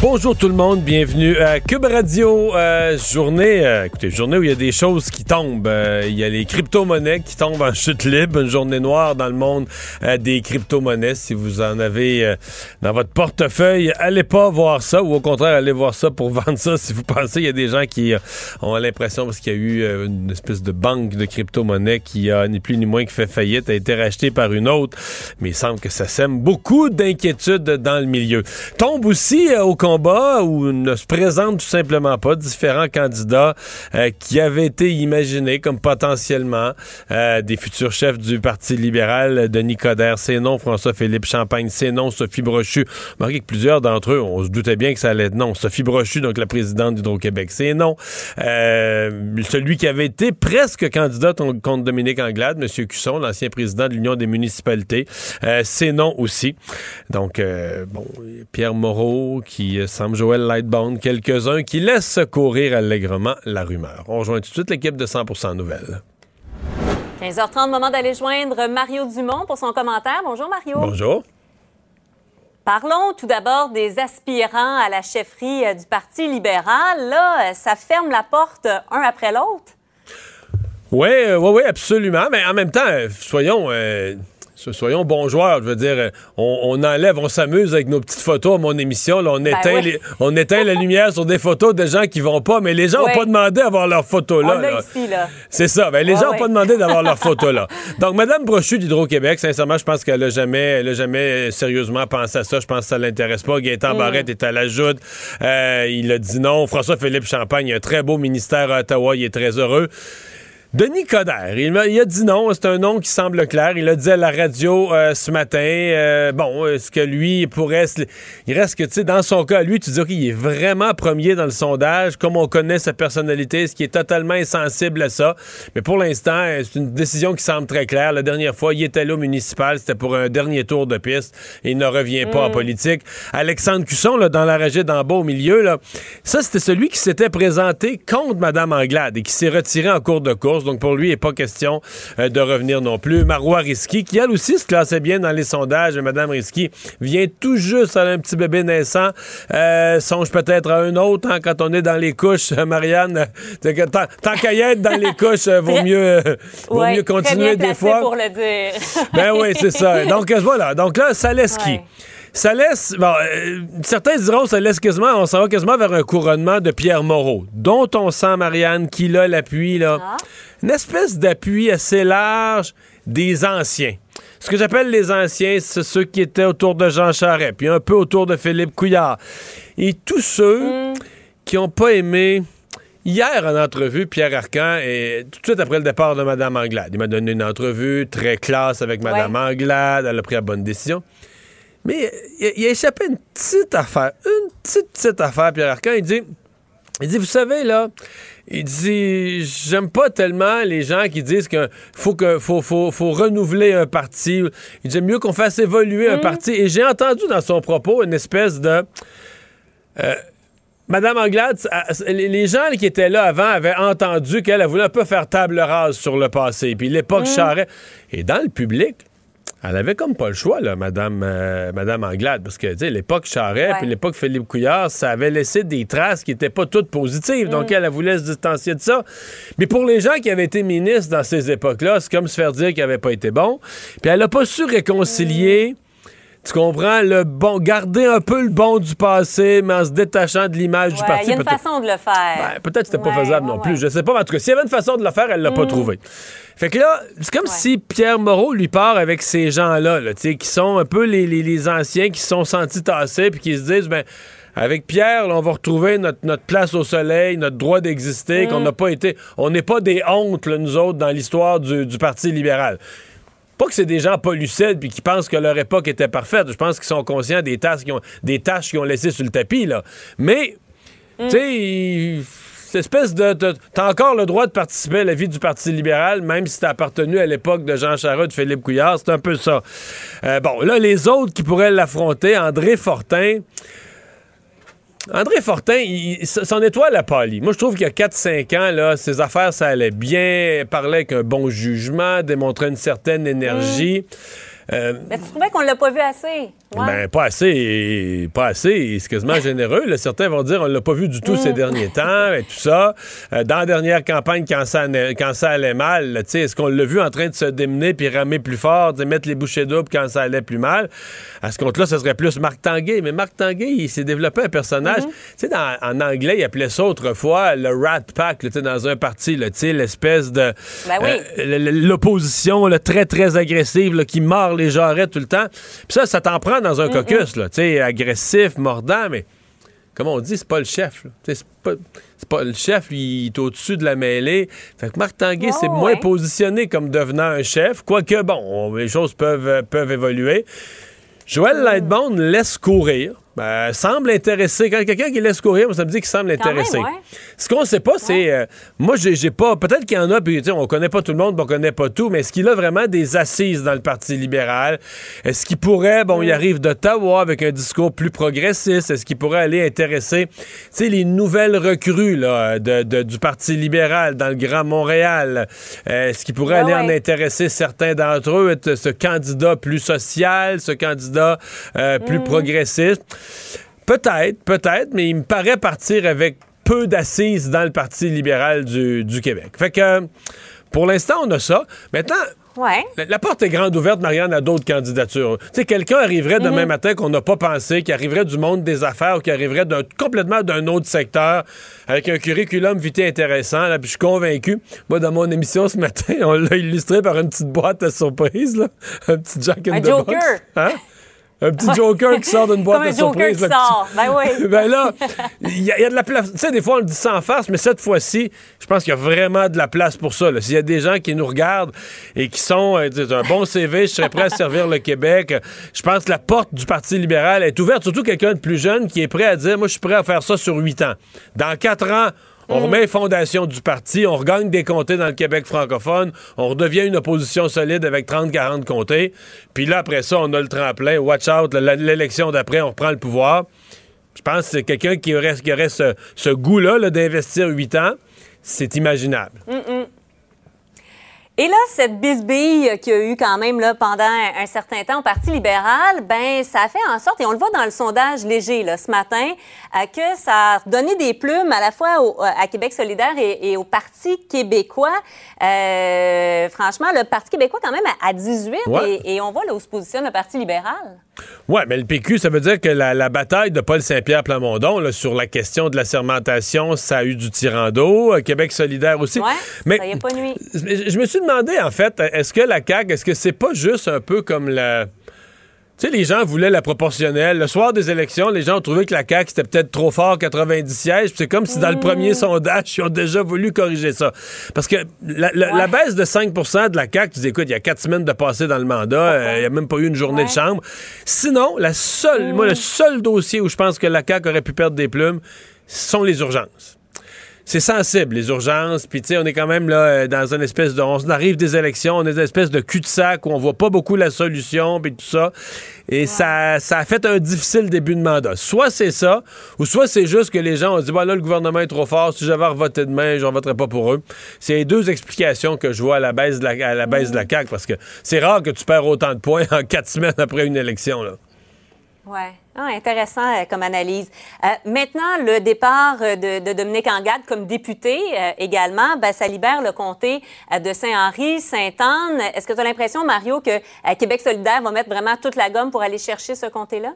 Bonjour tout le monde, bienvenue à Cube Radio. Euh, journée, euh, écoutez, journée où il y a des choses qui tombent. Euh, il y a les crypto-monnaies qui tombent en chute libre, une journée noire dans le monde des crypto-monnaies. Si vous en avez dans votre portefeuille, allez pas voir ça ou au contraire, allez voir ça pour vendre ça si vous pensez. Il y a des gens qui ont l'impression parce qu'il y a eu une espèce de banque de crypto-monnaies qui a ni plus ni moins fait faillite, a été rachetée par une autre. Mais il semble que ça sème beaucoup d'inquiétudes dans le milieu. Tombe aussi au combat où ne se présentent tout simplement pas différents candidats euh, qui avaient été imaginés comme potentiellement euh, des futurs chefs du Parti libéral. Denis Coderre, c'est non. François-Philippe Champagne, c'est non. Sophie Brochu. Remarquez que plusieurs d'entre eux, on se doutait bien que ça allait être non. Sophie Brochu, donc la présidente d'Hydro-Québec, c'est non. Euh, celui qui avait été presque candidat contre Dominique Anglade, M. Cusson, l'ancien président de l'Union des municipalités, c'est non aussi. Donc, bon, Pierre Moreau qui Sam Joël Lightbound, quelques-uns qui laissent courir allègrement la rumeur. On rejoint tout de suite l'équipe de 100% Nouvelles. 15h30, moment d'aller joindre Mario Dumont pour son commentaire. Bonjour Mario. Bonjour. Parlons tout d'abord des aspirants à la chefferie euh, du Parti libéral. Là, euh, ça ferme la porte un après l'autre. Oui, oui, oui, absolument. Mais en même temps, soyons soyons bons joueurs. Je veux dire, on, enlève, on s'amuse avec nos petites photos à mon émission. on, ben éteint on éteint la lumière sur des photos de gens qui vont pas, mais les gens n'ont pas demandé d'avoir leurs photos là. là. C'est ça. Ben, les gens n'ont pas demandé d'avoir leurs photos là. Donc, Mme Brochu d'Hydro-Québec, sincèrement, je pense qu'elle n'a jamais, jamais sérieusement pensé à ça. Je pense que ça l'intéresse pas. Gaëtan mm. Barrette est à la joute. Euh, il a dit non. François-Philippe Champagne a un très beau ministère à Ottawa. Il est très heureux. Denis Coderre, il, a dit non, c'est un nom qui semble clair. Il a dit à la radio euh, ce matin, euh, bon, est-ce que lui pourrait... Il reste que, tu sais, dans son cas, lui, tu dis, qu'il est vraiment premier dans le sondage, comme on connaît sa personnalité, ce qui est totalement insensible à ça. Mais pour l'instant, c'est une décision qui semble très claire. La dernière fois, il était là au municipal, c'était pour un dernier tour de piste. Et il ne revient pas en mm. politique. Alexandre Cusson, là, dans la régie d'en bas au milieu, là, ça, c'était celui qui s'était présenté contre Mme Anglade et qui s'est retiré en cours de course. Donc, pour lui, il n'est pas question euh, de revenir non plus. Marois Risky, qui elle aussi se classait bien dans les sondages. Madame Risky vient tout juste à un petit bébé naissant. Euh, songe peut-être à un autre hein, quand on est dans les couches, Marianne. tant, tant qu'à y être dans les couches, euh, vaut mieux, vaut mieux continuer des fois. pour le dire. ben oui, c'est ça. Donc voilà. Donc là, ça laisse qui? Ça laisse. Bon, euh, certains diront ça laisse quasiment. On s'en va quasiment vers un couronnement de Pierre Moreau, dont on sent, Marianne, qu'il a l'appui, là. Ah. Une espèce d'appui assez large des anciens. Ce que j'appelle les anciens, c'est ceux qui étaient autour de Jean Charest, puis un peu autour de Philippe Couillard. Et tous ceux mm. qui n'ont pas aimé. Hier, en entrevue, Pierre Arcan, et tout de suite après le départ de Mme Anglade, il m'a donné une entrevue très classe avec Mme Anglade, elle a pris la bonne décision. Mais il, a échappé une petite affaire. Une petite, petite affaire, Pierre Arcan. Il dit, il dit, vous savez, là, il dit, j'aime pas tellement les gens qui disent qu'il faut, que, faut, faut, faut renouveler un parti. Il dit, mieux qu'on fasse évoluer un mm. parti. Et j'ai entendu dans son propos une espèce de... Euh, Madame Anglade, les gens qui étaient là avant avaient entendu qu'elle voulait un peu faire table rase sur le passé. Puis l'époque mmh. Charest. Et dans le public, elle avait comme pas le choix, là, Madame, euh, Madame Anglade, parce que, tu sais, l'époque Charest, puis l'époque Philippe Couillard, ça avait laissé des traces qui n'étaient pas toutes positives. Donc, mm. elle, elle voulait se distancier de ça. Mais pour les gens qui avaient été ministres dans ces époques-là, c'est comme se faire dire qu'il n'avait pas été bon. Puis elle n'a pas su réconcilier. Mm. Tu comprends? Le bon, garder un peu le bon du passé, mais en se détachant de l'image du parti. Il y a une façon de le faire. Ben, peut-être que c'était pas faisable non plus. Je sais pas. En tout cas, s'il y avait une façon de le faire, elle l'a pas mm. trouvé. Fait que là, c'est comme si Pierre Moreau lui part avec ces gens-là, là, qui sont un peu les, anciens qui se sont sentis tassés puis qui se disent, ben, avec Pierre, on va retrouver notre, place au soleil, notre droit d'exister, qu'on mm. n'a pas été. On n'est pas des hontes, nous autres, dans l'histoire du, Parti libéral. Pas que c'est des gens pas lucides puis qui pensent que leur époque était parfaite. Je pense qu'ils sont conscients des tâches qu'ils ont, des tâches qu'ils ont laissées sur le tapis, là. Mais, mm. tu sais, cette espèce de. T'as encore le droit de participer à la vie du Parti libéral, même si t'as appartenu à l'époque de Jean Charest, de Philippe Couillard. C'est un peu ça. Euh, bon, là, les autres qui pourraient l'affronter, André Fortin. André Fortin, son étoile a pâli. Moi, je trouve qu'il y a 4-5 ans, ses affaires, ça allait bien, parlait avec un bon jugement, démontrait une certaine énergie. Euh, Mais tu trouvais qu'on l'a pas vu assez? Ben, pas assez, pas assez, c'est quasiment généreux. Certains vont dire on l'a pas vu du tout ces mm. derniers temps, et tout ça. Euh, dans la dernière campagne, quand ça, quand ça allait mal, est-ce qu'on l'a vu en train de se démener puis ramer plus fort, de mettre les bouchées doubles quand ça allait plus mal? À ce compte-là, ce serait plus Marc Tanguay. Mais Marc Tanguay, il s'est développé un personnage. Mm-hmm. Tu sais, en anglais, il appelait ça autrefois le Rat Pack, dans un parti, l'espèce de. Ben euh, l'opposition très, très agressive qui mord les jarrets tout le temps. Puis ça, ça t'en prend dans un caucus, là, tu sais, agressif, mordant, mais comme on dit, c'est pas le chef. C'est pas, pas, le chef, il est au-dessus de la mêlée. Fait que Marc Tanguay, c'est moins positionné comme devenant un chef, quoique, bon, les choses peuvent, peuvent évoluer. Joël Lightbone laisse courir. Ben, semble intéressé. Quand quelqu'un qui laisse courir, ça me dit qu'il semble intéressé. Ce qu'on sait pas, c'est. Euh, moi, j'ai pas. Peut-être qu'il y en a, puis on connaît pas tout le monde, on connaît pas tout, mais est-ce qu'il a vraiment des assises dans le Parti libéral? Est-ce qu'il pourrait. Bon, il mm. arrive d'Ottawa avec un discours plus progressiste? Est-ce qu'il pourrait aller intéresser, tu les nouvelles recrues là, du Parti libéral dans le Grand Montréal? Euh, est-ce qu'il pourrait aller en intéresser certains d'entre eux, être ce candidat plus social, ce candidat euh, plus mm. progressiste? Peut-être, peut-être, mais il me paraît partir avec peu d'assises dans le Parti libéral du, Québec. Fait que, pour l'instant, on a ça. Maintenant, La, porte est grande ouverte, Marianne, à d'autres candidatures. Tu sais, quelqu'un arriverait demain mhm. matin qu'on n'a pas pensé, qui arriverait du monde des affaires ou qui arriverait complètement d'un autre secteur avec un curriculum vitae intéressant. Là, puis je suis convaincu. Moi, dans mon émission ce matin, on l'a illustré par une petite boîte à surprise, là. un petit Jack in un the Joker. Box. Hein? Un petit Joker qui sort d'une boîte Comme de surprise. Joker qui sort. Ben oui. ben là, il y, a de la place. Tu sais, des fois, on le dit sans farce, mais cette fois-ci, je pense qu'il y a vraiment de la place pour ça. S'il y a des gens qui nous regardent et qui sont euh, un bon CV, je serais prêt à servir le Québec. Je pense que la porte du Parti libéral est ouverte. Surtout quelqu'un de plus jeune qui est prêt à dire, moi, je suis prêt à faire ça sur huit ans. Dans quatre ans, on remet les fondations du parti, on regagne des comtés dans le Québec francophone, on redevient une opposition solide avec 30-40 comtés. Puis là, après ça, on a le tremplin. Watch out, l'élection d'après, on reprend le pouvoir. Je pense que c'est quelqu'un qui aurait, qui aurait ce, goût-là d'investir 8 ans. C'est imaginable. Et là, cette bisbille qu'il y a eu quand même là, pendant un, certain temps au Parti libéral, ben ça a fait en sorte, et on le voit dans le sondage léger là, ce matin, euh, que ça a donné des plumes à la fois au, à Québec solidaire et, au Parti québécois. Euh, franchement, le Parti québécois quand même à, 18 et, on voit là où se positionne le Parti libéral. Oui, mais le PQ, ça veut dire que la, bataille de Paul Saint-Pierre Plamondon sur la question de la sermentation, ça a eu du tirando. Euh, Québec solidaire aussi. Ouais, mais ça y pas nuit. Je me suis demandé, en fait, est-ce que la CAQ, est-ce que c'est pas juste un peu comme la tu sais, les gens voulaient la proportionnelle. Le soir des élections, les gens ont trouvé que la CAQ, c'était peut-être trop fort, 90 sièges. C'est comme si dans le premier mmh. sondage, ils ont déjà voulu corriger ça. Parce que la, baisse de 5% de la CAQ, tu dis, écoute, il y a quatre semaines de passé dans le mandat, euh, il n'y a même pas eu une journée de chambre. Sinon, la seule, moi, le mmh. seul dossier où je pense que la CAQ aurait pu perdre des plumes, sont les urgences c'est sensible, les urgences. Puis, tu sais, on est quand même là euh, dans une espèce de. On arrive des élections, on est dans une espèce de cul-de-sac où on voit pas beaucoup la solution, puis tout ça. Et ça, ça a fait un difficile début de mandat. Soit c'est ça, ou soit c'est juste que les gens ont dit, bah là, le gouvernement est trop fort, si j'avais voté demain, j'en voterais pas pour eux. C'est les deux explications que je vois à la baisse de la, à la, baisse de la CAQ, parce que c'est rare que tu perds autant de points en quatre semaines après une élection, là. Oui. Ah, intéressant euh, comme analyse. Euh, maintenant, le départ euh, de, Dominique Angade comme député également, ben, ça libère le comté de Saint-Henri, Sainte-Anne. Est-ce que tu as l'impression, Mario, que Québec solidaire va mettre vraiment toute la gomme pour aller chercher ce comté-là?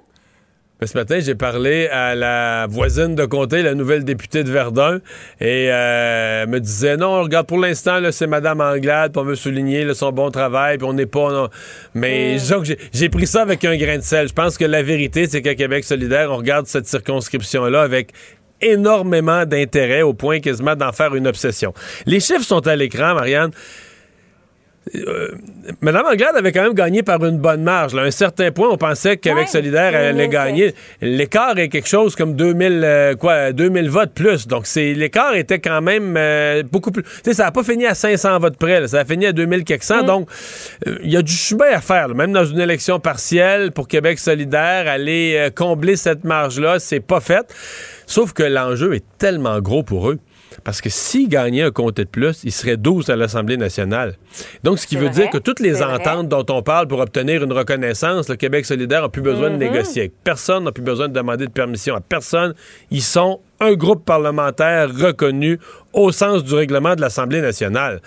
Ce matin, j'ai parlé à la voisine de comté, la nouvelle députée de Verdun, et euh, me disait non, regarde, pour l'instant, c'est Madame Anglade, pour me souligner son bon travail, puis on n'est pas. Mais mm. j'ai pris ça avec un grain de sel. Je pense que la vérité, c'est qu'à Québec solidaire, on regarde cette circonscription-là avec énormément d'intérêt au point quasiment d'en faire une obsession. Les chiffres sont à l'écran, Marianne. Euh, Mme Anglade avait quand même gagné par une bonne marge. À un certain point, on pensait qu'avec Solidaire, elle allait gagner. L'écart est quelque chose comme 2000, euh, quoi, 2000 votes plus. Donc, l'écart était quand même euh, beaucoup plus. Tu sais, ça n'a pas fini à 500 votes près. Ça a fini à 2000 mm. Donc, il y a du chemin à faire. Même dans une élection partielle pour Québec solidaire, aller combler cette marge-là, c'est pas fait. Sauf que l'enjeu est tellement gros pour eux. Parce que s'ils gagnaient un comté de plus, ils seraient 12 à l'Assemblée nationale. Donc, ce qui veut dire que toutes les ententes dont on parle pour obtenir une reconnaissance, le Québec solidaire n'a plus besoin de mm-hmm. négocier. Personne n'a plus besoin de demander de permission à personne. Ils sont un groupe parlementaire reconnu au sens du règlement de l'Assemblée nationale.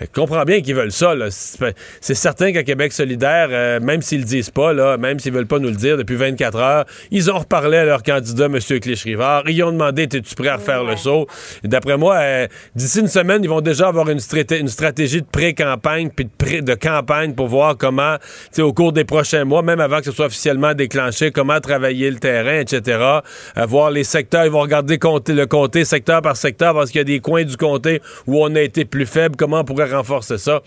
Je comprends bien qu'ils veulent ça. C'est certain qu'à Québec solidaire, euh, même s'ils le disent pas, là, même s'ils veulent pas nous le dire depuis 24 heures, ils ont reparlé à leur candidat, M. Clich-Rivard. Ils ont demandé, es-tu prêt à refaire le saut? D'après moi, euh, d'ici une semaine, ils vont déjà avoir une, une stratégie de pré-campagne puis de, de campagne pour voir comment, au cours des prochains mois, même avant que ce soit officiellement déclenché, comment travailler le terrain, etc. Euh, voir les secteurs, ils vont regarder le comté secteur par secteur parce qu'il y a des coins du comté où on a été plus faible, comment on pourrait renforcer ça.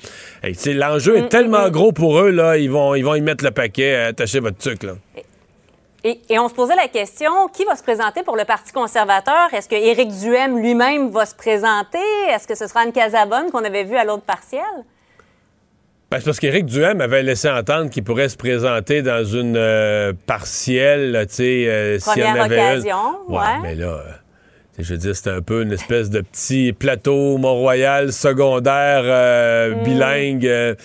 L'enjeu est mm, tellement mm, mm. gros pour eux, là, ils vont, ils vont y mettre le paquet, euh, attachez votre truc. Là. Et, on se posait la question, qui va se présenter pour le Parti conservateur? Est-ce que Éric Duhem lui-même va se présenter? Est-ce que ce sera une Casabonne qu'on avait vu à l'autre partiel? Ben, c'est parce qu'Éric Duhem avait laissé entendre qu'il pourrait se présenter dans une euh, partielle, tu sais, euh, s'il y en avait occasion, ouais. mais là... Je veux dire, c'était un peu une espèce de petit plateau Mont-Royal secondaire euh, mm. bilingue. Euh.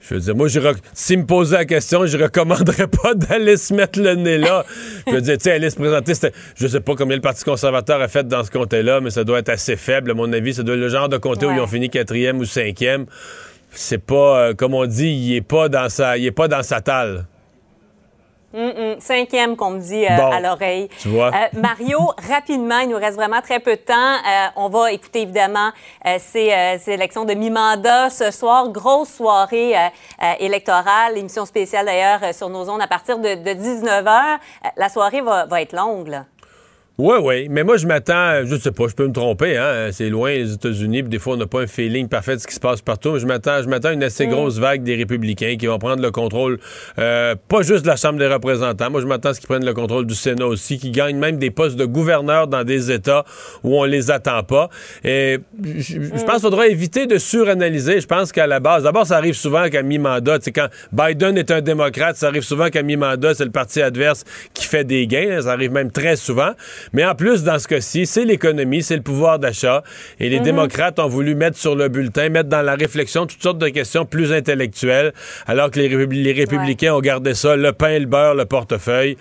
je veux dire, moi, s'il me posait la question, je recommanderais pas d'aller se mettre le nez là. je veux dire, tu sais, aller se présenter, je sais pas combien le Parti conservateur a fait dans ce comté-là, mais ça doit être assez faible, à mon avis. Ça doit être le genre de comté où ils ont fini quatrième ou cinquième. C'est pas, euh, comme on dit, il est pas dans sa, il est pas dans sa talle. Cinquième qu'on me dit euh, à l'oreille. Tu vois. Euh, Mario, rapidement, il nous reste vraiment très peu de temps. Euh, on va écouter évidemment ces, élections de mi-mandat ce soir. Grosse soirée électorale, émission spéciale d'ailleurs sur nos ondes à partir de, 19h. la soirée va, va être longue. Là. Oui, oui. Mais moi, je m'attends, je sais pas, je peux me tromper, hein. C'est loin, les États-Unis, puis des fois, on n'a pas un feeling parfait de ce qui se passe partout. Mais je m'attends, je m'attends à une assez mm. grosse vague des républicains qui vont prendre le contrôle, euh, pas juste de la Chambre des représentants. Moi, je m'attends à ce qu'ils prennent le contrôle du Sénat aussi, qui gagnent même des postes de gouverneur dans des États où on les attend pas. Et je, pense qu'il faudra éviter de suranalyser. Je pense qu'à la base, d'abord, ça arrive souvent qu'à mi-mandat, c'est quand Biden est un démocrate, ça arrive souvent qu'à mi-mandat, c'est le parti adverse qui fait des gains. Ça arrive même très souvent. Mais en plus, dans ce cas-ci, c'est l'économie, c'est le pouvoir d'achat. Et les mhm. démocrates ont voulu mettre sur le bulletin, mettre dans la réflexion toutes sortes de questions plus intellectuelles, alors que les, républicains ont gardé ça, le pain, le beurre, le portefeuille.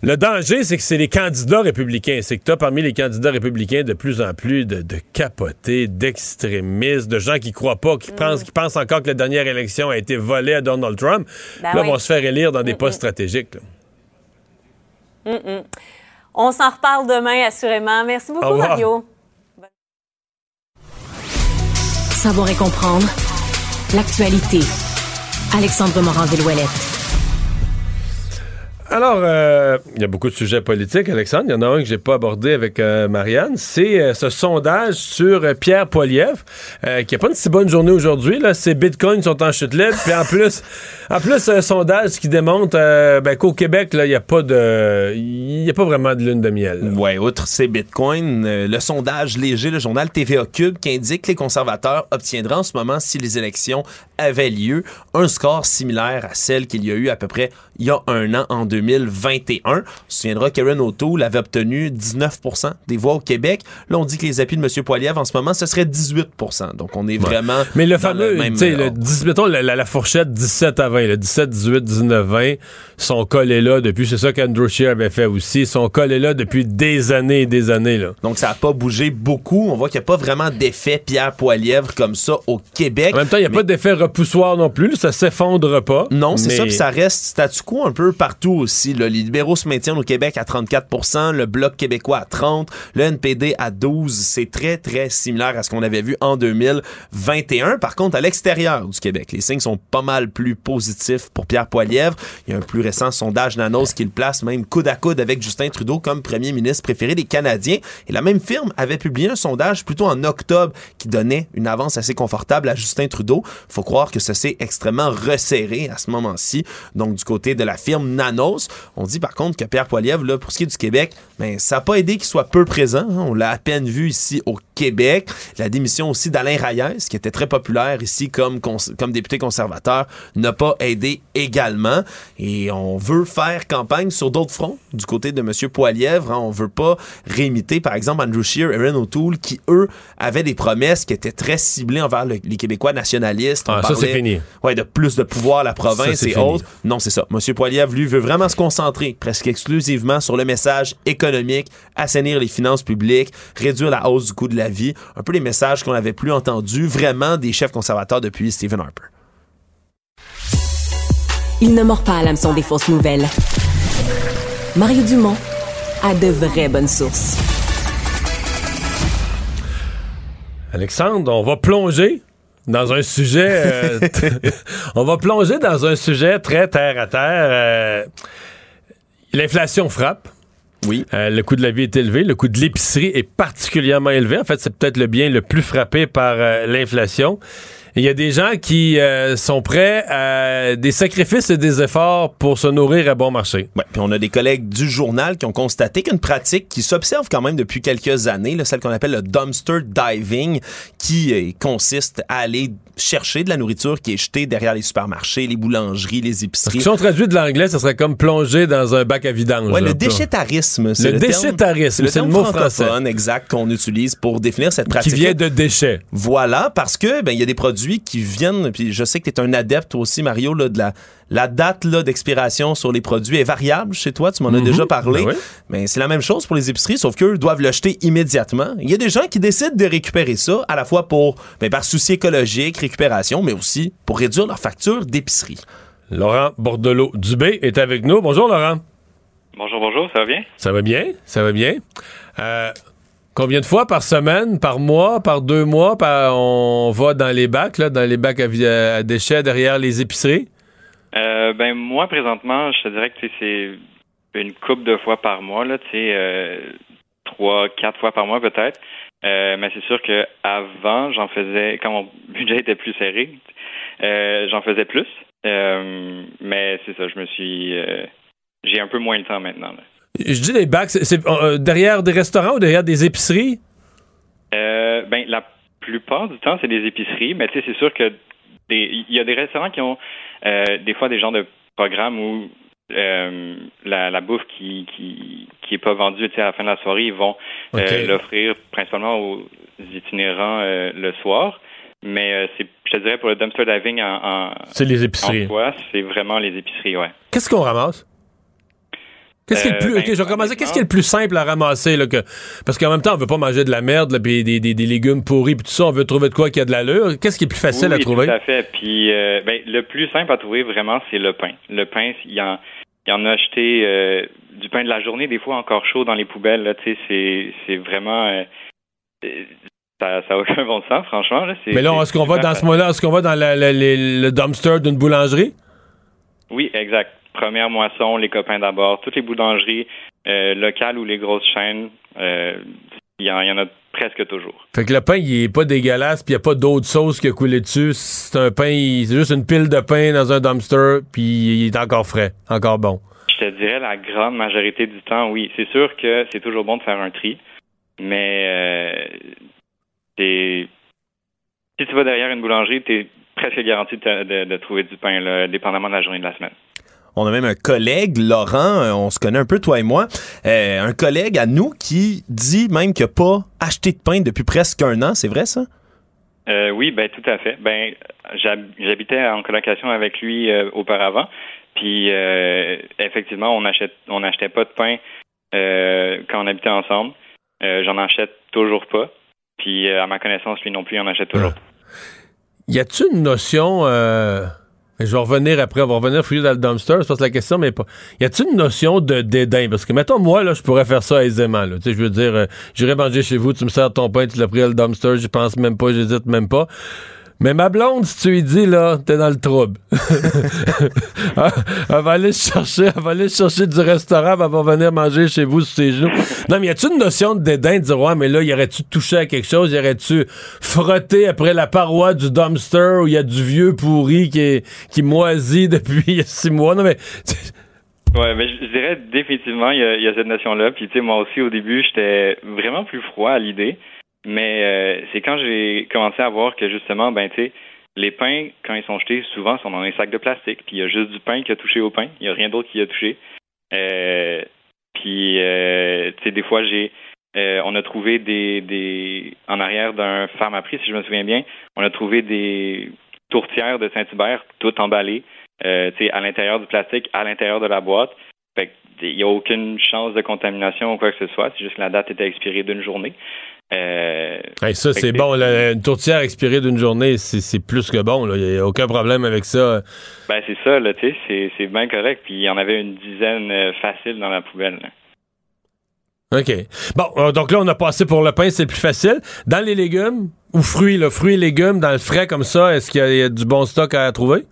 Le danger, c'est que c'est les candidats républicains. C'est que tu as parmi les candidats républicains de plus en plus de, capotés, d'extrémistes, de gens qui croient pas, qui, pensent, qui pensent encore que la dernière élection a été volée à Donald Trump. Ben là, vont se faire élire dans des postes stratégiques. On s'en reparle demain, assurément. Merci beaucoup, Mario. Savoir et comprendre l'actualité. Alexandre Morand-Villouellette. Alors, euh, il y a beaucoup de sujets politiques, Alexandre. Il y en a un que j'ai pas abordé avec euh, Marianne. C'est euh, ce sondage sur Pierre Poilievre, qui a pas une si bonne journée aujourd'hui. Là, bitcoins sont en chute libre. Puis en plus, en plus, un sondage qui démontre ben, qu'au Québec, il n'y a pas de, il a pas vraiment de lune de miel. Ouais, outre ces bitcoins, le sondage léger, le journal TVA Cube, qui indique que les conservateurs obtiendraient en ce moment, si les élections avaient lieu, un score similaire à celle qu'il y a eu à peu près il y a un an en 2021. On se souviendra Karen O'Toole avait obtenu 19% des voix au Québec. Là, on dit que les appuis de M. Poilievre en ce moment, ce serait 18% Donc, on est vraiment. Mais le fameux, tu sais, mettons la, la, fourchette 17 à 20, le 17, 18, 19, 20, sont collés là depuis, c'est ça qu'Andrew Scheer avait fait aussi, sont collés là depuis des années et des années. Là. Donc, ça n'a pas bougé beaucoup. On voit qu'il n'y a pas vraiment d'effet Pierre Poilievre comme ça au Québec. En même temps, il n'y a pas d'effet repoussoir non plus. Ça s'effondre pas. Non, c'est ça, puis ça reste statu quo un peu partout aussi. les libéraux se maintiennent au Québec à 34 le Bloc québécois à 30 le NPD à 12 C'est très, très similaire à ce qu'on avait vu en 2021. Par contre, à l'extérieur du Québec, les signes sont pas mal plus positifs pour Pierre Poilièvre. Il y a un plus récent sondage Nanos qui le place même coude à coude avec Justin Trudeau comme premier ministre préféré des Canadiens. Et la même firme avait publié un sondage plutôt en octobre qui donnait une avance assez confortable à Justin Trudeau. Faut croire que ça s'est extrêmement resserré à ce moment-ci. Donc, du côté de la firme Nanos, on dit par contre que Pierre Poilievre, là, pour ce qui est du Québec, ben, ça n'a pas aidé qu'il soit peu présent. Hein. On l'a à peine vu ici au Québec. La démission aussi d'Alain Reyes, qui était très populaire ici comme, comme député conservateur, n'a pas aidé également. Et on veut faire campagne sur d'autres fronts du côté de M. Poilièvre. Hein. On veut pas réimiter, par exemple, Andrew Scheer et Erin O'Toole, qui, eux, avaient des promesses qui étaient très ciblées envers les Québécois nationalistes. ah, ça, c'est fini. Ouais, de plus de pouvoir à la province et autres. Non, c'est ça. M. Poilièvre, lui, veut vraiment se concentrer presque exclusivement sur le message économique, assainir les finances publiques, réduire la hausse du coût de la vie. Un peu les messages qu'on n'avait plus entendus vraiment des chefs conservateurs depuis Stephen Harper. Il ne mord pas à l'hameçon des fausses nouvelles. Mario Dumont a de vraies bonnes sources. Alexandre, on va plonger dans un sujet. Euh, on va plonger dans un sujet très terre à terre. Euh, l'inflation frappe. Oui. Euh, le coût de la vie est élevé. Le coût de l'épicerie est particulièrement élevé. En fait, c'est peut-être le bien le plus frappé par l'inflation. Il y a des gens qui euh, sont prêts à des sacrifices et des efforts pour se nourrir à bon marché. Ouais, puis on a des collègues du journal qui ont constaté qu'une pratique qui s'observe quand même depuis quelques années, là, celle qu'on appelle le dumpster diving, qui euh, consiste à aller chercher de la nourriture qui est jetée derrière les supermarchés, les boulangeries, les épiceries. Si on traduit de l'anglais, ça serait comme plonger dans un bac à vidange. Ouais, le déchetarisme. Le, le déchetarisme, c'est le, mot français. exact qu'on utilise pour définir cette pratique. Qui vient de déchets. Voilà, parce que ben il y a des produits qui viennent, puis je sais que tu es un adepte aussi, Mario, là, de la la date d'expiration sur les produits est variable chez toi, tu m'en as mhm. déjà parlé. Ben Mais c'est la même chose pour les épiceries, sauf qu'eux doivent le jeter immédiatement. Il y a des gens qui décident de récupérer ça, à la fois pour ben, par souci écologique, récupération, mais aussi pour réduire leur facture d'épicerie. Laurent Bordelot-Dubé est avec nous. Bonjour Laurent. Bonjour, bonjour, ça va bien? Ça va bien, ça va bien. Euh, combien de fois par semaine, par mois, par deux mois, on va dans les bacs, là, dans les bacs à déchets derrière les épiceries? Euh, ben moi présentement, je te dirais que c'est une coupe de fois par mois là, tu sais, euh, trois, quatre fois par mois peut-être. Euh, mais c'est sûr que avant, j'en faisais quand mon budget était plus serré, j'en faisais plus. mais c'est ça, je me suis, j'ai un peu moins le temps maintenant. Je dis les bacs, c'est derrière des restaurants ou derrière des épiceries? ben la plupart du temps, c'est des épiceries, mais tu sais, c'est sûr que il y a des restaurants qui ont euh, des fois des genres de programmes où euh, la, la, bouffe qui, qui, qui est pas vendue à la fin de la soirée, ils vont euh, l'offrir principalement aux itinérants le soir. Mais c'est, je te dirais, pour le dumpster diving en, en c'est les épiceries. c'est vraiment les épiceries, ouais. Qu'est-ce qu'on ramasse? Qu'est-ce qui est le plus, ben, Qu'est-ce qui est le plus simple à ramasser, là, que, parce qu'en même temps, on veut pas manger de la merde, là, des, des, des, légumes pourris, puis tout ça, on veut trouver de quoi qui a de l'allure. Qu'est-ce qui est plus facile à trouver? Tout à fait. Puis, euh, ben, le plus simple à trouver, vraiment, c'est le pain. Le pain, il y en, il y en a acheté euh, du pain de la journée, des fois encore chaud dans les poubelles, là, tu sais, c'est, c'est vraiment, euh, ça n'a aucun bon sens, franchement. Là. Mais là, est-ce qu'on va dans ce moment-là, est-ce qu'on va dans le dumpster d'une boulangerie? Oui, exact première moisson, les copains d'abord, toutes les boulangeries euh, locales ou les grosses chaînes, euh, il y, en a presque toujours. Fait que le pain, il est pas dégueulasse, puis il n'y a pas d'autre sauce qui a coulé dessus. C'est un pain, c'est juste une pile de pain dans un dumpster, puis il est encore frais, encore bon. Je te dirais la grande majorité du temps, oui. C'est sûr que c'est toujours bon de faire un tri, mais euh, si tu vas derrière une boulangerie, tu es presque garanti de, trouver du pain, là, dépendamment de la journée de la semaine. On a même un collègue, Laurent, euh, on se connaît un peu, toi et moi, euh, un collègue à nous qui dit même qu'il n'a pas acheté de pain depuis presque un an. C'est vrai, ça? Euh, oui, ben tout à fait. Ben, j'habitais en colocation avec lui auparavant, puis effectivement, on achète, on n'achetait pas de pain quand on habitait ensemble. J'en achète toujours pas. Puis à ma connaissance, lui non plus, il en achète toujours. pas. Y a-t-il une notion Je vais revenir après, on va revenir fouiller dans le dumpster, c'est parce la question, mais pas. Y a-t-il une notion de dédain? Parce que, mettons, moi, là, je pourrais faire ça aisément, là. Tu sais, je veux dire, euh, j'irai manger chez vous, tu me sers ton pain, tu l'as pris à le dumpster, j'y pense même pas, j'hésite même pas. Mais ma blonde, si tu lui dis, là, t'es dans le trouble. elle va aller chercher, elle va aller chercher du restaurant, elle va venir manger chez vous sur ses genoux. Non, mais y a-tu une notion de dédain de dire, ouais, mais là, y aurait-tu touché à quelque chose? Y aurait-tu frotté après la paroi du dumpster où il y a du vieux pourri qui, est, qui moisit depuis six mois? Non, mais. Ouais, mais je dirais définitivement, il y, y, a cette notion-là. Puis, tu sais, moi aussi, au début, j'étais vraiment plus froid à l'idée. Mais euh, c'est quand j'ai commencé à voir que justement, ben tu sais, les pains, quand ils sont jetés, souvent sont dans un sac de plastique. Puis il y a juste du pain qui a touché au pain. Il n'y a rien d'autre qui a touché. Euh, puis euh, tu sais, des fois j'ai euh, on a trouvé des, des en arrière d'un pharmaprix, si je me souviens bien, on a trouvé des tourtières de Saint-Hubert toutes emballées, tu sais, à l'intérieur du plastique, à l'intérieur de la boîte. Fait il n'y a aucune chance de contamination ou quoi que ce soit. C'est juste que la date était expirée d'une journée. Euh, ça, c'est bon. une tourtière expirée d'une journée, c'est plus que bon. Il n'y a aucun problème avec ça. Ben, c'est ça, là, tu sais, c'est bien correct. Puis il y en avait une dizaine euh, facile dans la poubelle. OK. Bon, euh, donc là, on a passé pour le pain, c'est plus facile. Dans les légumes ou fruits, là, fruits et légumes, dans le frais comme ça, est-ce qu'il y, a du bon stock à trouver?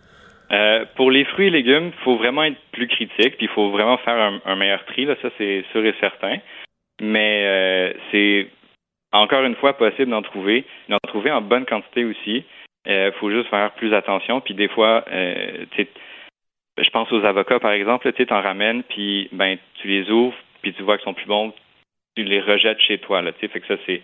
Euh, pour les fruits et légumes, il faut vraiment être plus critique, puis il faut vraiment faire un, un meilleur tri, là, ça c'est sûr et certain. Mais c'est encore une fois possible d'en trouver, d'en trouver en bonne quantité aussi. Il euh, faut juste faire plus attention. Puis des fois, euh, je pense aux avocats par exemple, tu t'en ramènes, puis ben tu les ouvres, puis tu vois qu'ils sont plus bons, tu les rejettes chez toi. Là, fait que ça c'est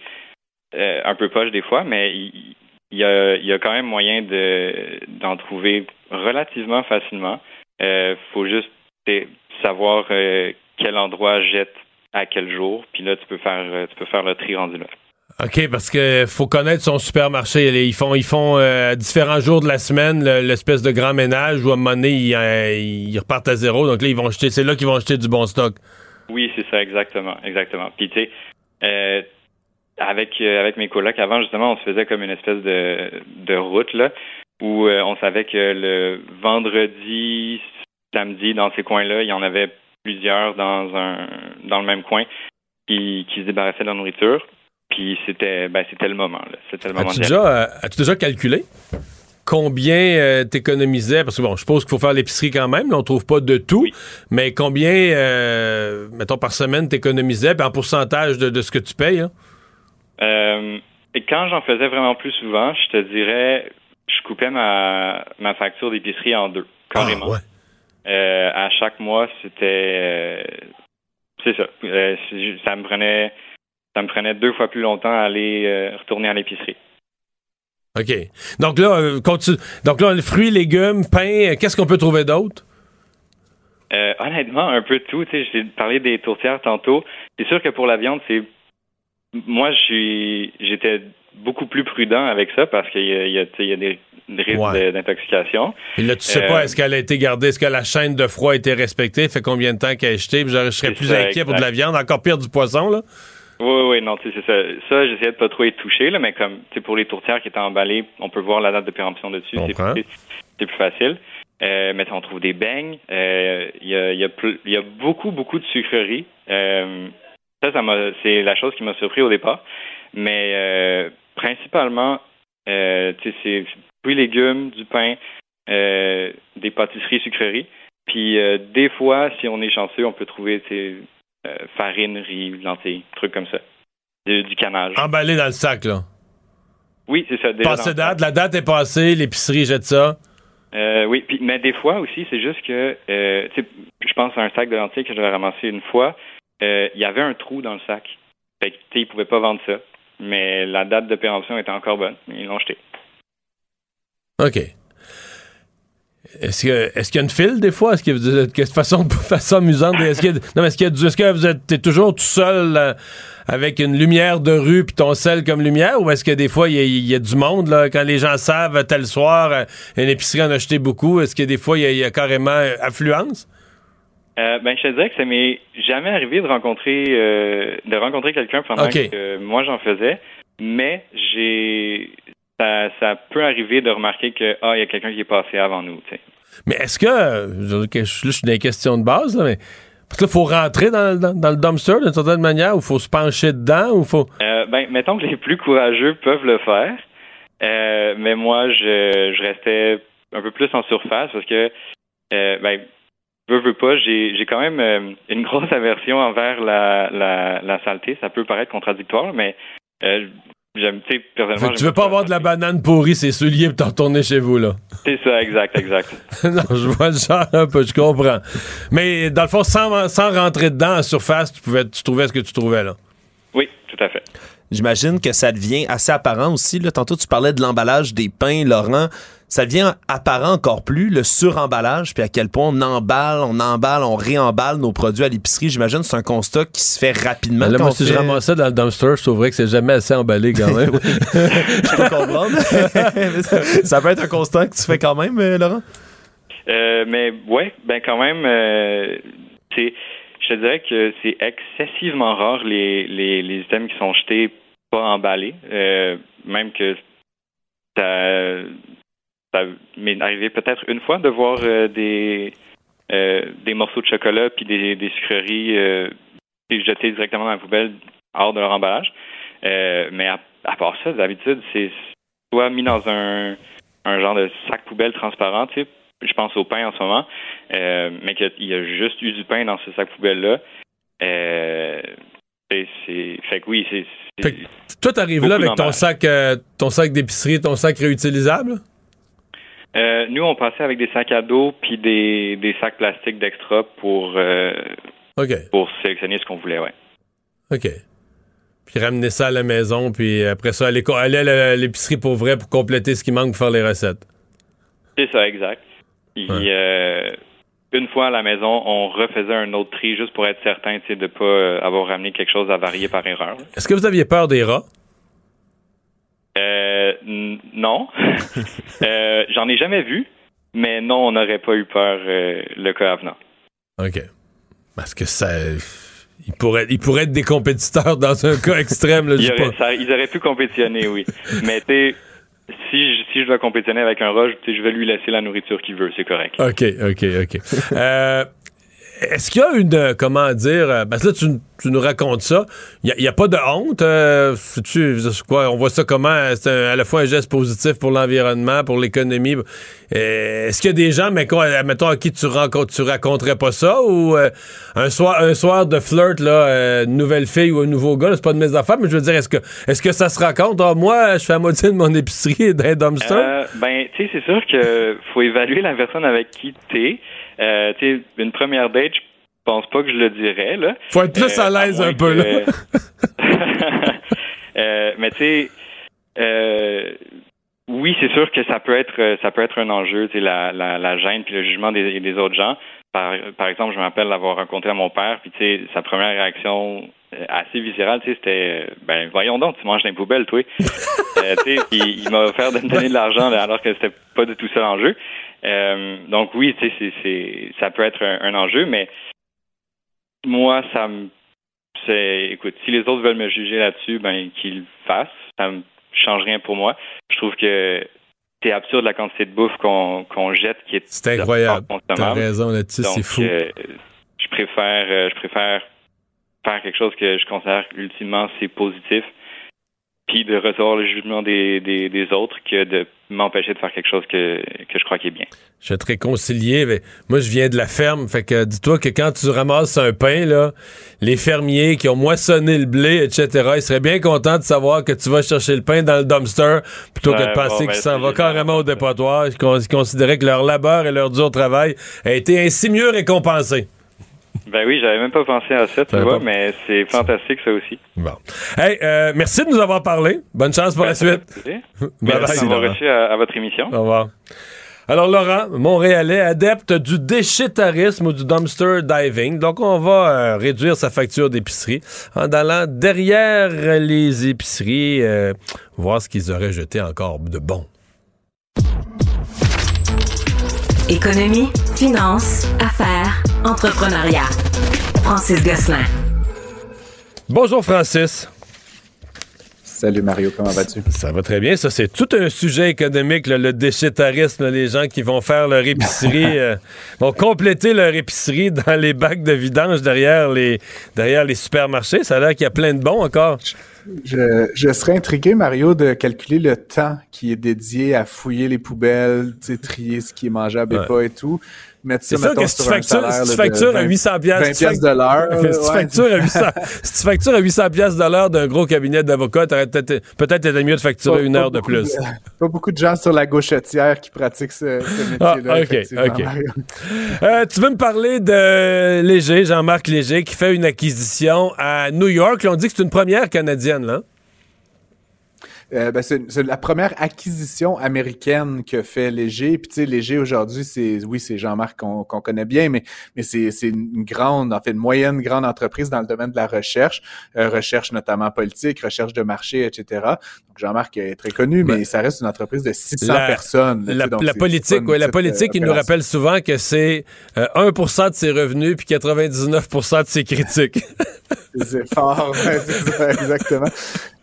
euh, un peu poche des fois, mais il, y, a, quand même moyen de d'en trouver relativement facilement. Il faut juste savoir quel endroit jette à quel jour, puis là tu peux faire tu peux faire le tri rendu là. OK, parce que faut connaître son supermarché. Ils font, ils font euh, différents jours de la semaine l'espèce de grand ménage où à un moment donné, ils, repartent à zéro. Donc là, ils vont jeter, c'est là qu'ils vont acheter du bon stock. Oui, c'est ça, exactement. Exactement. Puis tu sais, euh, avec, euh, avec mes colocs, avant, justement, on se faisait comme une espèce de, de route là, où on savait que le vendredi, samedi, dans ces coins-là, il y en avait plusieurs dans un dans le même coin qui, qui se débarrassaient de la nourriture. Puis c'était ben, c'était le moment. C'était le moment as-tu, déjà, euh, as-tu déjà calculé combien euh, t'économisais? Parce que bon, je suppose qu'il faut faire l'épicerie quand même, là, on trouve pas de tout, mais combien, euh, mettons, par semaine t'économisais, en pourcentage de, de, ce que tu payes? Hein? et quand j'en faisais vraiment plus souvent, je te dirais, je coupais ma, ma facture d'épicerie en deux, carrément. Ah, à chaque mois, c'était... c'est ça. ça me prenait ça me prenait deux fois plus longtemps à aller euh, retourner à l'épicerie. OK. Donc là, euh, continue. Donc là, fruits, légumes, pain, qu'est-ce qu'on peut trouver d'autre? Euh, honnêtement, un peu de tout. J'ai parlé des tourtières tantôt. C'est sûr que pour la viande, c'est. Moi, j'étais beaucoup plus prudent avec ça parce qu'il y, y, a des risques d'intoxication. Et là, tu sais pas, est-ce qu'elle a été gardée, est-ce que la chaîne de froid a été respectée, fait combien de temps qu'elle a acheté? Je serais plus inquiet pour de la viande, encore pire du poisson, là. Oui, oui, non, c'est ça. Ça, j'essayais de pas trop être touché, là, mais comme, tu pour les tourtières qui étaient emballées, on peut voir la date de péremption dessus. C'est plus facile. Euh, mais on trouve des beignes. Euh, il y, a, y, a y, a, beaucoup, beaucoup de sucreries. Euh, ça, ça c'est la chose qui m'a surpris au départ. Mais euh, principalement, euh, tu sais, c'est fruits, légumes, du pain, des pâtisseries, sucreries. Puis des fois, si on est chanceux, on peut trouver euh, farine, riz, lentilles, trucs comme ça. Du, canage. Emballé dans le sac, là. Oui, c'est ça. Passé date, la date est passée, l'épicerie jette ça. Euh, oui, puis, mais des fois aussi, c'est juste que, euh, je pense à un sac de lentilles que j'avais ramassé une fois, il y avait un trou dans le sac. Fait que, ils pouvaient pas vendre ça. Mais la date de péremption était encore bonne. Ils l'ont jeté. OK. Est-ce que est-ce qu'il y a une file des fois? Est-ce que vous êtes de façon, façon amusante? Est-ce que, non, est-ce, est-ce que vous êtes toujours tout seul euh, avec une lumière de rue puis ton sel comme lumière? Ou est-ce que des fois il y, a du monde là, quand les gens savent tel soir euh, une épicerie en a acheté beaucoup? Est-ce que des fois il y, a carrément euh, affluence? ben, je te dirais que ça m'est jamais arrivé de rencontrer de rencontrer quelqu'un pendant que moi j'en faisais, mais j'ai ça, peut arriver de remarquer que ah, il y a quelqu'un qui est passé avant nous. Mais est-ce que, je, je, je suis dans les questions de base, là, mais parce qu'il faut rentrer dans, dans, le dumpster d'une certaine manière, ou faut se pencher dedans, ou faut. Euh, ben, mettons que les plus courageux peuvent le faire. Euh, mais moi, je, je restais un peu plus en surface parce que, euh, ben, veux, veux pas, j'ai, j'ai quand même euh, une grosse aversion envers la, la, la saleté. Ça peut paraître contradictoire, mais euh, J'aime, tu personnellement. tu veux pas avoir de la banane pourrie, c'est souliers pour t'en retourner chez vous, là. C'est ça, exact, exact. non, je vois le genre un peu, je comprends. Mais dans le fond, sans, sans rentrer dedans en surface, tu pouvais, tu trouvais ce que tu trouvais, là. Oui, tout à fait. J'imagine que ça devient assez apparent aussi. Là. Tantôt, tu parlais de l'emballage des pains, Laurent ça devient apparent encore plus, le suremballage, puis à quel point on emballe, on emballe, on réemballe nos produits à l'épicerie. J'imagine que c'est un constat qui se fait rapidement. Là, moi, si je ramasse ça dans le dumpster, je trouverais que c'est jamais assez emballé quand même. je peux comprendre. ça peut être un constat que tu fais quand même, euh, Laurent? Euh, mais ouais, ben quand même, euh, c'est, je te dirais que c'est excessivement rare les, les, les items qui sont jetés pas emballés. même que ça m'est arrivé peut-être une fois de voir euh, des euh, des morceaux de chocolat puis des, sucreries euh, jetés directement dans la poubelle hors de leur emballage. Euh, mais à, part ça, d'habitude, c'est soit mis dans un, un genre de sac poubelle transparent, tu sais, je pense au pain en ce moment, mais qu'il y a juste eu du pain dans ce sac poubelle-là. Fait que oui, c'est. Toi, t'arrives là avec ton sac, ton sac d'épicerie, ton sac réutilisable? Euh, nous, on passait avec des sacs à dos puis des, des sacs plastiques d'extra pour, euh, pour sélectionner ce qu'on voulait, ouais. OK. Puis ramener ça à la maison, puis après ça, aller, aller à l'épicerie pour vrai pour compléter ce qui manque pour faire les recettes. C'est ça, exact. Puis, euh, une fois à la maison, on refaisait un autre tri juste pour être certain de ne pas avoir ramené quelque chose à varier par erreur. Est-ce que vous aviez peur des rats? Euh, non. euh, J'en ai jamais vu, mais non, on n'aurait pas eu peur euh, le cas avenant. OK. Parce que ça. Il pourrait, il pourrait être des compétiteurs dans un cas extrême. Là, ils auraient pu compétitionner, oui. mais tu si je, si je dois compétitionner avec un rat, je vais lui laisser la nourriture qu'il veut, c'est correct. OK, OK, OK. euh, est-ce qu'il y a une, euh, comment dire, euh, parce que là, tu, nous racontes ça, il n'y a, pas de honte, euh, tu, quoi, on voit ça comment, c'est à la fois un geste positif pour l'environnement, pour l'économie. Est-ce qu'il y a des gens, mais quoi, mettons, à qui tu, rencontres, tu raconterais pas ça, ou un, soir, un soir de flirt, là, une nouvelle fille ou un nouveau gars, c'est pas de mes affaires, mais je veux dire, est-ce que, ça se raconte, ah, moi, je fais la moitié de mon épicerie d'un dumpster? ben, tu sais, c'est sûr que faut évaluer la personne avec qui t'es. Euh, une première date, je pense pas que je le dirais. Là. Faut être plus à euh, l'aise un peu, là. euh, mais tu sais, euh, oui, c'est sûr que ça peut être ça peut être un enjeu, la, la, la gêne puis le jugement des, des autres gens. Par, par exemple, je me rappelle l'avoir rencontré à mon père, puis tu sais, sa première réaction assez viscérale, tu sais, c'était ben voyons donc, tu manges dans les poubelles, toi. euh, tu sais, il, il m'a offert de me donner de l'argent alors que c'était pas du tout ça l'enjeu. Euh, donc oui, tu sais, c'est, ça peut être un, enjeu, mais moi, ça me, c'est, écoute, si les autres veulent me juger là-dessus, ben qu'ils le fassent. Ça me change rien pour moi. Je trouve que c'est absurde la quantité de bouffe qu'on, qu'on jette qui est. C'est incroyable. T'as raison là-dessus, c'est fou. Euh, je préfère, euh, je préfère faire quelque chose que je considère ultimement c'est positif puis de recevoir le jugement des, des, autres que de m'empêcher de faire quelque chose que, que je crois qui est bien. Je vais te réconcilier. Mais moi, je viens de la ferme. Fait que dis-toi que quand tu ramasses un pain, là, les fermiers qui ont moissonné le blé, etc., ils seraient bien contents de savoir que tu vas chercher le pain dans le dumpster plutôt que de penser qu'ils s'en vont carrément au dépotoir. Ils considéraient que leur labeur et leur dur travail a été ainsi mieux récompensé. Ben oui, j'avais même pas pensé à ça, tu vois, mais c'est fantastique ça aussi. Bon. Hey, euh, merci de nous avoir parlé. Bonne chance pour la suite. Merci d'avoir reçu à, votre émission. Au revoir. Alors, Laurent, Montréalais, adepte du déchetarisme ou du dumpster diving. Donc, on va euh, réduire sa facture d'épicerie en allant derrière les épiceries, euh, voir ce qu'ils auraient jeté encore de bon. Économie, finance, affaires, entrepreneuriat. Francis Gosselin. Bonjour Francis. Salut Mario, comment vas-tu? Ça va très bien. Ça, c'est tout un sujet économique, le déchétarisme. les gens qui vont faire leur épicerie, euh, vont compléter leur épicerie dans les bacs de vidange derrière les, derrière les supermarchés. Ça a l'air qu'il y a plein de bons encore. Je, je, serais intrigué, Mario, de calculer le temps qui est dédié à fouiller les poubelles, trier ce qui est mangeable et pas et tout mettre ça, que si tu factures, si tu factures à 800 pièces si à 800 si tu factures à 800 pièces de l'heure d'un gros cabinet d'avocats, peut-être peut-être mieux de facturer une heure de plus. pas beaucoup de gens sur la gauchetière qui pratiquent ce, métier-là. Ah, OK, OK. Euh, tu veux me parler de Léger, Jean-Marc Léger, qui fait une acquisition à New York. on dit que c'est une première canadienne, là. Euh, ben c'est, la première acquisition américaine que fait Léger. Puis tu sais, Léger aujourd'hui, c'est oui, c'est Jean-Marc qu'on, connaît bien, mais mais c'est, une grande, en fait, une moyenne grande entreprise dans le domaine de la recherche, euh, recherche notamment politique, recherche de marché, etc. Donc Jean-Marc est très connu, mais ça reste une entreprise de 600 personnes. La, la politique, ouais, la politique, il nous rappelle souvent que c'est 1% euh, de ses revenus puis 99% de ses critiques. c'est fort, c'est ça, exactement.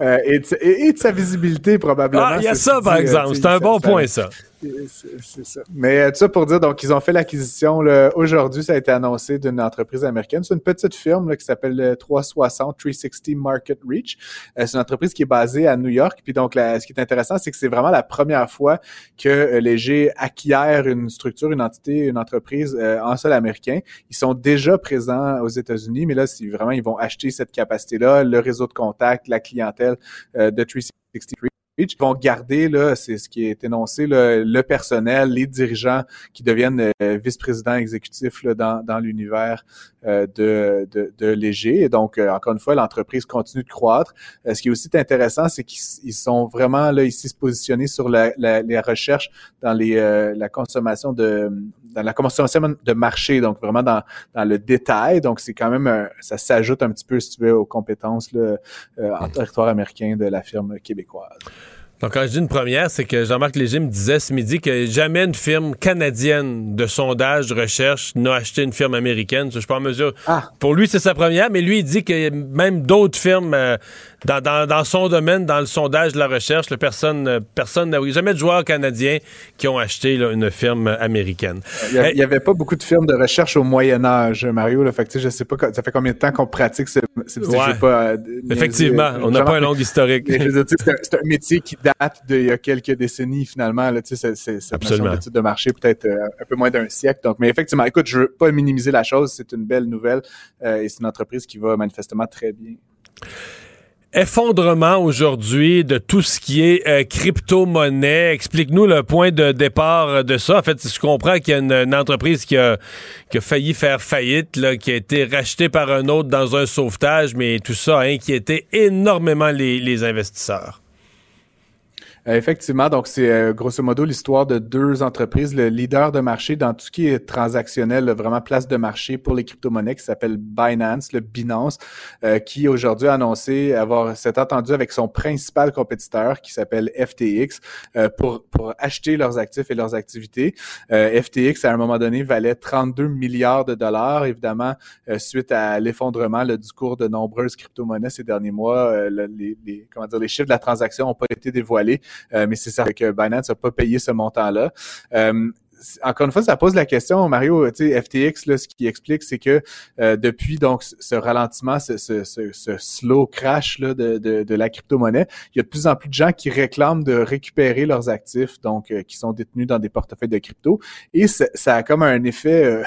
Et, et, de sa visibilité, probablement. Ah, il y a ça, par exemple. C'est un bon point, ça. C'est ça. Mais euh, tout ça pour dire, donc, ils ont fait l'acquisition. Aujourd'hui, ça a été annoncé d'une entreprise américaine. C'est une petite firme là, qui s'appelle 360 360 Market Reach. Euh, c'est une entreprise qui est basée à New York. Puis donc, ce qui est intéressant, c'est que c'est vraiment la première fois que euh, Léger acquiert une structure, une entité, une entreprise en sol américain. Ils sont déjà présents aux États-Unis, mais là, c'est vraiment, ils vont acheter cette capacité-là, le réseau de contact, la clientèle de 360 ils vont garder, là, c'est ce qui est énoncé, le personnel, les dirigeants qui deviennent euh, vice-présidents exécutifs dans, l'univers euh, de, de, de, Léger. Et donc, euh, encore une fois, l'entreprise continue de croître. ce qui est aussi intéressant, c'est qu'ils sont vraiment là ici se positionner sur la, la, les recherches dans la consommation de dans la consommation de marché, donc vraiment dans, dans le détail. Donc, c'est quand même ça s'ajoute un petit peu, si tu veux, aux compétences là, en territoire américain de la firme québécoise. Donc, quand je dis une première, c'est que Jean-Marc Léger me disait ce midi que jamais une firme canadienne de sondage, de recherche n'a acheté une firme américaine. Je suis pas en mesure. Ah. Pour lui, c'est sa première, mais lui, il dit que même d'autres firmes euh, dans, dans, dans, son domaine, dans le sondage de la recherche, personne personne n'a jamais de joueurs canadiens qui ont acheté une firme américaine. Il n'y avait pas beaucoup de firmes de recherche au Moyen Âge, Mario. Là, fait que, je sais pas, ça fait combien de temps qu'on pratique ce, ce ouais. pas, euh, Effectivement, on n'a pas un long historique. C'est un métier qui date d'il y a quelques décennies, finalement. Là, c'est cette d'étude de marché, peut-être euh, un peu moins d'un siècle. Donc, mais effectivement, écoute, je veux pas minimiser la chose. C'est une belle nouvelle euh, et c'est une entreprise qui va manifestement très bien effondrement aujourd'hui de tout ce qui est euh, crypto-monnaie. Explique-nous le point de départ de ça. En fait, je comprends qu'il y a une, entreprise qui a, failli faire faillite, qui a été rachetée par un autre dans un sauvetage, mais tout ça a inquiété énormément les investisseurs. Euh, effectivement, donc c'est euh, grosso modo l'histoire de deux entreprises, le leader de marché dans tout ce qui est transactionnel, vraiment place de marché pour les crypto-monnaies qui s'appelle Binance, le Binance, euh, qui aujourd'hui a annoncé avoir s'est attendu avec son principal compétiteur qui s'appelle FTX pour, pour acheter leurs actifs et leurs activités. FTX, à un moment donné, valait 32 milliards de dollars, évidemment, suite à l'effondrement du cours de nombreuses crypto-monnaies ces derniers mois. les, les, comment dire, les chiffres de la transaction n'ont pas été dévoilés. Euh, mais c'est ça que Binance n'a pas payé ce montant-là euh, encore une fois, ça pose la question, Mario, tu sais, FTX, là, ce qui explique, c'est que euh, depuis donc ce ralentiment, ce, ce, ce, slow crash là, de, de, de la crypto-monnaie, il y a de plus en plus de gens qui réclament de récupérer leurs actifs, donc qui sont détenus dans des portefeuilles de crypto. Et ça a comme un effet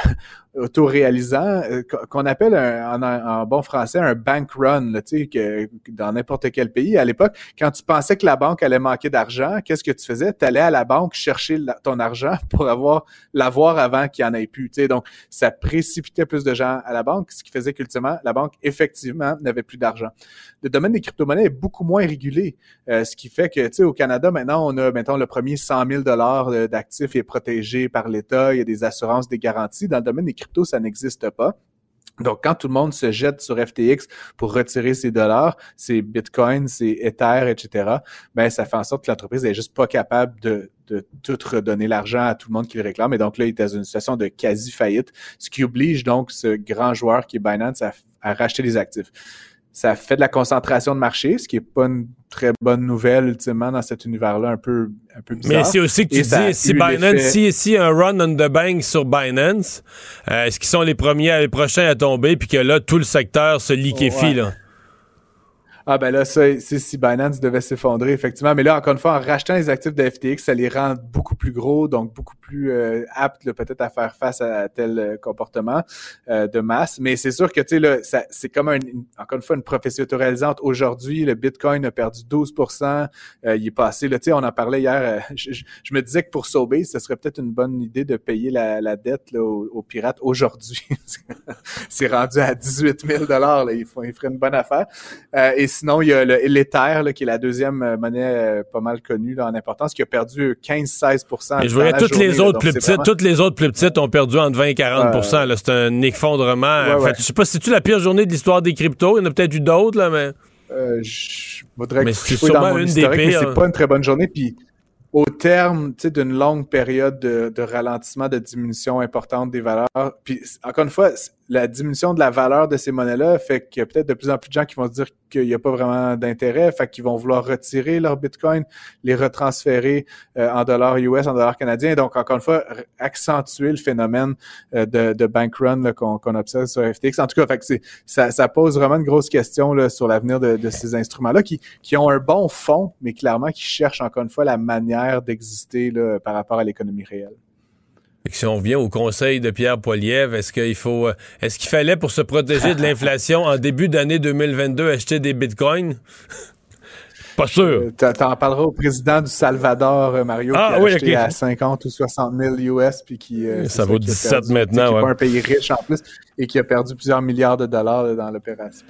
autoréalisant euh, qu'on appelle en, bon français un bank run, tu sais, que, dans n'importe quel pays. À l'époque, quand tu pensais que la banque allait manquer d'argent, qu'est-ce que tu faisais? Tu allais à la banque chercher ton argent pour avoir l'avoir avant qu'il y en ait plus. Tu sais, donc, ça précipitait plus de gens à la banque, ce qui faisait qu'ultimement, la banque, effectivement, n'avait plus d'argent. Le domaine des crypto-monnaies est beaucoup moins régulé, euh, ce qui fait que, tu sais, au Canada, maintenant, on a, mettons, le premier 100 000 d'actifs est protégé par l'État, il y a des assurances, des garanties. Dans le domaine des crypto, ça n'existe pas. Donc, quand tout le monde se jette sur FTX pour retirer ses dollars, ses bitcoins, ses Ether, etc., ben, ça fait en sorte que l'entreprise n'est juste pas capable de, tout redonner l'argent à tout le monde qui le réclame. Et donc, là, il est dans une situation de quasi-faillite, ce qui oblige donc ce grand joueur qui est Binance à, à racheter les actifs ça fait de la concentration de marché, ce qui est pas une très bonne nouvelle ultimement dans cet univers-là un peu, un peu bizarre. Mais c'est aussi que tu dis, si Binance, si, si, un run on the bank sur Binance, euh, est-ce qu'ils sont les premiers, les prochains à tomber, puis que là, tout le secteur se liquéfie, là? Ah ben là, ça, si Binance devait s'effondrer, effectivement. Mais là, encore une fois, en rachetant les actifs de FTX, ça les rend beaucoup plus gros, donc beaucoup plus euh, aptes peut-être à faire face à, tel euh, comportement euh, de masse. Mais c'est sûr que, tu sais, là, c'est comme, un, encore une fois, une prophétie autoralisante. Aujourd'hui, le Bitcoin a perdu 12% Il est passé, là, tu sais, on en parlait hier. Je, me disais que pour sauver, ce serait peut-être une bonne idée de payer la, dette là, aux, pirates aujourd'hui. c'est rendu à 18 000 là. Il, faut, il ferait une bonne affaire. Sinon, il y a l'Ether, qui est la deuxième euh, monnaie euh, pas mal connue en importance, qui a perdu 15-16 je voyais toutes les autres plus petites, toutes les autres plus petites ont perdu entre 20 et 40 C'est un effondrement. Je ne Je sais pas si c'est la pire journée de l'histoire des cryptos? Il y en a peut-être eu d'autres, là, mais. Euh, je voudrais que c'est sûrement une des pires. Mais c'est pas une très bonne journée. Puis au terme d'une longue période de, de, ralentissement, de diminution importante des valeurs. Puis encore une fois, la diminution de la valeur de ces monnaies-là fait qu'il y a peut-être de plus en plus de gens qui vont se dire qu'il n'y a pas vraiment d'intérêt, fait qu'ils vont vouloir retirer leur Bitcoin, les retransférer euh, en dollars US, en dollars canadiens. Donc, encore une fois, accentuer le phénomène euh, de, bank run qu'on observe sur FTX. En tout cas, ça, pose vraiment une grosse question sur l'avenir de, ces instruments-là qui ont un bon fond, mais clairement qui cherchent encore une fois la manière d'exister par rapport à l'économie réelle si on revient au conseil de Pierre Poilievre, est-ce qu'il faut, euh, est-ce qu'il fallait pour se protéger de l'inflation en début d'année 2022 acheter des bitcoins? Pas sûr. Euh, t'en parleras au président du Salvador, euh, Mario, ah, qui a acheté à 50 ou 60 000 US, puis qui... ça vaut 17 maintenant, qui ouais. pas un pays riche en plus, et qui a perdu plusieurs milliards de dollars dans l'opération.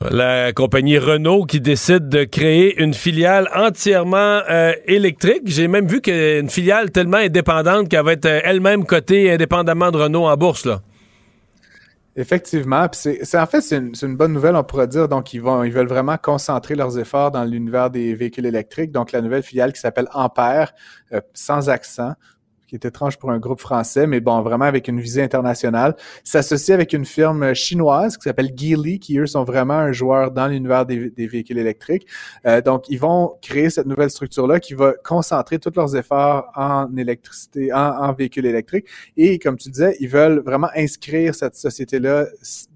La compagnie Renault qui décide de créer une filiale entièrement euh, électrique. J'ai même vu qu'une filiale tellement indépendante qu'elle va être euh, elle-même cotée indépendamment de Renault en bourse. Effectivement, c'est en fait c'est une, bonne nouvelle, on pourrait dire. Donc ils ils veulent vraiment concentrer leurs efforts dans l'univers des véhicules électriques. Donc la nouvelle filiale qui s'appelle Ampère, euh, sans accent, qui est étrange pour un groupe français, mais bon, vraiment avec une visée internationale, s'associe avec une firme chinoise qui s'appelle Geely, qui eux sont vraiment un joueur dans l'univers des, véhicules électriques. Euh, donc, ils vont créer cette nouvelle structure-là qui va concentrer tous leurs efforts en électricité, en, véhicules électriques. Et comme tu disais, ils veulent vraiment inscrire cette société-là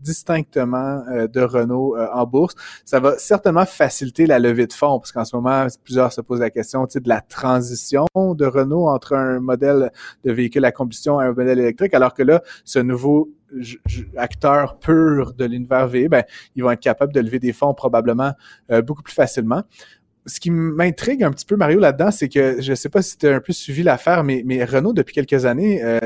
distinctement euh, de Renault euh, en bourse. Ça va certainement faciliter la levée de fonds, parce qu'en ce moment, plusieurs se posent la question de la transition de Renault entre un modèle de véhicule à combustion à un modèle électrique, alors que là, ce nouveau acteur pur de l'univers V, ben, ils vont être capables de lever des fonds probablement euh, beaucoup plus facilement ce qui m'intrigue un petit peu, Mario, là-dedans, c'est que je ne sais pas si tu as un peu suivi l'affaire, mais, Renault, depuis quelques années, euh,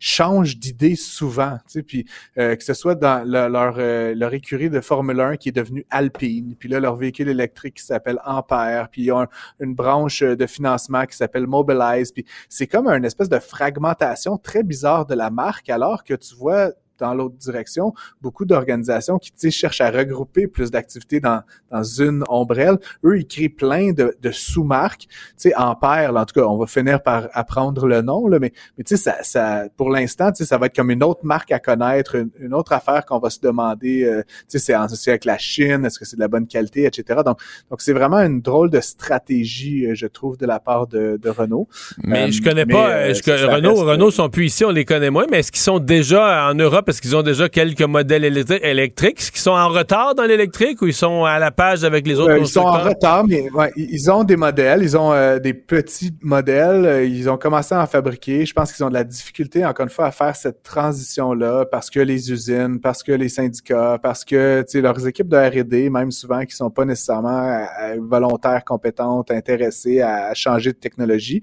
change d'idée souvent. Puis euh, que ce soit dans leur, euh, leur écurie de Formule 1 qui est devenue Alpine, puis là, leur véhicule électrique qui s'appelle Ampère, puis ils ont une branche de financement qui s'appelle Mobilize. Puis c'est comme une espèce de fragmentation très bizarre de la marque, alors que tu vois dans l'autre direction. Beaucoup d'organisations qui cherchent à regrouper plus d'activités dans, dans une ombrelle. Eux, ils créent plein de, de sous-marques. Tu sais, Ampère, là, en tout cas, on va finir par apprendre le nom, là, mais, mais tu sais, ça, ça, pour l'instant, tu sais, ça va être comme une autre marque à connaître, une, autre affaire qu'on va se demander, euh, tu sais, c'est associé avec la Chine, est-ce que c'est de la bonne qualité, etc. Donc, donc c'est vraiment une drôle de stratégie, euh, je trouve, de la part de, de Renault. Mais je connais euh, pas, je, Renault, Renault sont plus ici, on les connaît moins, mais est-ce qu'ils sont déjà en Europe parce qu'ils ont déjà quelques modèles électriques. Est-ce qu'ils sont en retard dans l'électrique ou ils sont à la page avec les autres euh, Ils sont en retard, mais ils ont des modèles. Ils ont euh, des petits modèles. Euh, ils ont commencé à en fabriquer. Je pense qu'ils ont de la difficulté, encore une fois, à faire cette transition-là parce que les usines, parce que les syndicats, parce que leurs équipes de R&D, même souvent, qui sont pas nécessairement volontaires, compétentes, intéressées à, changer de technologie.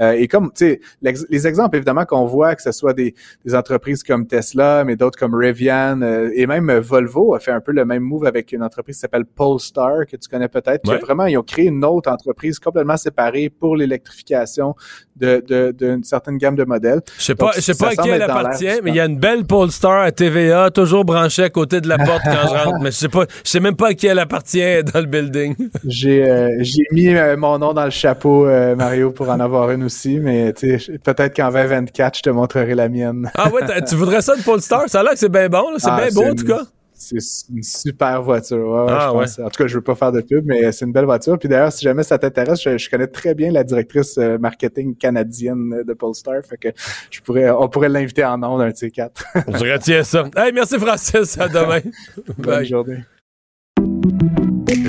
et comme, tu sais, les exemples, évidemment, qu'on voit, que ce soit des, des entreprises comme Tesla, mais d'autres comme Rivian euh, et même euh, Volvo a fait un peu le même move avec une entreprise qui s'appelle Polestar, que tu connais peut-être. Vraiment, ils ont créé une autre entreprise complètement séparée pour l'électrification d'une de, certaine gamme de modèles. Je sais pas, je sais pas à qui elle appartient, mais il y a une belle Polestar à TVA, toujours branchée à côté de la porte quand je rentre. Mais je sais pas, je sais même pas à qui elle appartient dans le building. J'ai euh, j'ai mis mon nom dans le chapeau, Mario, pour en avoir une aussi, mais peut-être qu'en 2024, je te montrerai la mienne. ah ouais, tu voudrais ça de Polestar? Ça a l'air que c'est bien bon, c'est ah, bien beau en tout cas. C'est une super voiture. Ouais, Ah, je pense. En tout cas, je veux pas faire de pub, mais c'est une belle voiture. Puis d'ailleurs, si jamais ça t'intéresse, je, je connais très bien la directrice euh, marketing canadienne de Polestar. Fait que je pourrais, on pourrait l'inviter en nom d'un de ces quatre. Je retiens ça. Hey, merci Francis, à demain. Bonne Bye. journée.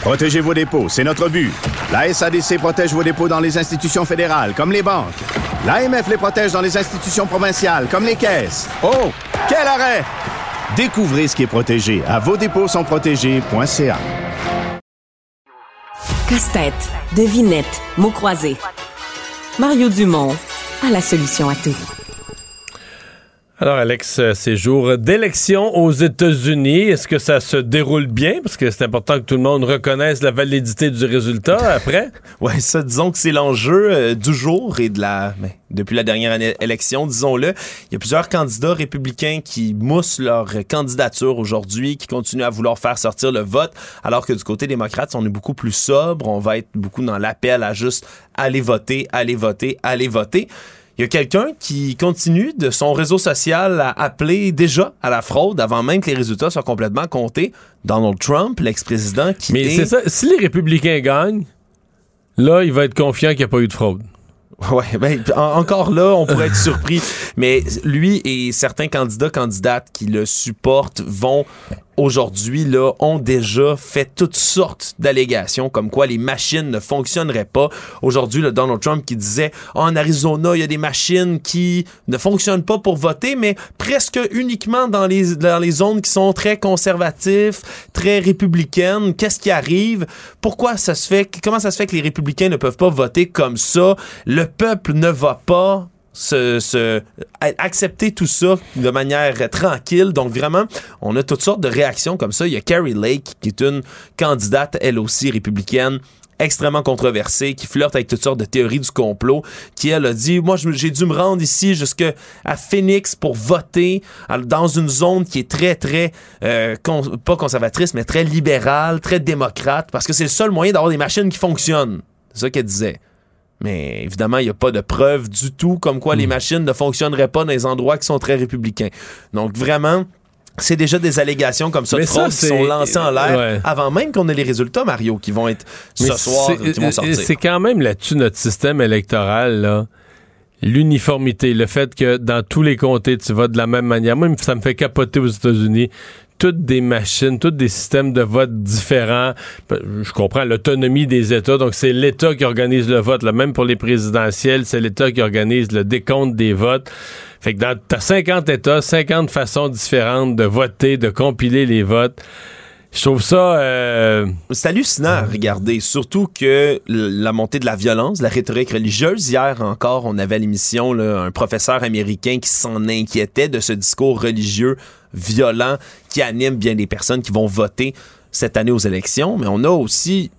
Protégez vos dépôts, c'est notre but. La SADC protège vos dépôts dans les institutions fédérales, comme les banques. L'AMF les protège dans les institutions provinciales, comme les caisses. Oh, quel arrêt! Découvrez ce qui est protégé à vos dépôts sont protégés.ca. Casse-tête, devinette, mots croisés. Mario Dumont a la solution à tout. Alors, Alex, euh, ces jours d'élection aux États-Unis, est-ce que ça se déroule bien? Parce que c'est important que tout le monde reconnaisse la validité du résultat après. Ouais, ça, disons que c'est l'enjeu euh, du jour et de la. ben, depuis la dernière élection, disons-le. Il y a plusieurs candidats républicains qui moussent leur candidature aujourd'hui, qui continuent à vouloir faire sortir le vote, alors que du côté démocrate, on est beaucoup plus sobre. On va être beaucoup dans l'appel à juste aller voter, aller voter, aller voter. Il y a quelqu'un qui continue de son réseau social à appeler déjà à la fraude avant même que les résultats soient complètement comptés. Donald Trump, l'ex-président, qui Mais est... c'est ça, si les républicains gagnent, là, il va être confiant qu'il n'y a pas eu de fraude. Ouais, ben, en- encore là, on pourrait être surpris. Mais lui et certains candidats, candidates qui le supportent vont aujourd'hui, là, ont déjà fait toutes sortes d'allégations comme quoi les machines ne fonctionneraient pas. Aujourd'hui, le Donald Trump qui disait, en Arizona, il y a des machines qui ne fonctionnent pas pour voter, mais presque uniquement dans les, dans les zones qui sont très conservatifs, très républicaines. Qu'est-ce qui arrive? Pourquoi ça se fait? Comment ça se fait que les républicains ne peuvent pas voter comme ça? Le peuple ne va pas se, accepter tout ça de manière tranquille. Donc vraiment, on a toutes sortes de réactions comme ça. Il y a Carrie Lake, qui est une candidate, elle aussi républicaine, extrêmement controversée, qui flirte avec toutes sortes de théories du complot, qui elle a dit, moi j'ai dû me rendre ici jusqu'à Phoenix pour voter dans une zone qui est très très euh, pas conservatrice, mais très libérale, très démocrate, parce que c'est le seul moyen d'avoir des machines qui fonctionnent. C'est ça qu'elle disait. Mais évidemment, il n'y a pas de preuve du tout comme quoi les machines ne fonctionneraient pas dans les endroits qui sont très républicains. Donc vraiment, c'est déjà des allégations comme ça Mais de fraude qui sont lancées en l'air ouais. avant même qu'on ait les résultats, Mario, qui vont être ce soir, c'est- qui vont sortir. C'est quand même là-dessus notre système électoral, là. L'uniformité, le fait que dans tous les comtés, tu votes de la même manière. Moi, ça me fait capoter aux États-Unis. Toutes des machines, tous des systèmes de vote différents. Je comprends l'autonomie des États. Donc, c'est l'État qui organise le vote. Là. Même pour les présidentielles, c'est l'État qui organise le décompte des votes. Fait que t'as 50 États, 50 façons différentes de voter, de compiler les votes. Je trouve ça... euh, C'est hallucinant à regarder, surtout que la montée de la violence, la rhétorique religieuse. Hier encore, on avait à l'émission un professeur américain qui s'en inquiétait de ce discours religieux violent qui anime bien des personnes qui vont voter cette année aux élections. Mais on a aussi,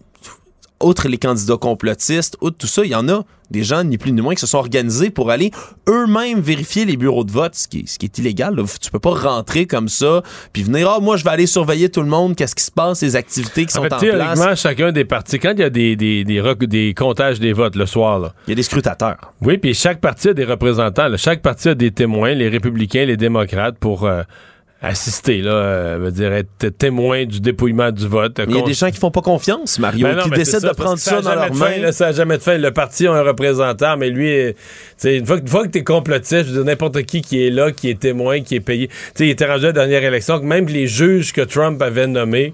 outre les candidats complotistes, outre tout ça, il y en a des gens, ni plus ni moins, qui se sont organisés pour aller eux-mêmes vérifier les bureaux de vote, ce qui est, ce qui est illégal. là. Tu peux pas rentrer comme ça, puis venir, ah, moi, je vais aller surveiller tout le monde, qu'est-ce qui se passe, les activités qui En sont fait, en place. théoriquement, chacun des partis, quand il y a des, des, des, des comptages des votes le soir, là, Il y a des scrutateurs. oui, puis chaque parti a des représentants. là. Chaque parti a des témoins, les républicains, les démocrates, pour euh, assister, là, euh, veut dire être témoin du dépouillement du vote. Il y a des gens qui font pas confiance, Mario, Ben non, qui décident de prendre ça, a dans leurs mains. ça n'a jamais de fin. Le parti a un représentant, mais lui, euh, une fois, que- une fois que tu es complotiste, je veux dire, n'importe qui qui est là, qui est témoin, qui est payé. Tu sais, il était rendu à la dernière élection, que même les juges que Trump avait nommés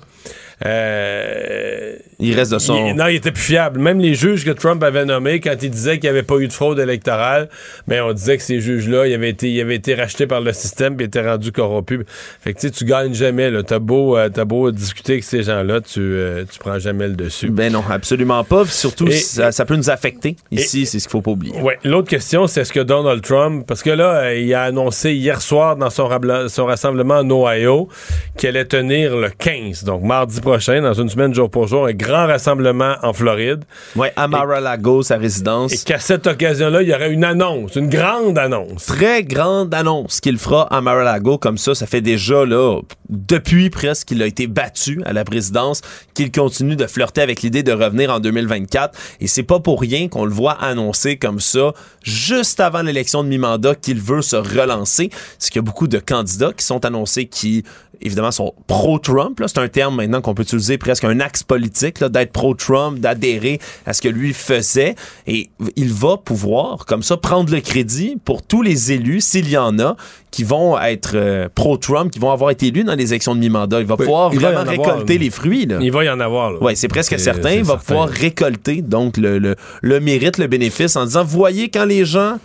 Euh, il reste de son. non, il était plus fiable. Même les juges que Trump avait nommés, quand il disait qu'il n'y avait pas eu de fraude électorale, mais on disait que ces juges-là, ils avaient été, ils avaient été rachetés par le système puis étaient rendus corrompus. Fait que tu sais, tu gagnes jamais. T'as beau, euh, as beau discuter avec ces gens-là, tu, euh, tu prends jamais le dessus. Ben non, absolument pas. surtout, ça, peut nous affecter. Ici, c'est ce qu'il faut pas oublier. Ouais. L'autre question, c'est est-ce que Donald Trump, parce que là, euh, il a annoncé hier soir dans son, son rassemblement en Ohio qu'il allait tenir le 15, donc mardi prochain, dans une semaine jour pour jour, un grand rassemblement en Floride. Oui, à Mar-a-Lago, sa résidence. Et qu'à cette occasion-là, il y aurait une annonce, une grande annonce. Très grande annonce qu'il fera à Mar-a-Lago. Comme ça, ça fait déjà, là, depuis presque qu'il a été battu à la présidence, qu'il continue de flirter avec l'idée de revenir en 2024. Et c'est pas pour rien qu'on le voit annoncer comme ça, juste avant l'élection de mi-mandat, qu'il veut se relancer. C'est qu'il y a beaucoup de candidats qui sont annoncés qui évidemment, sont pro-Trump. C'est un terme maintenant qu'on peut utiliser presque un axe politique, d'être pro-Trump, d'adhérer à ce que lui faisait. Et il va pouvoir, comme ça, prendre le crédit pour tous les élus, s'il y en a, qui vont être euh, pro-Trump, qui vont avoir été élus dans les élections de mi-mandat. Il va pouvoir vraiment récolter les fruits. Là. Il va y en avoir. Oui, c'est presque certain. Il va pouvoir récolter donc le, le, le mérite, le bénéfice en disant, voyez, quand les gens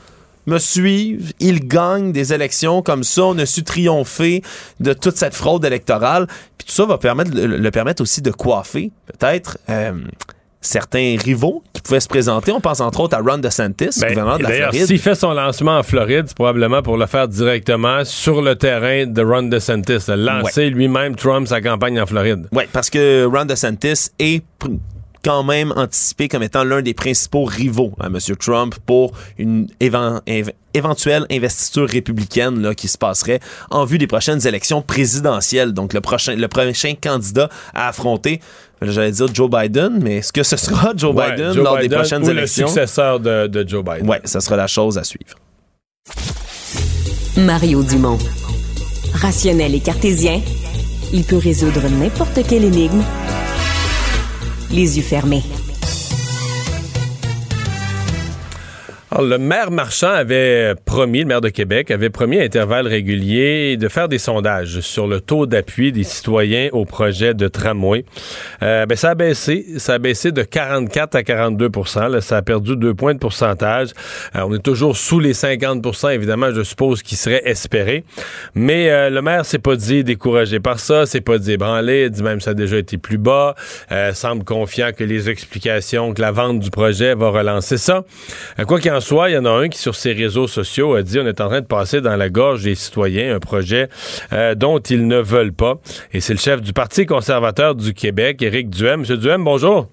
me suivent, ils gagnent des élections comme ça, on a su triompher de toute cette fraude électorale. Puis tout ça va permettre le, permettre aussi de coiffer peut-être euh, certains rivaux qui pouvaient se présenter. On pense entre autres à Ron DeSantis, ben, gouverneur de la Floride. S'il fait son lancement en Floride, c'est probablement pour le faire directement sur le terrain de Ron DeSantis, lancer lui-même Trump sa campagne en Floride. Oui, parce que Ron DeSantis est quand même anticipé comme étant l'un des principaux rivaux à M. Trump pour une éventuelle investiture républicaine là, qui se passerait en vue des prochaines élections présidentielles. Donc, le prochain, le prochain candidat à affronter, j'allais dire Joe Biden, mais est-ce que ce sera Joe Biden lors des prochaines élections? le successeur de, de Joe Biden. Oui, ça sera la chose à suivre. Mario Dumont. Rationnel et cartésien, il peut résoudre n'importe quelle énigme les yeux fermés. Le maire Marchand avait promis, le maire de Québec avait promis à intervalles réguliers de faire des sondages sur le taux d'appui des citoyens au projet de tramway. Euh, ben, ça a baissé, ça a baissé de 44 à 42% Ça a perdu deux points de pourcentage. Euh, on est toujours sous les 50% évidemment, je suppose, qui serait espéré. Mais euh, le maire s'est pas dit découragé par ça, s'est pas dit ébranlé, dit même ça a déjà été plus bas, semble confiant que les explications, que la vente du projet va relancer ça. quoi qu'il en il y en a un qui, sur ses réseaux sociaux, a dit on est en train de passer dans la gorge des citoyens un projet euh, dont ils ne veulent pas. Et c'est le chef du Parti conservateur du Québec, Éric Duhem. Monsieur Duhem, bonjour.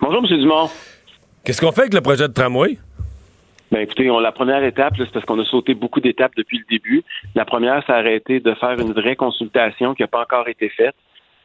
Bonjour, Monsieur Dumont. Qu'est-ce qu'on fait avec le projet de tramway? Ben écoutez, on, la première étape, c'est parce qu'on a sauté beaucoup d'étapes depuis le début. La première, ça a été de faire une vraie consultation qui n'a pas encore été faite.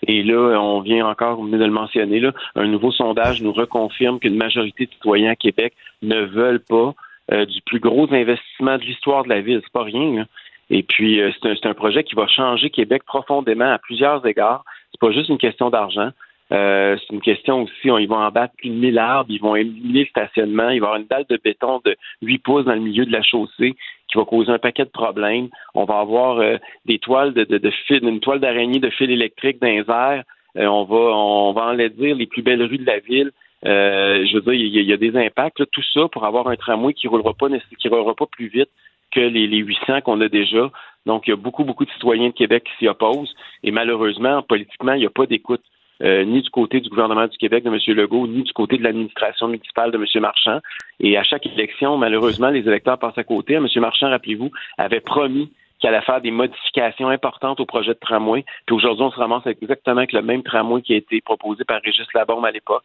Et là, on vient encore, vous de le mentionner, là, un nouveau sondage nous reconfirme qu'une majorité de citoyens à Québec ne veulent pas euh, du plus gros investissement de l'histoire de la ville. C'est pas rien. Et puis, euh, c'est un, projet qui va changer Québec profondément à plusieurs égards. C'est pas juste une question d'argent. Euh, c'est une question aussi, ils vont en battre plus de 1000 arbres, ils vont éliminer le stationnement, il va y avoir une dalle de béton de 8 pouces dans le milieu de la chaussée va causer un paquet de problèmes. On va avoir euh, des toiles de, fil, une toile d'araignée de fil électrique dans les airs. Euh, on va on va enlaidir les plus belles rues de la ville. je veux dire, il y, a, des impacts. tout ça pour avoir un tramway qui roulera pas qui roulera pas plus vite que les, les 800 qu'on a déjà. Donc, il y a beaucoup, beaucoup de citoyens de Québec qui s'y opposent. Et malheureusement, politiquement, il n'y a pas d'écoute. Euh, ni du côté du gouvernement du Québec de M. Legault, ni du côté de l'administration municipale de M. Marchand. Et à chaque élection, malheureusement, les électeurs passent à côté. M. Marchand, rappelez-vous, avait promis qu'il allait faire des modifications importantes au projet de tramway. Puis aujourd'hui, on se ramasse exactement avec le même tramway qui a été proposé par Régis Labombe à l'époque.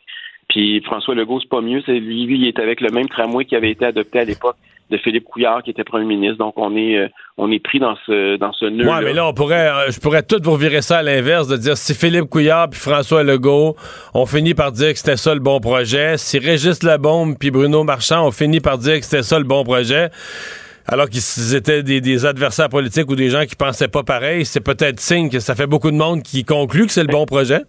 Puis François Legault, c'est pas mieux. C'est lui, il est avec le même tramway qui avait été adopté à l'époque de Philippe Couillard qui était premier ministre. Donc on est euh, on est pris dans ce dans ce nœud. Ouais, mais là on pourrait euh, je pourrais tout vous virer ça à l'inverse de dire si Philippe Couillard puis François Legault ont fini par dire que c'était ça le bon projet, si Régis Labombe puis Bruno Marchand ont fini par dire que c'était ça le bon projet. Alors qu'ils étaient des, adversaires politiques ou des gens qui pensaient pas pareil, c'est peut-être signe que ça fait beaucoup de monde qui conclut que c'est le bon projet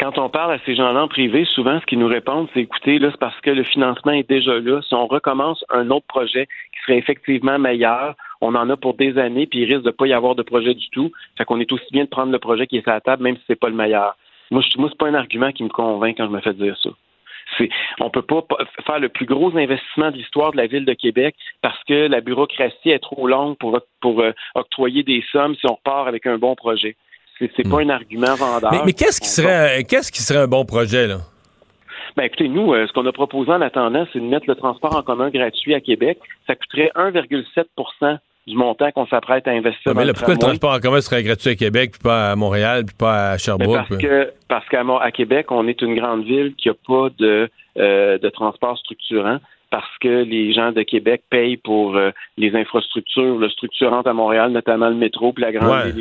quand on parle à ces gens-là en privé, souvent ce qu'ils nous répondent, c'est écoutez, là, c'est parce que le financement est déjà là. Si on recommence un autre projet qui serait effectivement meilleur, on en a pour des années, puis il risque de pas y avoir de projet du tout. Fait qu'on est aussi bien de prendre le projet qui est sur la table, même si c'est pas le meilleur. Moi, je, moi c'est pas un argument qui me convainc quand je me fais dire ça. C'est, on peut pas faire le plus gros investissement de l'histoire de la ville de Québec parce que la bureaucratie est trop longue pour, pour euh, octroyer des sommes si on repart avec un bon projet. C'est, c'est pas hmm. un argument vendeur. Mais, qu'est-ce qui serait, qu'est-ce qui serait un bon projet, là? Ben écoutez, nous, euh, ce qu'on a proposé en attendant, c'est de mettre le transport en commun gratuit à Québec. Ça coûterait 1,7 du montant qu'on s'apprête à investir. mais là, pourquoi le transport en commun serait gratuit à Québec, puis pas à Montréal, puis pas à Sherbrooke? parce que parce qu'à à Québec, on est une grande ville qui n'a pas de, euh, de transport structurant parce que les gens de Québec payent pour euh, les infrastructures le structurantes à Montréal, notamment le métro, puis la grande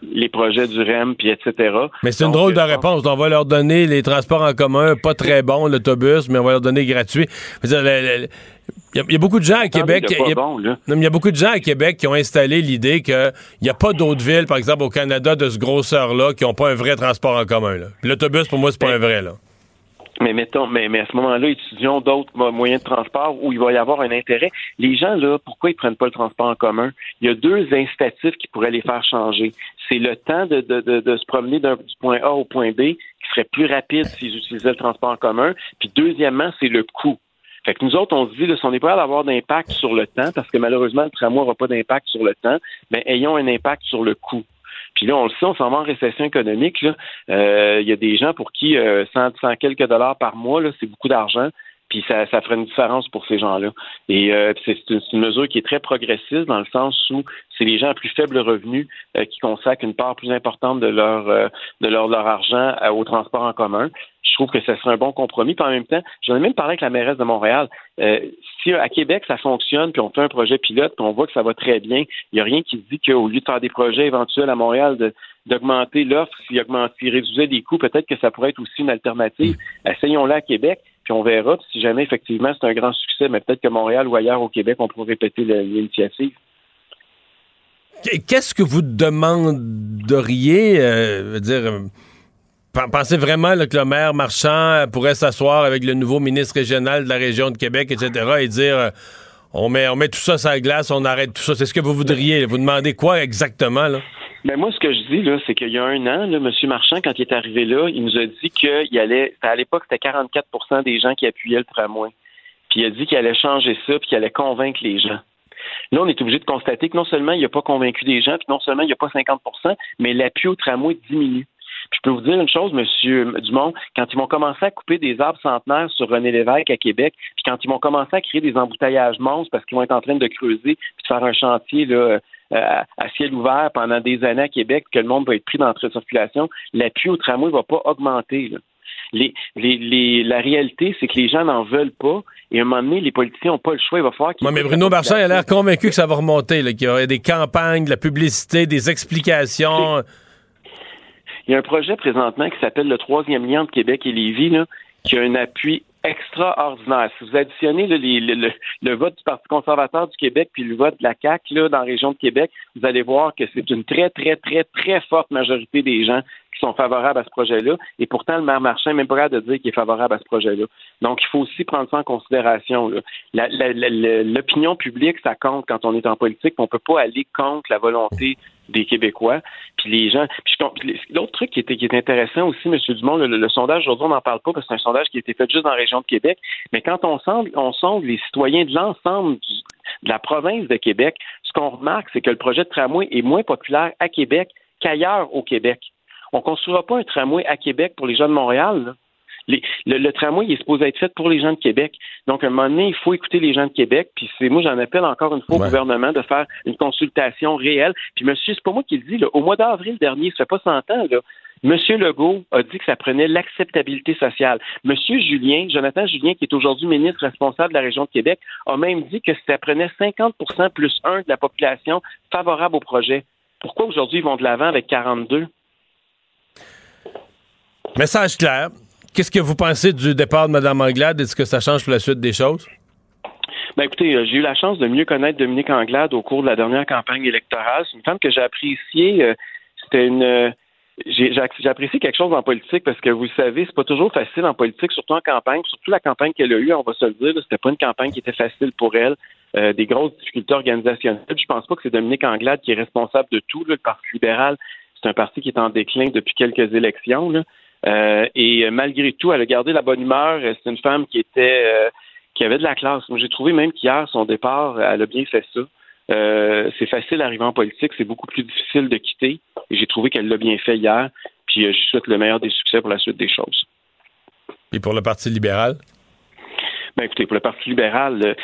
les, projets du REM, puis etc. Mais c'est une drôle de réponse. On va leur donner les transports en commun, pas très bons, l'autobus, mais on va leur donner gratuit. Il y, a beaucoup de gens à Québec. Il y, a beaucoup de gens à Québec qui ont installé l'idée qu'il n'y a pas d'autres villes, par exemple au Canada, de ce grosseur-là, qui n'ont pas un vrai transport en commun. L'autobus, pour moi, c'est pas un vrai. Là. Mais mettons, mais, mais à ce moment-là, étudions d'autres moyens de transport où il va y avoir un intérêt. Les gens, là, pourquoi ils prennent pas le transport en commun? Il y a deux incitatifs qui pourraient les faire changer. C'est le temps de, de, de, se promener du point A au point B qui serait plus rapide s'ils utilisaient le transport en commun. Puis deuxièmement, c'est le coût. Fait que nous autres, on se dit, si on n'est pas à avoir d'impact sur le temps, parce que malheureusement, le tramway n'aura pas d'impact sur le temps, mais ayons un impact sur le coût. Puis là, on le sait, on s'en va en récession économique. Euh, il y a des gens pour qui 100, euh, quelques dollars par mois, c'est beaucoup d'argent. Puis ça, ça ferait une différence pour ces gens-là. Et euh, c'est une, mesure qui est très progressiste dans le sens où c'est les gens à plus faible revenu qui consacrent une part plus importante de leur de leur, leur argent au transport en commun je trouve que ce serait un bon compromis. Puis en même temps, j'en ai même parlé avec la mairesse de Montréal. Euh, si à Québec ça fonctionne, puis on fait un projet pilote, puis on voit que ça va très bien, il n'y a rien qui dit qu'au lieu de faire des projets éventuels à Montréal, d'augmenter l'offre, s'il réduisait les coûts, peut-être que ça pourrait être aussi une alternative. Essayons-la à Québec, puis on verra. si jamais effectivement c'est un grand succès, mais peut-être que Montréal ou ailleurs au Québec, on pourrait répéter l'initiative. Qu'est-ce que vous demanderiez, euh, dire euh, Pensez vraiment que le maire Marchand pourrait s'asseoir avec le nouveau ministre régional de la région de Québec, etc., et dire euh, on, met, on met tout ça sur la glace, on arrête tout ça. C'est ce que vous voudriez. Vous demandez quoi exactement? Là? Ben moi, ce que je dis, c'est qu'il y a un an, M. Marchand, quand il est arrivé là, il nous a dit qu'il allait. À l'époque, c'était 44% des gens qui appuyaient le tramway. Puis il a dit qu'il allait changer ça, puis qu'il allait convaincre les gens. Là, on est obligé de constater que non seulement il n'a pas convaincu des gens, puis non seulement il n'y a pas 50% mais l'appui au tramway diminue je peux vous dire une chose, Monsieur Dumont, quand ils vont commencer à couper des arbres centenaires sur René Lévesque à Québec, puis quand ils vont commencer à créer des embouteillages monstres parce qu'ils vont être en train de creuser puis de faire un chantier là, euh, à ciel ouvert pendant des années à Québec, que le monde va être pris dans la circulation, l'appui au tramway ne va pas augmenter. la réalité, c'est que les gens n'en veulent pas. Et à un moment donné, les politiciens n'ont pas le choix. Il va falloir qu'ils. mais Bruno Marchand a l'air convaincu que ça va remonter, qu'il y aurait des campagnes, de la publicité, des explications. Il y a un projet présentement qui s'appelle le troisième lien de Québec et Lévis, là, qui a un appui extraordinaire. Si vous additionnez le, vote du Parti conservateur du Québec puis le vote de la CAQ là, dans la région de Québec, vous allez voir que c'est une très, très, très, très forte majorité des gens qui sont favorables à ce projet-là. Et pourtant, le maire Marchand n'est même pas capable de dire qu'il est favorable à ce projet-là. Donc, il faut aussi prendre ça en considération. L'opinion publique, ça compte quand on est en politique. On ne peut pas aller contre la volonté des Québécois. Puis les gens. L'autre truc qui, qui est intéressant aussi, M. Dumont, le, sondage aujourd'hui, on n'en parle pas parce que c'est un sondage qui a été fait juste dans la région de Québec. Mais quand on on sonde les citoyens de l'ensemble de la province de Québec, ce qu'on remarque, c'est que le projet de tramway est moins populaire à Québec qu'ailleurs au Québec. On ne construira pas un tramway à Québec pour les gens de Montréal. le, tramway il est supposé être fait pour les gens de Québec. Donc, à un moment donné, il faut écouter les gens de Québec. Puis c'est moi, j'en appelle encore une fois au gouvernement de faire une consultation réelle. Puis monsieur, c'est pas moi qui le dis. au mois d'avril dernier, ça fait pas 100 ans, là, Monsieur Legault a dit que ça prenait l'acceptabilité sociale. Monsieur Julien, Jonathan Julien, qui est aujourd'hui ministre responsable de la région de Québec, a même dit que ça prenait 50% plus 1 de la population favorable au projet. Pourquoi aujourd'hui ils vont de l'avant avec 42? Message clair. Qu'est-ce que vous pensez du départ de Mme Anglade? Est-ce que ça change pour la suite des choses? Ben écoutez, euh, j'ai eu la chance de mieux connaître Dominique Anglade au cours de la dernière campagne électorale. C'est une femme que j'ai appréciée. Euh, c'était une. Euh, j'ai apprécié quelque chose en politique parce que vous le savez, c'est pas toujours facile en politique, surtout en campagne, surtout la campagne qu'elle a eue, on va se le dire, c'était pas une campagne qui était facile pour elle. des grosses difficultés organisationnelles. Je pense pas que c'est Dominique Anglade qui est responsable de tout. le Parti libéral, c'est un parti qui est en déclin depuis quelques élections. Euh, et malgré tout, elle a gardé la bonne humeur. C'est une femme qui était euh, qui avait de la classe. J'ai trouvé même qu'hier, son départ, elle a bien fait ça. Euh, c'est facile d'arriver en politique, c'est beaucoup plus difficile de quitter. Et j'ai trouvé qu'elle l'a bien fait hier. Puis je souhaite le meilleur des succès pour la suite des choses. Et pour le Parti libéral? Ben écoutez, pour le Parti libéral,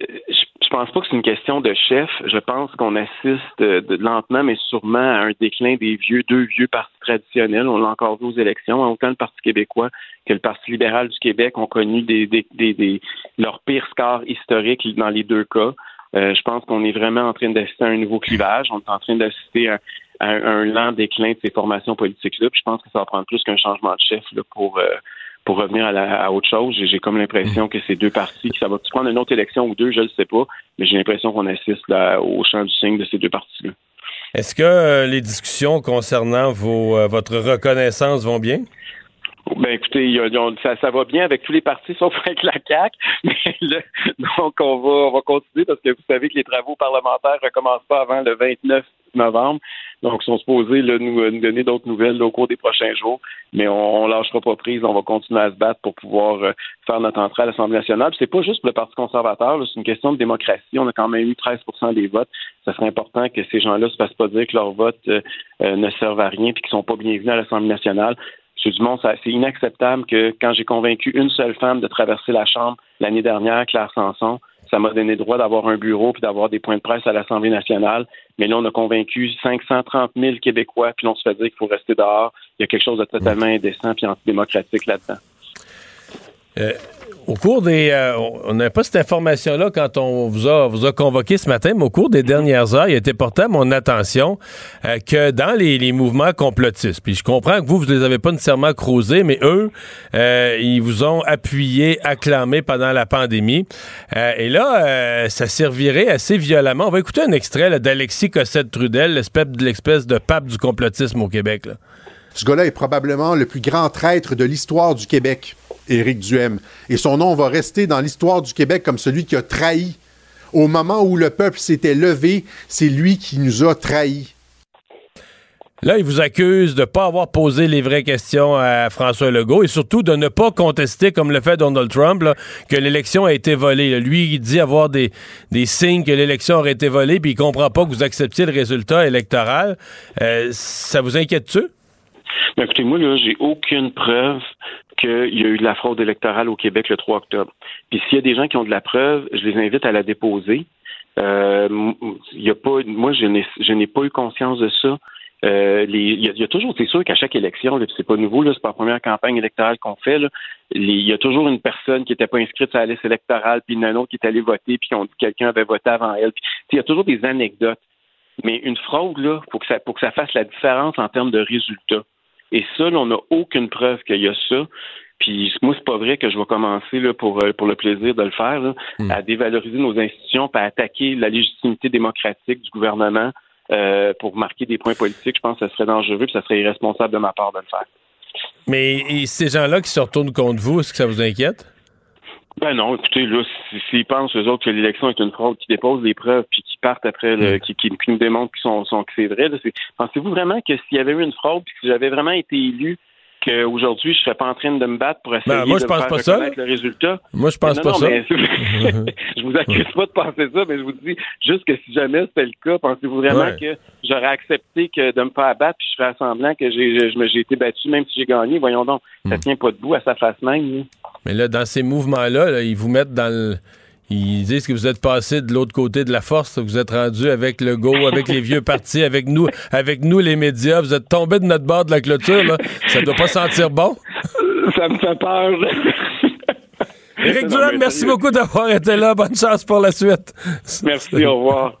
je, je pense pas que c'est une question de chef. Je pense qu'on assiste de, lentement, mais sûrement à un déclin des vieux, deux vieux partis traditionnels. On l'a encore vu aux élections. Autant le Parti québécois que le Parti libéral du Québec ont connu des, des, des, leur pire score historique dans les deux cas. Euh, je pense qu'on est vraiment en train d'assister à un nouveau clivage. On est en train d'assister à, un lent déclin de ces formations politiques-là. Je pense que ça va prendre plus qu'un changement de chef là, pour euh, pour revenir à, autre chose, j'ai comme l'impression que ces deux partis, ça va prendre une autre élection ou deux, je ne sais pas, mais j'ai l'impression qu'on assiste au champ du signe de ces deux partis-là. Est-ce que euh, les discussions concernant vos, euh, votre reconnaissance vont bien? Ben écoutez, ça, va bien avec tous les partis sauf avec la CAC. donc on va on va continuer parce que vous savez que les travaux parlementaires ne recommencent pas avant le 29 novembre. Donc, ils sont supposés nous, nous, donner d'autres nouvelles au cours des prochains jours, mais on, ne lâchera pas prise. On va continuer à se battre pour pouvoir euh, faire notre entrée à l'Assemblée nationale. C'est pas juste pour le Parti conservateur, c'est une question de démocratie. On a quand même eu 13% des votes. Ça serait important que ces gens-là se fassent pas dire que leur vote euh, euh, ne servent à rien et qu'ils sont pas bienvenus à l'Assemblée nationale. M. C'est inacceptable que quand j'ai convaincu une seule femme de traverser la Chambre l'année dernière, Claire Sanson, ça m'a donné droit d'avoir un bureau puis d'avoir des points de presse à l'Assemblée nationale. Mais là, on a convaincu 530 000 Québécois, puis on se fait dire qu'il faut rester dehors. Il y a quelque chose de totalement indécent et antidémocratique là-dedans. Euh, au cours des. Euh, on n'a pas cette information-là quand on vous a, vous a convoqué ce matin, mais au cours des dernières heures, il a été porté à mon attention euh, que dans les, mouvements complotistes, puis je comprends que vous, vous ne les avez pas nécessairement creusés, mais eux, ils vous ont appuyé, acclamé pendant la pandémie. et là, ça servirait assez violemment. On va écouter un extrait d'Alexis Cossette-Trudel, l'espèce de pape du complotisme au Québec. Ce gars-là est probablement le plus grand traître de l'histoire du Québec. Éric Duhem. Et son nom va rester dans l'histoire du Québec comme celui qui a trahi. Au moment où le peuple s'était levé, c'est lui qui nous a trahis. Là, il vous accuse de ne pas avoir posé les vraies questions à François Legault et surtout de ne pas contester, comme le fait Donald Trump, que l'élection a été volée. Lui, il dit avoir des, signes que l'élection aurait été volée, puis il comprend pas que vous acceptiez le résultat électoral. Euh, ça vous inquiète-tu? écoutez, moi, là, j'ai aucune preuve qu'il y a eu de la fraude électorale au Québec le 3 octobre. Puis s'il y a des gens qui ont de la preuve, je les invite à la déposer. Euh, pas, moi, je n'ai pas eu conscience de ça. Euh, il, y a, toujours, c'est sûr qu'à chaque élection, c'est pas nouveau, c'est pas la première campagne électorale qu'on fait. il y a toujours une personne qui n'était pas inscrite sur la liste électorale, puis une autre qui est allée voter, puis on dit que quelqu'un avait voté avant elle. il y a toujours des anecdotes. Mais une fraude, là, pour que ça, pour que ça fasse la différence en termes de résultats. Et ça, on n'a aucune preuve qu'il y a ça. Puis moi, c'est pas vrai que je vais commencer là, pour, euh, pour le plaisir de le faire, hmm. à dévaloriser nos institutions, puis à attaquer la légitimité démocratique du gouvernement euh, pour marquer des points politiques. Je pense que ce serait dangereux, puis ça serait irresponsable de ma part de le faire. Mais ces gens-là qui se retournent contre vous, est-ce que ça vous inquiète? Ben non, écoutez, là, s'ils pensent eux autres que l'élection est une fraude, qui déposent des preuves puis qui partent après, le, hmm. qui, qui, nous démontrent qu'ils sont, sont, que c'est vrai, pensez-vous vraiment que s'il y avait eu une fraude puis que j'avais vraiment été élu qu'aujourd'hui, je ne serais pas en train de me battre pour essayer ben, moi, je de pense faire pas ça. le résultat. Moi, je pense pas ça. je vous accuse pas de penser ça, mais je vous dis juste que si jamais c'était le cas, pensez-vous vraiment que j'aurais accepté que de me faire abattre puis je ferais semblant que j'ai, j'ai été battu même si j'ai gagné? Voyons donc, ça hmm. tient pas debout à sa face même. Mais là, dans ces mouvements-là, ils vous mettent dans le ils disent que vous êtes passé de l'autre côté de la force, vous êtes rendu avec le go, avec les vieux partis, avec nous, avec nous les médias, vous êtes tombé de notre bord de la clôture, là. Ça doit pas sentir bon. Ça me fait peur. Éric Durand, merci beaucoup d'avoir été là. Bonne chance pour la suite. Merci, au revoir.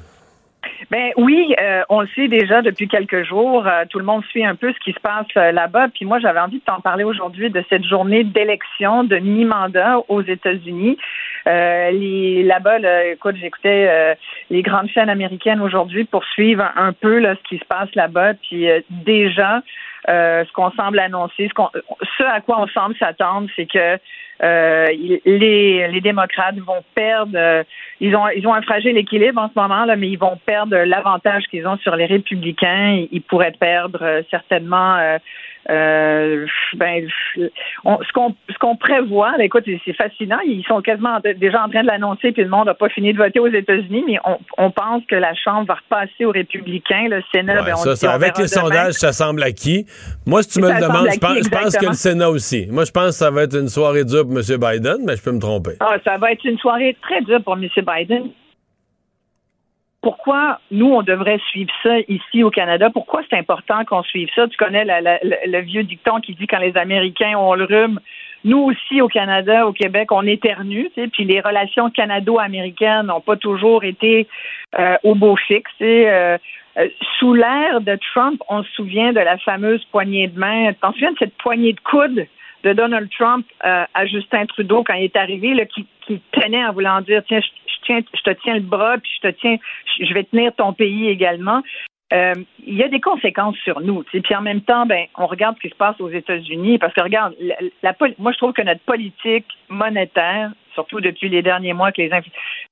Ben oui, euh, on le sait déjà depuis quelques jours. Euh, tout le monde suit un peu ce qui se passe euh, là-bas. Puis moi, j'avais envie de t'en parler aujourd'hui de cette journée d'élection de mi-mandat aux États-Unis. les là-bas, là, écoute, j'écoutais les grandes chaînes américaines aujourd'hui pour suivre un, peu là, ce qui se passe là-bas. Puis déjà, ce qu'on semble annoncer, ce, qu'on, ce à quoi on semble s'attendre, c'est que euh, les, les démocrates vont perdre, euh, ils ont ils ont un fragile équilibre en ce moment là, mais ils vont perdre l'avantage qu'ils ont sur les républicains. Ils, pourraient perdre euh, certainement euh, ben, ce qu'on ce qu'on prévoit, là, écoute, c'est fascinant. Ils sont quasiment déjà en train de l'annoncer, puis le monde n'a pas fini de voter aux États-Unis, mais on, on, pense que la Chambre va repasser aux républicains, le Sénat. ben, on, ça, avec les sondages, ça semble acquis. Moi, si tu me le demandes, je pense, je pense, que le Sénat aussi. Moi, je pense que ça va être une soirée dure pour M. Biden, mais je peux me tromper. Ah, ça va être une soirée très dure pour M. Biden pourquoi nous, on devrait suivre ça ici au Canada? Pourquoi c'est important qu'on suive ça? Tu connais le vieux dicton qui dit quand les Américains ont le rhume, nous aussi au Canada, au Québec, on éternue, tu sais, puis les relations canado-américaines n'ont pas toujours été euh, au beau fixe. Euh, euh, sous l'ère de Trump, on se souvient de la fameuse poignée de main. Tu t'en souviens de cette poignée de coude de Donald Trump à Justin Trudeau quand il est arrivé, là, qui, qui tenait en voulant dire tiens, je te tiens le bras, puis je te tiens, je vais tenir ton pays également. Euh, il y a des conséquences sur nous. Puis en même temps, ben, on regarde ce qui se passe aux États-Unis parce que regarde, la, moi je trouve que notre politique monétaire surtout depuis les derniers mois que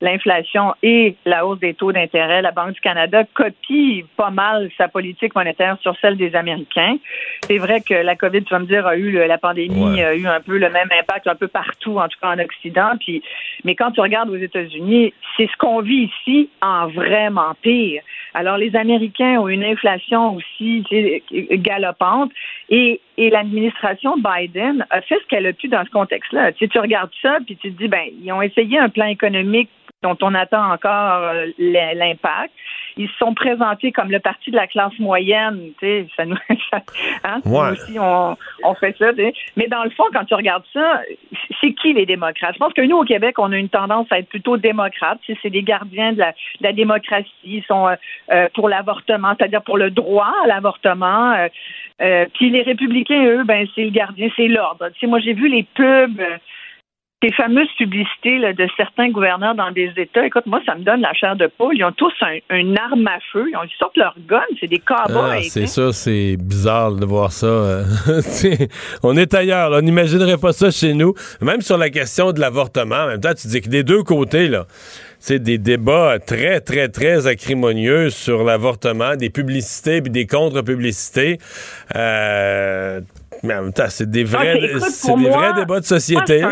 l'inflation et la hausse des taux d'intérêt, la Banque du Canada copie pas mal sa politique monétaire sur celle des Américains. C'est vrai que la COVID, tu vas me dire, a eu la pandémie a eu un peu le même impact un peu partout, en tout cas en Occident. Puis, mais quand tu regardes aux États-Unis, c'est ce qu'on vit ici en vraiment pire. Alors les Américains ont une inflation aussi galopante et, et l'administration Biden a fait ce qu'elle a pu dans ce contexte-là. Tu, sais, tu regardes ça puis tu te dis ben ils ont essayé un plan économique dont on attend encore euh, l'impact. Ils se sont présentés comme le parti de la classe moyenne, tu sais, ça nous, hein, aussi on, fait ça. Mais dans le fond, quand tu regardes ça, c'est qui les démocrates? Je pense que nous au Québec, on a une tendance à être plutôt démocrates. C'est des gardiens de la, démocratie. Ils sont euh, euh, pour l'avortement, c'est-à-dire pour le droit à l'avortement. puis les républicains, eux, ben c'est le gardien, c'est l'ordre. Tu sais, moi j'ai vu les pubs ces fameuses publicités de certains gouverneurs dans des États, écoute, moi, ça me donne la chair de poule. Ils ont tous un, une arme à feu. Ils, ont, ils sortent leur gun. C'est des cowboys. Ah, c'est ça, c'est bizarre de voir ça. Euh, on est ailleurs. On n'imaginerait pas ça chez nous. Même sur la question de l'avortement, en même temps, tu dis que des deux côtés, là, c'est des débats très, très, très acrimonieux sur l'avortement, des publicités puis des contre-publicités. Euh, mais en même temps, c'est des vrais, c'est des vrais débats de société.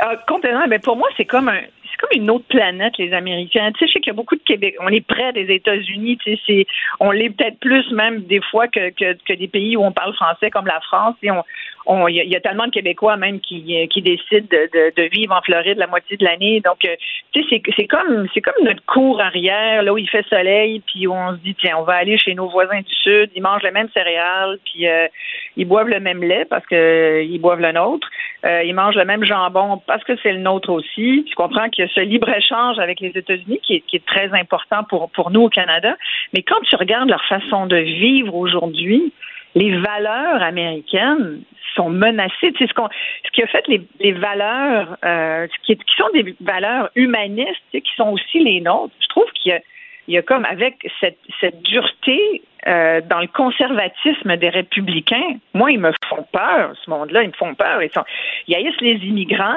Ah, complètement. Mais pour moi, c'est comme un, c'est comme une autre planète, les Américains. Tu sais, je sais qu'il y a beaucoup de Québec. On est près des États-Unis. Tu sais, on l'est peut-être plus même des fois que, que, que, des pays où on parle français comme la France. Et on, il y, a tellement de Québécois même qui, qui décident de, de, vivre en Floride la moitié de l'année. Donc, euh, tu sais, c'est comme c'est comme notre cour arrière, là où il fait soleil, puis on se dit tiens, on va aller chez nos voisins du sud, ils mangent les mêmes céréales, puis euh, ils boivent le même lait parce que euh, ils boivent le nôtre, ils mangent le même jambon parce que c'est le nôtre aussi. Tu comprends qu'il y a ce libre échange avec les États-Unis qui est, qui est très important pour pour nous au Canada. Mais quand tu regardes leur façon de vivre aujourd'hui, les valeurs américaines sont menacées. C'est ce, qu'on, ce qui a fait les, les valeurs, euh, qui, qui, sont des valeurs humanistes, qui sont aussi les nôtres. Je trouve qu'il y a, il y a comme avec cette, dureté euh, dans le conservatisme des républicains, moi, ils me font peur, ce monde-là, ils me font peur. Ils, sont, ils haïssent les immigrants,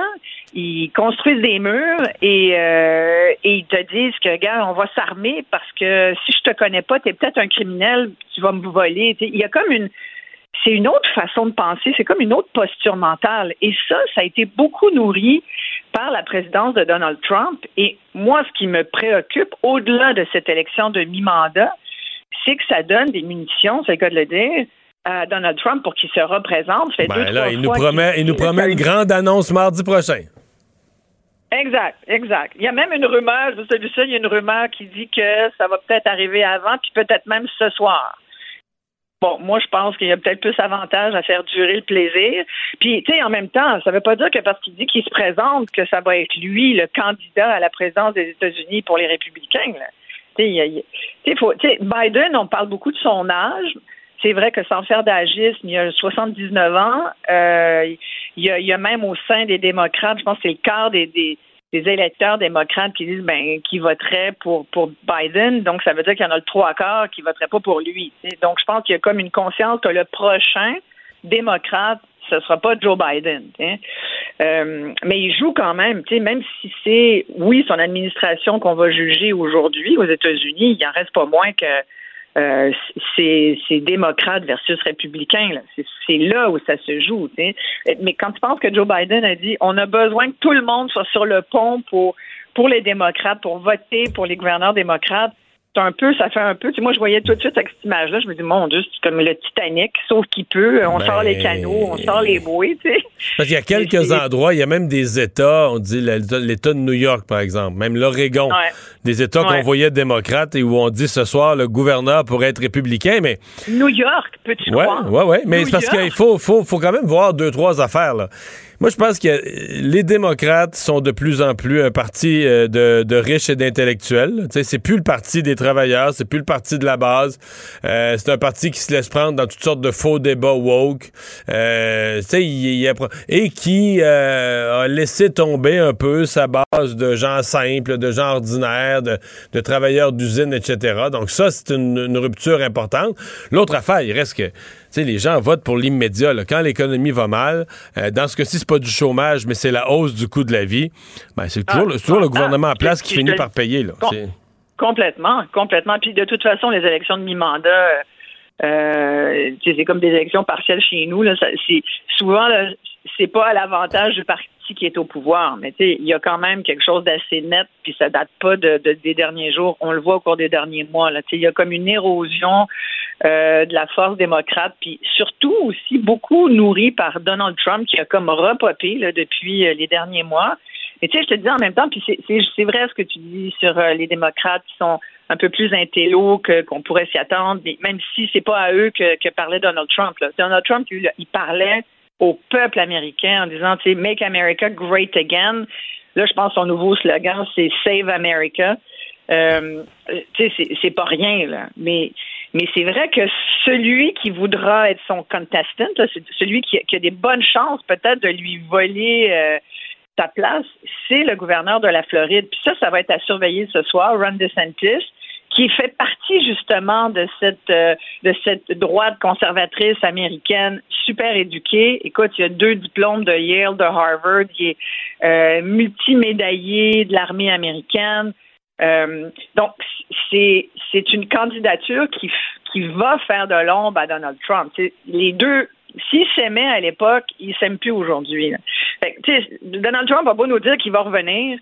ils construisent des murs et, euh, ils te disent que, gars, on va s'armer parce que si je te connais pas, tu es peut-être un criminel, tu vas me voler. il y a comme une c'est une autre façon de penser, c'est comme une autre posture mentale. Et ça, ça a été beaucoup nourri par la présidence de Donald Trump. Et moi, ce qui me préoccupe, au-delà de cette élection de mi-mandat, c'est que ça donne des munitions, c'est le cas de le dire, à Donald Trump pour qu'il se représente. Ben là, il nous promet, il nous promet une grande annonce mardi prochain. Exact, exact. Il y a même une rumeur, je sais ça, il y a une rumeur qui dit que ça va peut-être arriver avant, puis peut-être même ce soir. Bon, moi, je pense qu'il y a peut-être plus avantage à faire durer le plaisir. Puis, tu sais, en même temps, ça ne veut pas dire que parce qu'il dit qu'il se présente, que ça va être lui, le candidat à la présidence des États-Unis pour les républicains. Biden, on parle beaucoup de son âge. C'est vrai que sans faire d'agisme, il a 79 ans. Euh, il, y a, même au sein des démocrates, je pense que c'est le quart des, des, électeurs démocrates qui disent ben qui voteraient pour pour Biden. Donc ça veut dire qu'il y en a le trois quarts qui voteraient pas pour lui. Donc je pense qu'il y a comme une conscience que le prochain démocrate ce sera pas Joe Biden. Euh, mais il joue quand même, même si c'est, oui, son administration qu'on va juger aujourd'hui aux États-Unis, il en reste pas moins que euh, c'est démocrate versus républicain. C'est là où ça se joue. Mais quand tu penses que Joe Biden a dit on a besoin que tout le monde soit sur le pont pour, pour les démocrates, pour voter pour les gouverneurs démocrates, un peu, ça fait un peu. Tu moi, je voyais tout de suite avec cette image-là, je me dis, mon Dieu, c'est comme le Titanic, sauf qu'il peut. On sort les ben, canaux, on sort les bouées, tu sais. Parce qu'il y a quelques endroits, il y a même des États, on dit l'État de New York, par exemple, même l'Oregon, des États qu'on voyait démocrates et où on dit ce soir, le gouverneur pourrait être républicain, mais. New York, peux-tu ouais, croire? Oui, oui, mais c'est parce qu'il faut, faut, faut quand même voir deux, trois affaires, là. Moi, je pense que les démocrates sont de plus en plus un parti euh, de, riches et d'intellectuels. C'est plus le parti des travailleurs, c'est plus le parti de la base. Euh, c'est un parti qui se laisse prendre dans toutes sortes de faux débats woke. Euh, et qui a laissé tomber un peu sa base de gens simples, de gens ordinaires, de, travailleurs d'usine, etc. Donc ça, c'est une, une rupture importante. L'autre affaire, il reste que les gens votent pour l'immédiat. Quand l'économie va mal, euh, dans ce cas-ci, c'est pas du chômage, mais c'est la hausse du coût de la vie. Ben, c'est toujours, le ah, gouvernement en place qui finit par payer. Là. complètement, complètement. Puis de toute façon, les élections de mi-mandat, euh, c'est comme des élections partielles chez nous. Là, c'est, souvent, c'est pas à l'avantage du parti qui est au pouvoir. Mais il y a quand même quelque chose d'assez net, puis ça date pas de, des derniers jours. On le voit au cours des derniers mois. Il y a comme une érosion euh, de la force démocrate, puis surtout aussi beaucoup nourri par Donald Trump qui a comme repopé depuis euh, les derniers mois. Mais tu sais, je te dis en même temps, puis c'est vrai ce que tu dis sur euh, les démocrates qui sont un peu plus intello qu'on pourrait s'y attendre, mais même si c'est pas à eux que, que parlait Donald Trump. Donald Trump, il parlait au peuple américain en disant, tu sais, Make America Great Again. Là, je pense son nouveau slogan, c'est Save America. Euh, tu sais, c'est pas rien, là. Mais, mais c'est vrai que celui qui voudra être son contestant, celui qui, a des bonnes chances peut-être de lui voler euh, sa place, c'est le gouverneur de la Floride. Puis ça, ça va être à surveiller ce soir, Ron DeSantis qui fait partie justement de cette euh, de droite conservatrice américaine super éduquée. Écoute, il y a deux diplômes de Yale, de Harvard, il est euh, multimédaillé de l'armée américaine. Euh, donc c'est une candidature qui qui va faire de l'ombre à Donald Trump. les deux s'ils s'aimaient à l'époque, ils s'aiment plus aujourd'hui. Donald Trump va pas nous dire qu'il va revenir.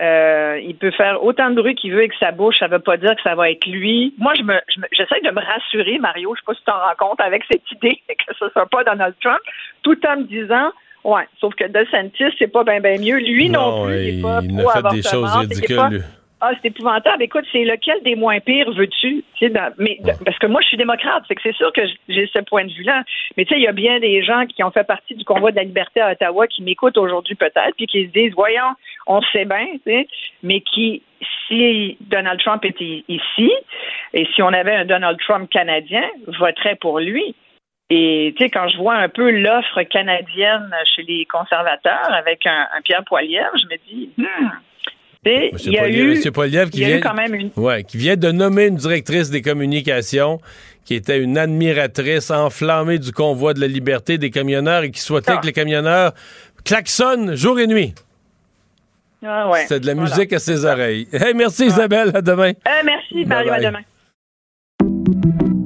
Euh, il peut faire autant de bruit qu'il veut avec sa bouche, ça veut pas dire que ça va être lui. Moi, je me, j'essaie de me rassurer, Mario, je sais pas si tu t'en rends compte avec cette idée que ce soit pas Donald Trump, tout en me disant, ouais, sauf que DeSantis, c'est pas bien ben mieux. Lui non, plus, il est pas pro des choses ridicules. Ah, c'est épouvantable. Écoute, c'est lequel des moins pires veux-tu? mais parce que moi, je suis démocrate, c'est que c'est sûr que j'ai ce point de vue-là. Mais tu sais, il y a bien des gens qui ont fait partie du convoi de la liberté à Ottawa qui m'écoutent aujourd'hui peut-être, puis qui se disent, voyons, on sait bien, tu sais, mais qui, si Donald Trump était ici, et si on avait un Donald Trump canadien, voterait pour lui. Et tu sais, quand je vois un peu l'offre canadienne chez les conservateurs avec un, Pierre Poilievre, je me dis, hmm, il y a eu, qui vient, quand même une... ouais, qui vient de nommer une directrice des communications qui était une admiratrice enflammée du convoi de la liberté des camionneurs et qui souhaitait ah. que les camionneurs klaxonnent jour et nuit. Ah ouais. C'était de la musique à ses oreilles. Hey, merci Isabelle, à demain. Euh, merci Mario, à demain.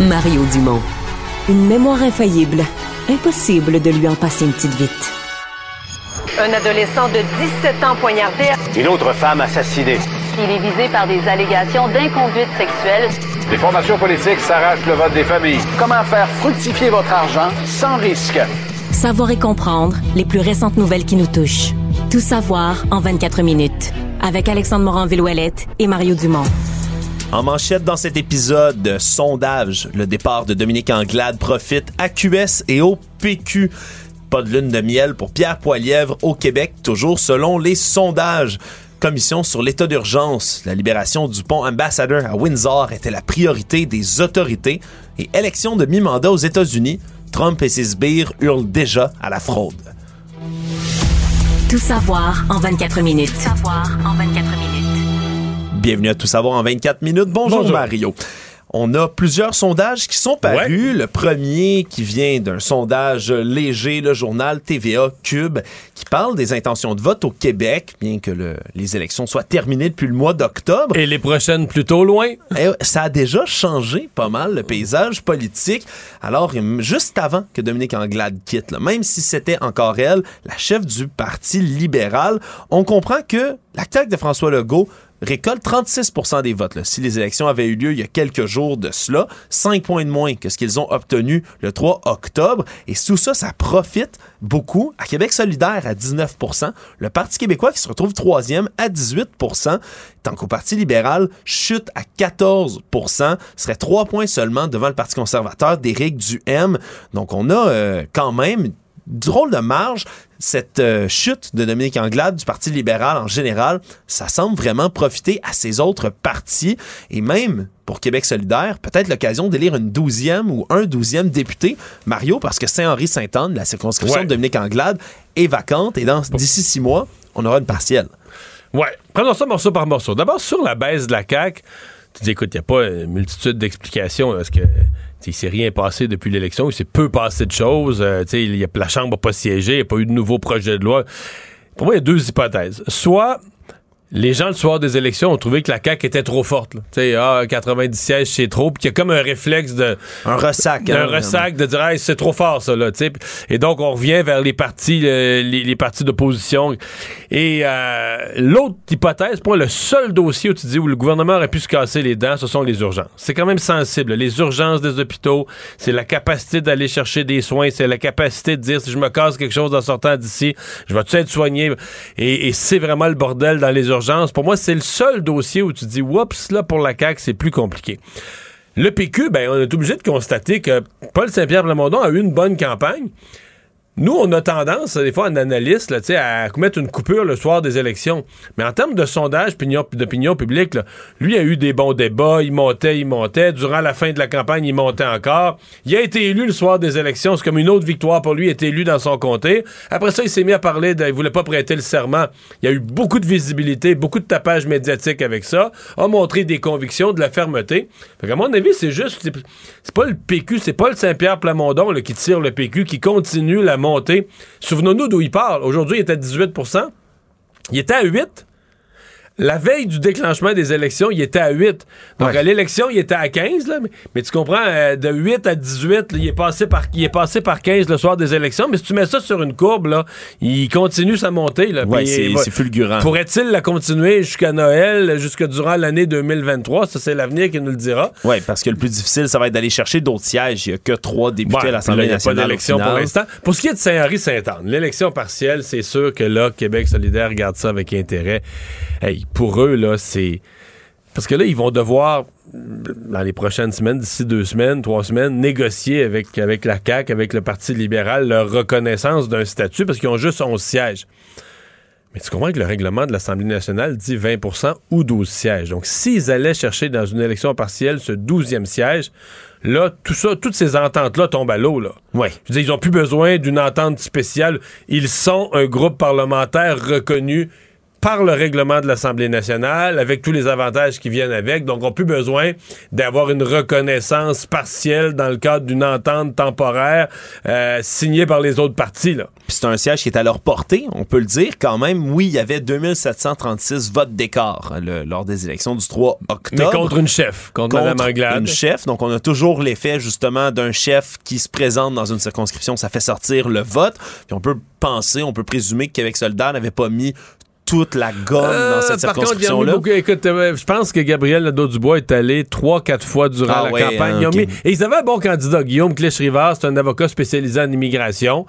Mario Dumont. Une mémoire infaillible. Impossible de lui en passer une petite vite. Un adolescent de 17 ans poignardé. Une autre femme assassinée. Il est visé par des allégations d'inconduite sexuelle. Les formations politiques s'arrachent le vote des familles. Comment faire fructifier votre argent sans risque? Savoir et comprendre les plus récentes nouvelles qui nous touchent. Tout savoir en 24 minutes. Avec Alexandre Morin-Villouellette et Mario Dumont. En manchette dans cet épisode, de sondage, le départ de Dominique Anglade profite à QS et au PQ. Pas de lune de miel pour Pierre Poilièvre au Québec, toujours selon les sondages. Commission sur l'état d'urgence. La libération du pont Ambassador à Windsor était la priorité des autorités. Et élection de mi-mandat aux États-Unis, Trump et ses sbires hurlent déjà à la fraude. Tout savoir en 24 minutes. Tout savoir en 24 minutes. Bienvenue à Tout savoir en 24 minutes. Bonjour, Bonjour. Mario. On a plusieurs sondages qui sont parus. Le premier qui vient d'un sondage léger, le journal TVA Cube, qui parle des intentions de vote au Québec, bien que le- les élections soient terminées depuis le mois d'octobre. Et les prochaines plutôt loin. Eh, ça a déjà changé pas mal le paysage politique. Alors, juste avant que Dominique Anglade quitte, là, même si c'était encore elle, la chef du Parti libéral, on comprend que la CAQ de François Legault récolte 36% des votes. Si les élections avaient eu lieu il y a quelques jours de cela, 5 points de moins que ce qu'ils ont obtenu le 3 octobre. Et tout ça, ça profite beaucoup à Québec solidaire à 19% le Parti québécois qui se retrouve troisième à 18% tant qu'au Parti libéral chute à 14% serait 3 points seulement devant le Parti conservateur d'Éric Duhem. Donc on a euh, quand même drôle de marge. Cette euh, chute de Dominique Anglade du Parti libéral en général, ça semble vraiment profiter à ces autres partis et même pour Québec solidaire, peut-être l'occasion d'élire une douzième ou un douzième député. Mario, parce que Saint-Henri-Saint-Anne, la circonscription Ouais. de Dominique Anglade, est vacante et dans d'ici six mois, on aura une partielle. Ouais. Prenons ça morceau par morceau. D'abord, sur la baisse de la CAQ, tu dis, écoute, il n'y a pas une multitude d'explications. Parce que il s'est rien passé depuis l'élection. Il s'est peu passé de choses. Euh, il y a, la Chambre n'a pas siégé. Il n'y a pas eu de nouveau projet de loi. Pour moi, il y a deux hypothèses. Soit les gens, le soir des élections, ont trouvé que la CAQ était trop forte. Tu sais, ah, 90 sièges, c'est trop. Puis qu'il y a comme un réflexe de... Un ressac. un hein, ressac de dire Hey, c'est trop fort ça là tu sais. et donc on revient vers les partis euh, les, les partis d'opposition et euh, l'autre hypothèse pour moi, le seul dossier où tu dis où le gouvernement aurait pu se casser les dents ce sont les urgences c'est quand même sensible les urgences des hôpitaux c'est la capacité d'aller chercher des soins c'est la capacité de dire si je me casse quelque chose en sortant d'ici je vais-tu être soigné? Et, et c'est vraiment le bordel dans les urgences pour moi c'est le seul dossier où tu dis oups là pour la CAQ c'est plus compliqué le PQ, ben, on est obligé de constater que Paul Saint-Pierre Plamondon a eu une bonne campagne. Nous, on a tendance, des fois, en analyste, à mettre une coupure le soir des élections. Mais en termes de sondage, opinion- d'opinion publique, lui a eu des bons débats, il montait, il montait. Durant la fin de la campagne, il montait encore. Il a été élu le soir des élections. C'est comme une autre victoire pour lui, il a été élu dans son comté. Après ça, il s'est mis à parler de, il voulait pas prêter le serment. Il y a eu beaucoup de visibilité, beaucoup de tapage médiatique avec ça. A montré des convictions, de la fermeté. Fait qu'à mon avis, c'est juste, c'est pas le PQ, c'est pas le Saint-Pierre Plamondon là, qui tire le PQ, qui continue la Souvenons-nous d'où il parle. Aujourd'hui, il est à 18% Il était à 8 la veille du déclenchement des élections, il était à 8. Donc, à l'élection, il était à 15, là, mais, mais tu comprends, euh, de 8 à 18, là, il, est passé par, il est passé par 15 le soir des élections. Mais si tu mets ça sur une courbe, là, il continue sa montée. Ouais, c'est- fulgurant. Pourrait-il la continuer jusqu'à Noël, jusque durant l'année 2023? Ça, c'est l'avenir qui nous le dira. Oui, parce que le plus difficile, ça va être d'aller chercher d'autres sièges. Il n'y a que trois députés Ouais, à l'Assemblée là, il y a nationale. pas d'élection pour l'instant. Pour ce qui est de Saint-Henri-Saint-Anne, l'élection partielle, c'est sûr que là, Québec solidaire regarde ça avec intérêt. Hey, pour eux, là, c'est... Parce que là, ils vont devoir, dans les prochaines semaines, d'ici deux semaines, trois semaines, négocier avec, avec la CAQ, avec le Parti libéral, leur reconnaissance d'un statut, parce qu'ils ont juste 11 sièges. Mais tu comprends que le règlement de l'Assemblée nationale dit 20% ou 12 sièges. Donc, s'ils allaient chercher dans une élection partielle ce 12e siège, là, tout ça, toutes ces ententes-là tombent à l'eau, là. Ouais. Je veux dire, ils n'ont plus besoin d'une entente spéciale. Ils sont un groupe parlementaire reconnu par le règlement de l'Assemblée nationale, avec tous les avantages qui viennent avec. Donc, on n'a plus besoin d'avoir une reconnaissance partielle dans le cadre d'une entente temporaire euh, signée par les autres partis. Puis c'est un siège qui est à leur portée, on peut le dire quand même. Oui, il y avait 2736 votes d'écart le- lors des élections du 3 octobre. Mais contre une chef, contre, Mme Anglade. une chef. Donc, on a toujours l'effet, justement, d'un chef qui se présente dans une circonscription. Ça fait sortir le vote. Puis on peut penser, on peut présumer que Québec solidaire n'avait pas mis toute la gomme Euh, dans cette ont mis circonscription-là. beaucoup- écoute, euh, je pense que Gabriel Nadeau-Dubois est allé trois, quatre fois durant Ah la ouais, campagne. hein, Ils mis- et ils avaient un bon candidat. Guillaume Clich-Rivard, c'est un avocat spécialisé en immigration.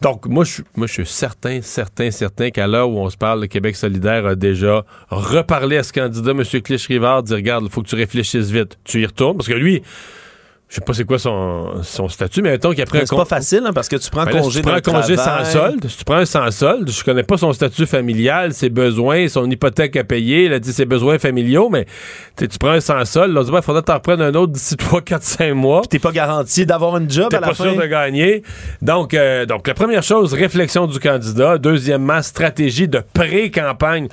Donc, moi, je suis- moi, je suis certain, certain, certain qu'à l'heure où on se parle, le Québec solidaire a déjà reparlé à ce candidat, M. Clich-Rivard, dit, regarde, il faut que tu réfléchisses vite. Tu y retournes, parce que lui, je sais pas c'est quoi son, son statut, mais mettons qu'il a pris un Mais C'est con- pas facile, hein, parce que tu prends ben là, congé si tu prends un d'un congé travail. sans solde, si tu prends un sans solde, je connais pas son statut familial, ses besoins, son hypothèque à payer, il a dit ses besoins familiaux, mais tu tu prends un sans solde, là, il faudrait que t'en reprennes un autre d'ici 3, 4, 5 mois. T'es pas garanti d'avoir une job T'es à la pas fin. sûr de gagner. Donc, euh, donc, la première chose, réflexion du candidat. Deuxièmement, stratégie de pré-campagne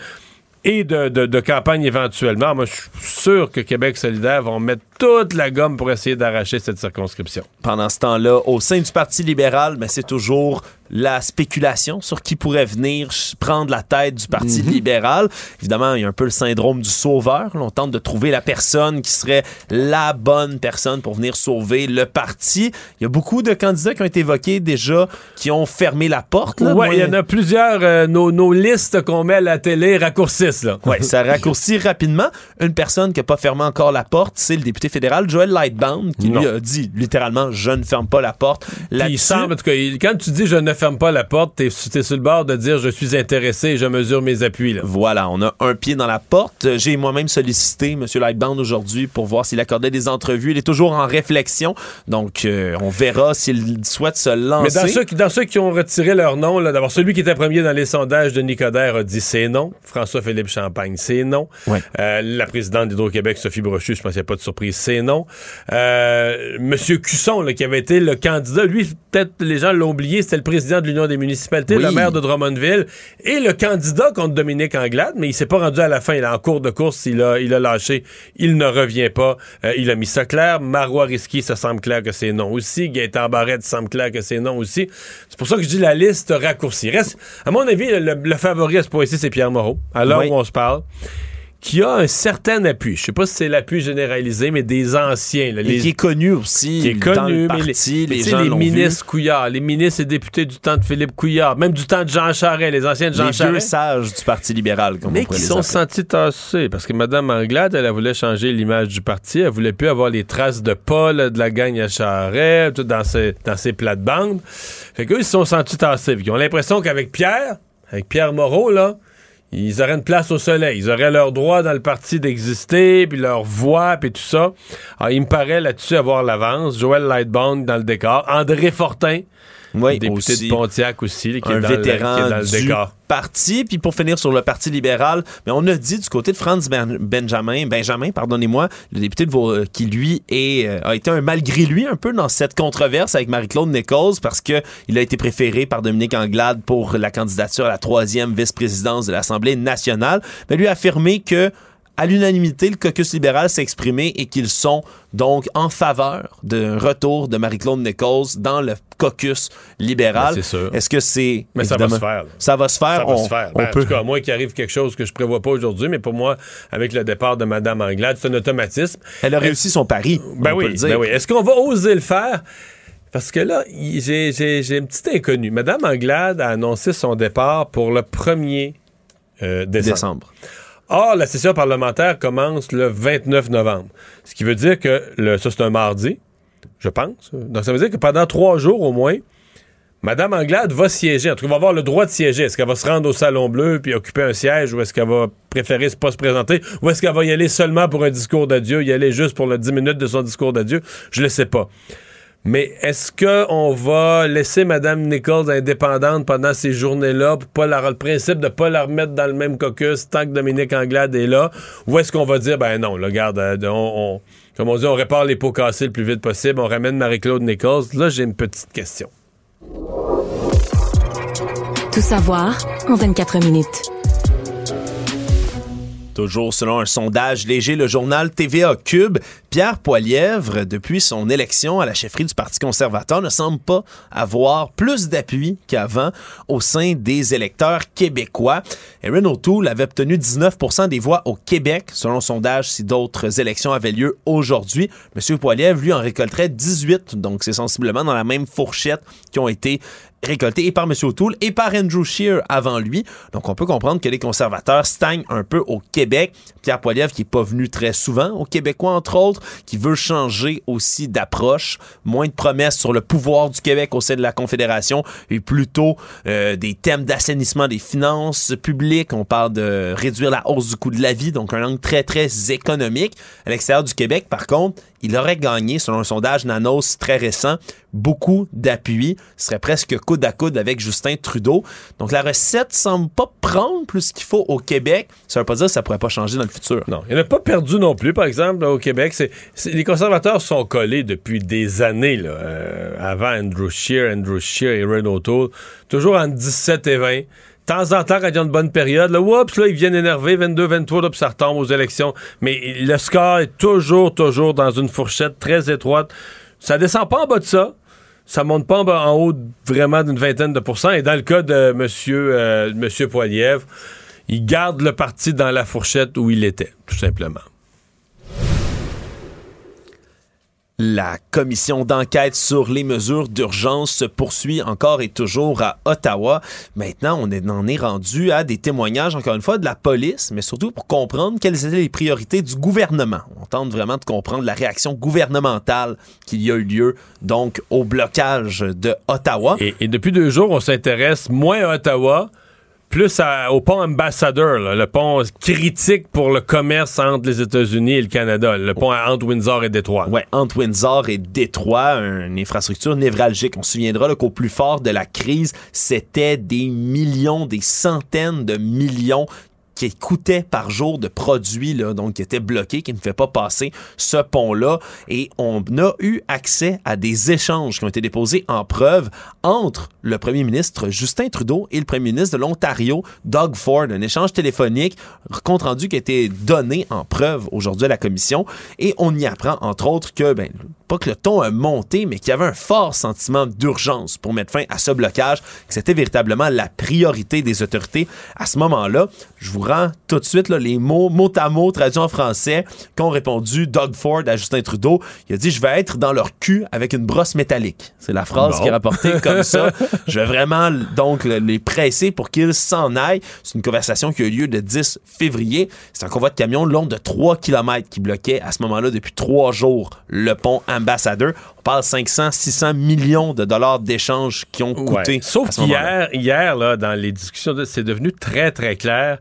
et de, de- de campagne éventuellement. Moi, je suis sûr que Québec solidaire vont mettre toute la gomme pour essayer d'arracher cette circonscription. Pendant ce temps-là, au sein du Parti libéral, ben, c'est toujours la spéculation sur qui pourrait venir prendre la tête du Parti libéral. Évidemment, il y a un peu le syndrome du sauveur. On tente de trouver la personne qui serait la bonne personne pour venir sauver le parti. Il y a beaucoup de candidats qui ont été évoqués déjà, qui ont fermé la porte. Ouais, Moi, il y en a plusieurs. euh, nos, nos listes qu'on met à la télé raccourcissent. Ouais, ça raccourcit rapidement. Une personne qui n'a pas fermé encore la porte, c'est le député fédéral Joel Lightbound, qui lui a dit littéralement Je ne ferme pas la porte. Puis il semble, en tout cas, il- quand tu dis je ne ferme pas la porte, t'es, t'es sur le bord de dire je suis intéressé et je mesure mes appuis. Là. Voilà, on a un pied dans la porte. J'ai moi-même sollicité M. Lightbound aujourd'hui pour voir s'il accordait des entrevues. Il est toujours en réflexion, donc euh, on verra s'il souhaite se lancer. Mais dans ceux, qui, dans ceux qui ont retiré leur nom, là, d'abord celui qui était premier dans les sondages de Nicodère a dit c'est non. François-Philippe Champagne, c'est non. Ouais. Euh, la présidente d'Hydro-Québec, Sophie Brochu, je pense qu'il n'y a pas de surprise, c'est non. Euh, Monsieur Cusson, là, qui avait été le candidat, lui, peut-être les gens l'ont oublié, c'était le président de l'Union des municipalités, Oui. le maire de Drummondville, et le candidat contre Dominique Anglade, mais il s'est pas rendu à la fin. Il est en cours de course, il a, il a lâché, il ne revient pas. Euh, il a mis ça clair. Marois Risky, ça semble clair que c'est non aussi. Gaëtan Barrette, ça semble clair que c'est non aussi. C'est pour ça que je dis la liste raccourcie. Reste, à mon avis, le, le favori à ce point-ci, c'est Pierre Moreau, à l'heure Oui. où on se parle qui a un certain appui. Je sais pas si c'est l'appui généralisé, mais des anciens. là, Et les- qui est connu aussi qui est dans connu, le mais parti, mais les sais, gens les vu. ministres Couillard, les ministres et députés du temps de Philippe Couillard, même du temps de Jean Charest, les anciens de Jean les Charest. sages du Parti libéral, comme on Mais pourrait qui les sont sentis tassés. Parce que Mme Anglade, elle, elle voulait changer l'image du parti. Elle voulait plus avoir les traces de pas là, de la gang à Charest, tout dans ses, dans ses plates-bandes. Fait qu'eux, ils se sont sentis tassés. Ils ont l'impression qu'avec Pierre, avec Pierre Moreau, là, ils auraient une place au soleil. Ils auraient leur droit dans le parti d'exister, puis leur voix, puis tout ça. Alors, il me paraît là-dessus avoir l'avance. Joël Lightbound dans le décor. André Fortin, Oui, député aussi. de Pontiac aussi, là, qui, est un dans, le- qui est vétéran dans le du décor. parti. Puis pour finir sur le Parti libéral, mais on a dit du côté de Franz Ben- Benjamin, Benjamin, pardonnez-moi, le député de Vau- qui lui est, euh, a été un malgré lui un peu dans cette controverse avec Marie-Claude Nichols parce que il a été préféré par Dominique Anglade pour la candidature à la troisième vice-présidence de l'Assemblée nationale. Mais lui a affirmé que à l'unanimité, le caucus libéral s'est exprimé et qu'ils sont donc en faveur d'un retour de Marie-Claude Nichols dans le caucus libéral. Ben, c'est sûr. Est-ce que c'est Mais ça va se faire. là. Ça va se faire. Ça va on, se faire. on Ben, En peut. tout cas, à moins qu'il arrive quelque chose que je prévois pas aujourd'hui, mais pour moi, avec le départ de Mme Anglade, c'est un automatisme. Elle a réussi son pari. Ben on peut oui, le dire. ben oui. Est-ce qu'on va oser le faire? Parce que là, j'ai j'ai- j'ai une petite inconnue. Mme Anglade a annoncé son départ pour le 1er euh, décembre. Décembre. Or, la session parlementaire commence le 29 novembre. Ce qui veut dire que le, ça, c'est un mardi, je pense. Donc, ça veut dire que pendant trois jours au moins, Madame Anglade va siéger. En tout cas, va avoir le droit de siéger. Est-ce qu'elle va se rendre au Salon Bleu puis occuper un siège ou est-ce qu'elle va préférer ne pas se présenter ou est-ce qu'elle va y aller seulement pour un discours d'adieu, y aller juste pour le 10 minutes de son discours d'adieu? Je ne le sais pas. Mais est-ce qu'on va laisser Mme Nichols indépendante pendant ces journées-là pour pas la, le principe de pas la remettre dans le même caucus tant que Dominique Anglade est là? Ou est-ce qu'on va dire, ben non, là, regarde, euh, on, on- comme on dit, on répare les pots cassés le plus vite possible, on ramène Marie-Claude Nichols? Là, j'ai une petite question. Tout savoir en 24 minutes. Toujours selon un sondage léger, le journal TVA Cube Pierre Poilièvre, depuis son élection à la chefferie du Parti conservateur, ne semble pas avoir plus d'appui qu'avant au sein des électeurs québécois. Erin O'Toole avait obtenu 19% des voix au Québec, selon le sondage si d'autres élections avaient lieu aujourd'hui. Monsieur Poilièvre, lui, en récolterait 18, donc c'est sensiblement dans la même fourchette qui ont été récolté et par M. O'Toole et par Andrew Scheer avant lui. Donc, on peut comprendre que les conservateurs stagnent un peu au Québec. Pierre Poilievre, qui est pas venu très souvent au Québécois, entre autres, qui veut changer aussi d'approche. Moins de promesses sur le pouvoir du Québec au sein de la Confédération et plutôt euh, des thèmes d'assainissement des finances publiques. On parle de réduire la hausse du coût de la vie, donc un angle très, très économique. À l'extérieur du Québec, par contre, il aurait gagné, selon un sondage Nanos très récent, beaucoup d'appui. Ce serait presque coude à coude avec Justin Trudeau. Donc la recette semble pas prendre plus qu'il faut au Québec. Ça veut pas dire que ça pourrait pas changer dans le futur. Non, il n'a pas perdu non plus, par exemple, au Québec. Les conservateurs sont collés depuis des années, là, euh, avant Andrew Scheer, Andrew Scheer et Renault O'Toole, toujours en 17 et 20 de temps en temps, quand il y a une bonne période, là, oups, là, ils viennent énerver, 22, 23, là, ça retombe aux élections. Mais le score est toujours, toujours dans une fourchette très étroite. Ça descend pas en bas de ça. Ça monte pas en, haut vraiment d'une vingtaine de pourcents. Et dans le cas de M. Euh, monsieur il garde le parti dans la fourchette où il était, tout simplement. La commission d'enquête sur les mesures d'urgence se poursuit encore et toujours à Ottawa. Maintenant, on en est rendu à des témoignages, encore une fois, de la police, mais surtout pour comprendre quelles étaient les priorités du gouvernement. On tente vraiment de comprendre la réaction gouvernementale qu'il y a eu lieu, donc, au blocage de Ottawa. Et, depuis deux jours, on s'intéresse moins à Ottawa plus au pont Ambassador, le pont critique pour le commerce entre les États-Unis et le Canada, le pont entre Windsor et Détroit. Ouais, entre Windsor et Détroit, une infrastructure névralgique. On se souviendra qu'au plus fort de la crise, c'était des millions, des centaines de millions qui coûtait par jour de produits, là, donc qui était bloqué, qui ne fait pas passer ce pont-là. Et on a eu accès à des échanges qui ont été déposés en preuve entre le premier ministre Justin Trudeau et le premier ministre de l'Ontario, Doug Ford. Un échange téléphonique, compte rendu qui a été donné en preuve aujourd'hui à la commission. Et on y apprend, entre autres, que, ben, pas que le ton a monté, mais qu'il y avait un fort sentiment d'urgence pour mettre fin à ce blocage, que c'était véritablement la priorité des autorités à ce moment-là. Je vous tout de suite là, les mots mot à mot traduits en français qu'ont répondu Doug Ford à Justin Trudeau. Il a dit Je vais être dans leur cul avec une brosse métallique. C'est la phrase qui est rapportée comme ça. Je vais vraiment donc les presser pour qu'ils s'en aillent. C'est une conversation qui a eu lieu le 10 février. C'est un convoi de camions long de 3 km qui bloquait à ce moment-là depuis trois jours le pont Ambassadeur. On parle 500, 600 millions de dollars d'échanges qui ont coûté. Sauf qu'hier, hier, là, dans les discussions, c'est devenu très, très clair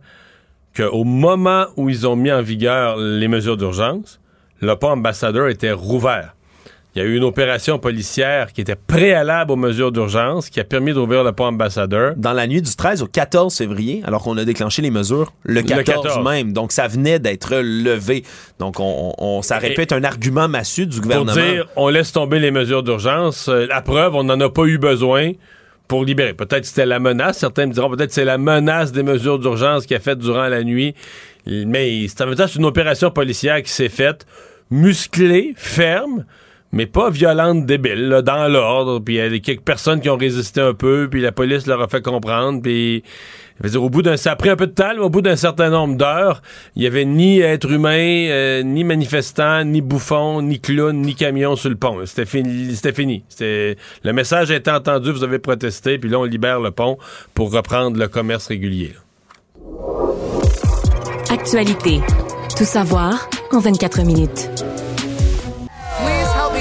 qu'au moment où ils ont mis en vigueur les mesures d'urgence, le pont ambassadeur était rouvert. Il y a eu une opération policière qui était préalable aux mesures d'urgence qui a permis d'ouvrir le pont ambassadeur. Dans la nuit du 13 au 14 février, alors qu'on a déclenché les mesures le 14, même. Donc ça venait d'être levé. Donc on, ça être un argument massu du gouvernement. Pour dire on laisse tomber les mesures d'urgence. Euh, la preuve, on n'en a pas eu besoin pour libérer. Peut-être c'était la menace. Certains me diront peut-être c'est la menace des mesures d'urgence qui a fait durant la nuit. Mais c'est en même temps une opération policière qui s'est faite musclée, ferme, mais pas violente, débile, dans l'ordre. Puis il y a quelques personnes qui ont résisté un peu, puis la police leur a fait comprendre, puis dire, au bout d'un, ça a un peu de temps, au bout d'un certain nombre d'heures, il y avait ni être humain, euh, ni manifestant, ni bouffon, ni clown, ni camion sur le pont. C'était fini. Fini. Le message a été entendu, vous avez protesté, puis là, on libère le pont pour reprendre le commerce régulier. Actualité. Tout savoir en 24 minutes.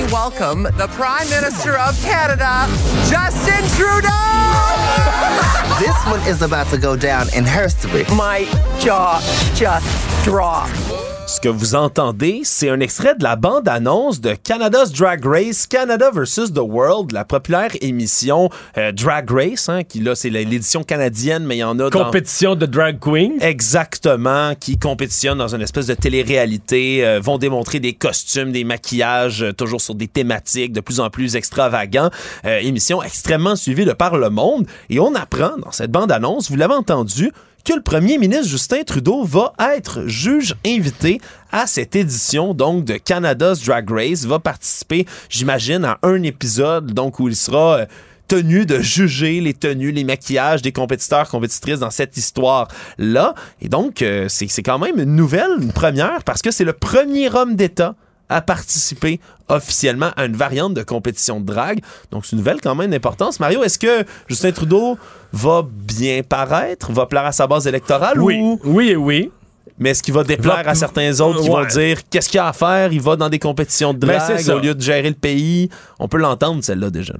Please help me welcome the Prime Minister of Canada, Justin Trudeau! This one is about to go down in history. My jaw just dropped. Ce que vous entendez, c'est un extrait de la bande-annonce de Canada's Drag Race, Canada vs. The World, la populaire émission euh, Drag Race, hein, qui là, c'est l'édition canadienne, mais il y en a Compétition de drag queen. Exactement, qui compétitionne dans une espèce de télé-réalité, euh, vont démontrer des costumes, des maquillages, euh, toujours sur des thématiques de plus en plus extravagants. émission extrêmement suivie de par le monde. Et on apprend dans cette bande-annonce, vous l'avez entendu, que le premier ministre Justin Trudeau va être juge invité à cette édition donc de Canada's Drag Race, va participer, j'imagine, à un épisode donc où il sera euh, tenu de juger les tenues, les maquillages des compétiteurs, compétitrices dans cette histoire-là. Et donc, euh, c'est c'est quand même une nouvelle, une première, parce que c'est le premier homme d'État à participer officiellement à une variante de compétition de drague. Donc, c'est une nouvelle quand même d'importance. Mario, est-ce que Justin Trudeau va bien paraître, va plaire à sa base électorale Oui, ou... oui oui. Mais est-ce qu'il va déplaire Va- à certains autres qui vont dire qu'est-ce qu'il y a à faire? Il va dans des compétitions de Ben, drague au lieu de gérer le pays. On peut l'entendre, celle-là, déjà.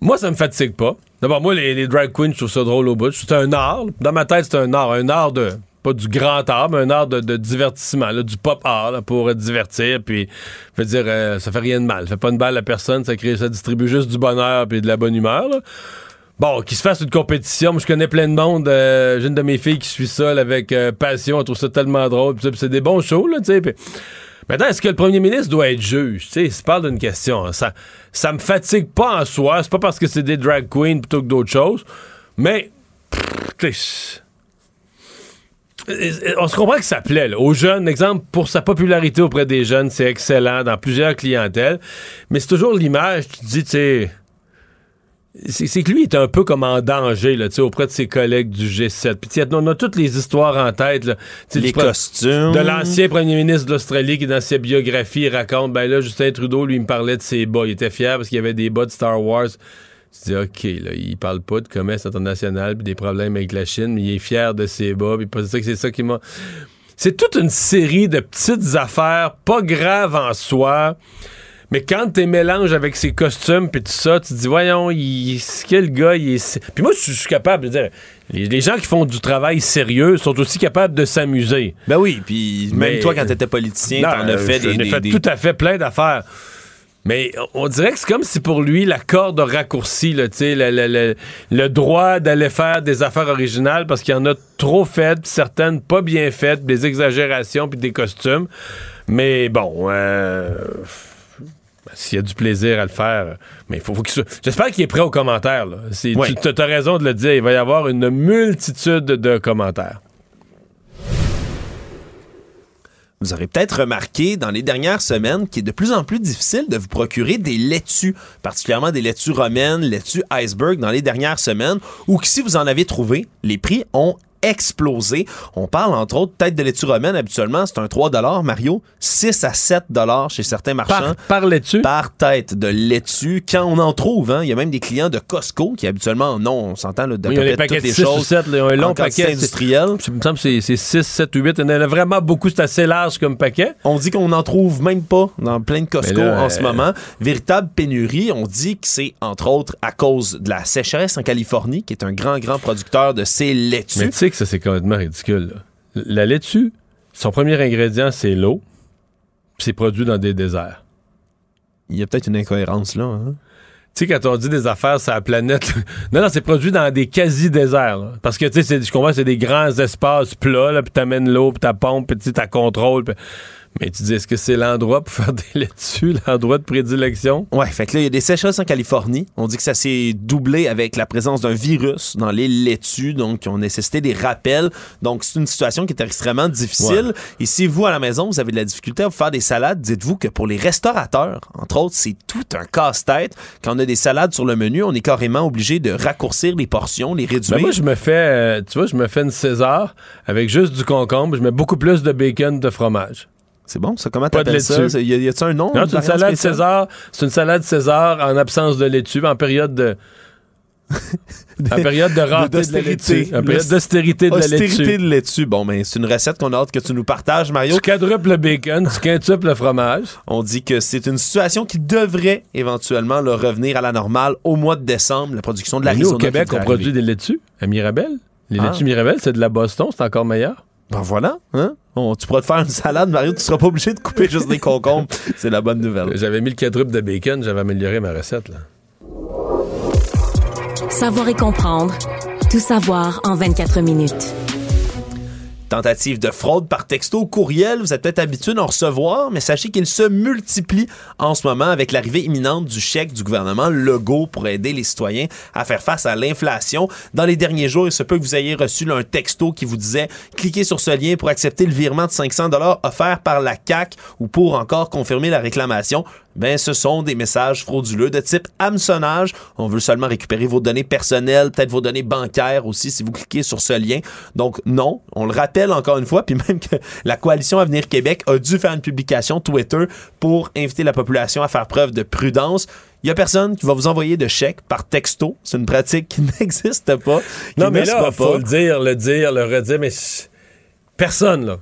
Moi, ça me fatigue pas. D'abord, moi, les, les drag queens, je trouve ça drôle au bout. C'est un art. Dans ma tête, c'est un art. Un art de. Pas du grand art, mais un art de, divertissement, là, du pop art, pour divertir. Puis, je veux dire, euh, ça fait rien de mal. Ça fait pas de mal à personne. Ça, crée, ça distribue juste du bonheur puis de la bonne humeur. Bon, qu'il se fasse une compétition. Moi, je connais plein de monde. euh, J'ai une de mes filles qui suit ça avec euh, passion. Elle trouve ça tellement drôle. C'est des bons shows, là, tu sais. Maintenant, est-ce que le premier ministre doit être juge? Tu sais, parle d'une question. hein. Ça, ça me fatigue pas en soi. C'est pas parce que c'est des drag queens plutôt que d'autres choses. Mais, on se comprend que ça plaît. là. Aux jeunes, exemple, pour sa popularité auprès des jeunes, c'est excellent dans plusieurs clientèles. Mais c'est toujours l'image, tu te dis, tu sais... C'est que lui est un peu comme en danger là, tu sais, auprès de ses collègues du G7. Puis tu sais, on a toutes les histoires en tête. Là. Les costumes. De l'ancien premier ministre de l'Australie qui, dans sa biographie, il raconte ben là, Justin Trudeau, lui, il me parlait de ses bas. Il était fier parce qu'il y avait des bas de Star Wars. Tu dis, OK, là, il parle pas de commerce international puis des problèmes avec la Chine, mais il est fier de ses bas. Puis c'est ça que c'est ça qui m'a. C'est toute une série de petites affaires, pas graves en soi. Mais quand t'es mélange avec ses costumes puis tout ça, tu te dis voyons, il, quel gars il est. Puis moi, je suis- capable de dire, les, les gens qui font du travail sérieux sont aussi capables de s'amuser. Ben oui, puis même Mais- toi, quand t'étais politicien, t'en as euh, fait des... des- fait des- tout à fait plein d'affaires. Mais on dirait que c'est comme si pour lui, la corde a raccourci, là, le, le- le- le droit d'aller faire des affaires originales parce qu'il y en a trop faites, puis certaines pas bien faites, des exagérations, puis des costumes. Mais bon, euh, ben, s'il y a du plaisir à le faire, mais il faut, faut qu'il soit- J'espère qu'il est prêt aux commentaires. Là. Tu as raison de le dire, il va y avoir une multitude de commentaires. Vous aurez peut-être remarqué dans les dernières semaines qu'il est de plus en plus difficile de vous procurer des laitues, particulièrement des laitues romaines, laitues iceberg dans les dernières semaines, ou que si vous en avez trouvé, les prix ont explosé. On parle entre autres tête de laitue romaine habituellement, c'est un 3 Mario, 6 à 7 chez certains marchands. Par, laitue? Par tête de laitue. Quand on en trouve, hein, il y a même des clients de Costco qui habituellement, non, on s'entend là, de Oui, il y a peu des près paquets toutes de les 6 ou choses 7, là, un long paquet. industrielle. Il me semble c'est- c'est 6, 7 ou 8. Il y en a vraiment beaucoup, c'est assez large comme paquet. On dit qu'on n'en trouve même pas dans plein de Costco là, en ce euh, moment. Véritable pénurie. On dit que c'est entre autres à cause de la sécheresse en Californie, qui est un grand, grand producteur de ces laitues. Mais sais que ça, c'est complètement ridicule. là. La laitue, son premier ingrédient, c'est l'eau. puis C'est produit dans des déserts. Il y a peut-être une incohérence là. hein? Tu sais, quand on dit des affaires sur la planète, non, non, c'est produit dans des quasi-déserts. là. Parce que, tu sais, je comprends, c'est des grands espaces plats, là, puis t'amènes l'eau, puis ta pompe, puis tu sais, contrôle. Mais tu dis, est-ce que c'est l'endroit pour faire des laitues, l'endroit de prédilection? Ouais, fait que là, il y a des sécheresses en Californie. On dit que ça s'est doublé avec la présence d'un virus dans les laitues, donc qui ont nécessité des rappels. Donc, c'est une situation qui est extrêmement difficile. Et si vous, à la maison, vous avez de la difficulté à vous faire des salades, dites-vous que pour les restaurateurs, entre autres, c'est tout un casse-tête. Quand on a des salades sur le menu, on est carrément obligé de raccourcir les portions, les réduire. Ben moi, je me fais, euh, tu vois, je me fais une César avec juste du concombre. Je mets beaucoup plus de bacon, de fromage. C'est bon, ça? Comment t'appelles ça? Y a- y a-tu un nom? Non, c'est une salade spéciale? César. C'est une salade César en absence de laitue, en période de. en période de rareté de, la d'austérité. laitue. En période d'austérité de la Austérité laitue. de laitue. Bon, ben, c'est une recette qu'on a hâte que tu nous partages, Mario. Tu quadruples le bacon, tu quintuples le fromage. On dit que c'est une situation qui devrait éventuellement revenir à la normale au mois de décembre, la production de l'Arizona. nous, au Québec, on produit des laitues à Mirabel. Les Ah. laitues Mirabel, c'est de la Boston, c'est encore meilleur. Ben voilà, hein? Bon, tu pourras te faire une salade, Mario, tu seras pas obligé de couper juste des concombres. C'est la bonne nouvelle. J'avais mis le quadruple de bacon, j'avais amélioré ma recette. Là. Savoir et comprendre. Tout savoir en 24 minutes. Tentative de fraude par texto ou courriel, vous êtes peut-être habitué d'en recevoir, mais sachez qu'il se multiplie en ce moment avec l'arrivée imminente du chèque du gouvernement Legault pour aider les citoyens à faire face à l'inflation. Dans les derniers jours, il se peut que vous ayez reçu un texto qui vous disait cliquez sur ce lien pour accepter le virement de 500 dollars offert par la CAC ou pour encore confirmer la réclamation. Ben, ce sont des messages frauduleux de type hameçonnage. On veut seulement récupérer vos données personnelles, peut-être vos données bancaires aussi si vous cliquez sur ce lien. Donc non, on le rappelle encore une fois, puis même que la coalition Avenir Québec a dû faire une publication Twitter pour inviter la population à faire preuve de prudence. Il y a personne qui va vous envoyer de chèques par texto. C'est une pratique qui n'existe pas. qui Non, mais là, fera faut le dire, le dire, le redire, mais personne, là.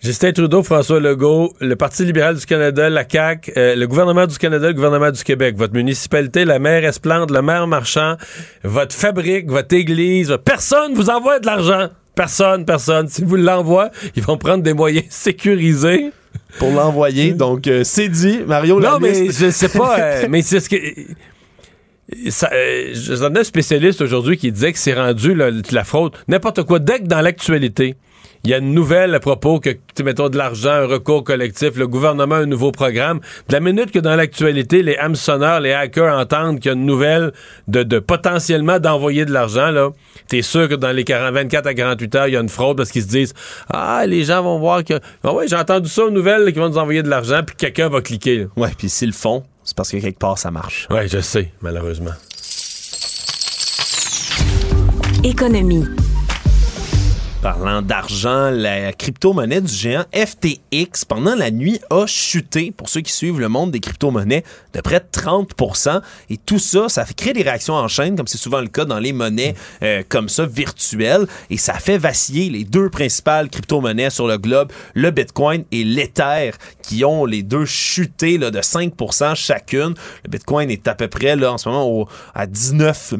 Justin Trudeau, François Legault, le Parti libéral du Canada, la CAQ, euh, le gouvernement du Canada, le gouvernement du Québec, votre municipalité, la maire Esplande, le maire Marchand, votre fabrique, votre église, personne vous envoie de l'argent. Personne, personne. Si vous l'envoient, ils vont prendre des moyens sécurisés. Pour l'envoyer, donc euh, c'est dit. Mario, la Non, mais liste- je sais pas, euh, mais c'est ce que... Ça, euh, J'entendais un spécialiste aujourd'hui qui disait que c'est rendu là, la fraude. N'importe quoi. Dès que dans l'actualité, il y a une nouvelle à propos que, tu mettons, de l'argent, un recours collectif, le gouvernement a un nouveau programme. De la minute que dans l'actualité, les hameçonneurs, les hackers entendent qu'il y a une nouvelle de, de potentiellement d'envoyer de l'argent, là, t'es sûr que dans les 40, 24 à 48 heures, il y a une fraude parce qu'ils se disent Ah, les gens vont voir que. Ah ouais, j'ai entendu ça aux nouvelles là, qu'ils vont nous envoyer de l'argent, puis quelqu'un va cliquer. là. Ouais, puis s'ils le font, c'est parce que quelque part ça marche. Ouais, je sais, malheureusement. Économie. Parlant d'argent, la crypto-monnaie du géant FTX pendant la nuit a chuté, pour ceux qui suivent le monde des crypto-monnaies, de près de 30% Et tout ça, ça créer des réactions en chaîne, comme c'est souvent le cas dans les monnaies euh, comme ça, virtuelles. Et ça fait vaciller les deux principales crypto-monnaies sur le globe, le Bitcoin et l'Ether, qui ont les deux chuté là, de 5% chacune. Le Bitcoin est à peu près là, en ce moment au- à 19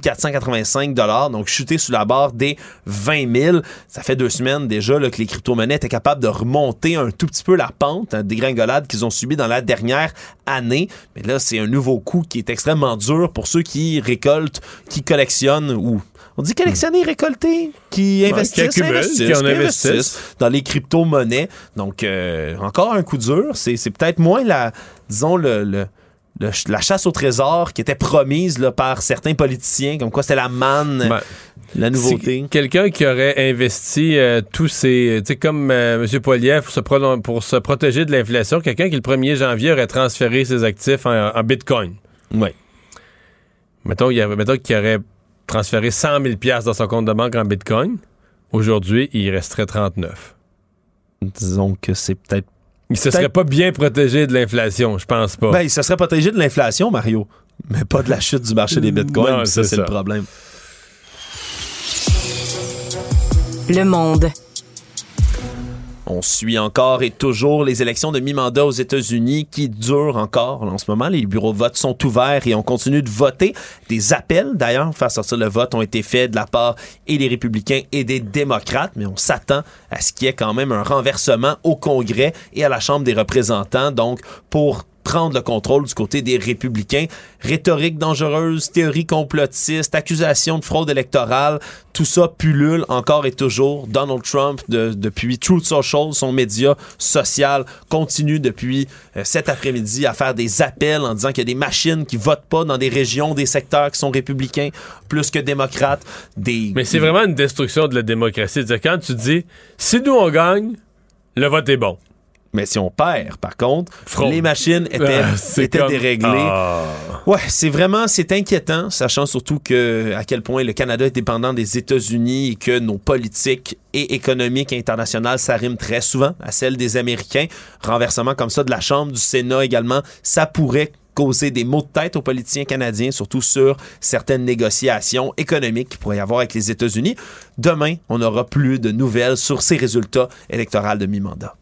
485 donc chuté sous la barre des 20 000. Ça fait deux semaines déjà là, que les crypto-monnaies étaient capables de remonter un tout petit peu la pente, hein, des gringolades qu'ils ont subies dans la dernière année. Mais là, c'est un nouveau coup qui est extrêmement dur pour ceux qui récoltent, qui collectionnent ou on dit collectionner, récolter, qui investissent, qui investissent, qui en qui investissent. investissent dans les crypto-monnaies. Donc, euh, encore un coup dur. C'est peut-être moins la, disons, le, le- le ch- la chasse au trésor qui était promise là, par certains politiciens, comme quoi c'était la manne, Ben, la nouveauté. Quelqu'un qui aurait investi euh, tous ses. Tu sais, comme euh, M. Poiliev, pour se, pro- pour se protéger de l'inflation, quelqu'un qui, le 1er janvier, aurait transféré ses actifs en, en bitcoin. Oui. Mettons, il y avait- mettons qu'il aurait transféré 100 000 dans son compte de banque en bitcoin. Aujourd'hui, il resterait 39. Disons que c'est peut-être. Il se serait pas bien protégé de l'inflation, je pense pas. Ben, il se serait protégé de l'inflation, Mario, mais pas de la chute du marché des bitcoins. Non, ça, c'est le problème. Le monde. On suit encore et toujours les élections de mi-mandat aux États-Unis qui durent encore en ce moment. Les bureaux de vote sont ouverts et on continue de voter. Des appels, d'ailleurs, pour faire sortir le vote ont été faits de la part et des républicains et des démocrates, mais on s'attend à ce qu'il y ait quand même un renversement au Congrès et à la Chambre des représentants, donc pour prendre le contrôle du côté des républicains. Rhétorique dangereuse, théorie complotiste, accusation de fraude électorale, tout ça pullule encore et toujours. Donald Trump, de- depuis Truth Social, son média social, continue depuis euh, cet après-midi à faire des appels en disant qu'il y a des machines qui votent pas dans des régions, des secteurs qui sont républicains plus que démocrates. Des... Mais c'est vraiment une destruction de la démocratie. Quand tu dis, si nous on gagne, le vote est bon. Mais si on perd, par contre, les machines étaient, Ah, étaient comme- déréglées. Ah. Ouais, c'est vraiment, c'est inquiétant, sachant surtout que à quel point le Canada est dépendant des États-Unis et que nos politiques et économiques internationales s'arriment très souvent à celles des Américains. Renversement comme ça de la Chambre, du Sénat également, ça pourrait causer des maux de tête aux politiciens canadiens, surtout sur certaines négociations économiques qu'il pourrait y avoir avec les États-Unis. Demain, on n'aura plus de nouvelles sur ces résultats électoraux de mi-mandat.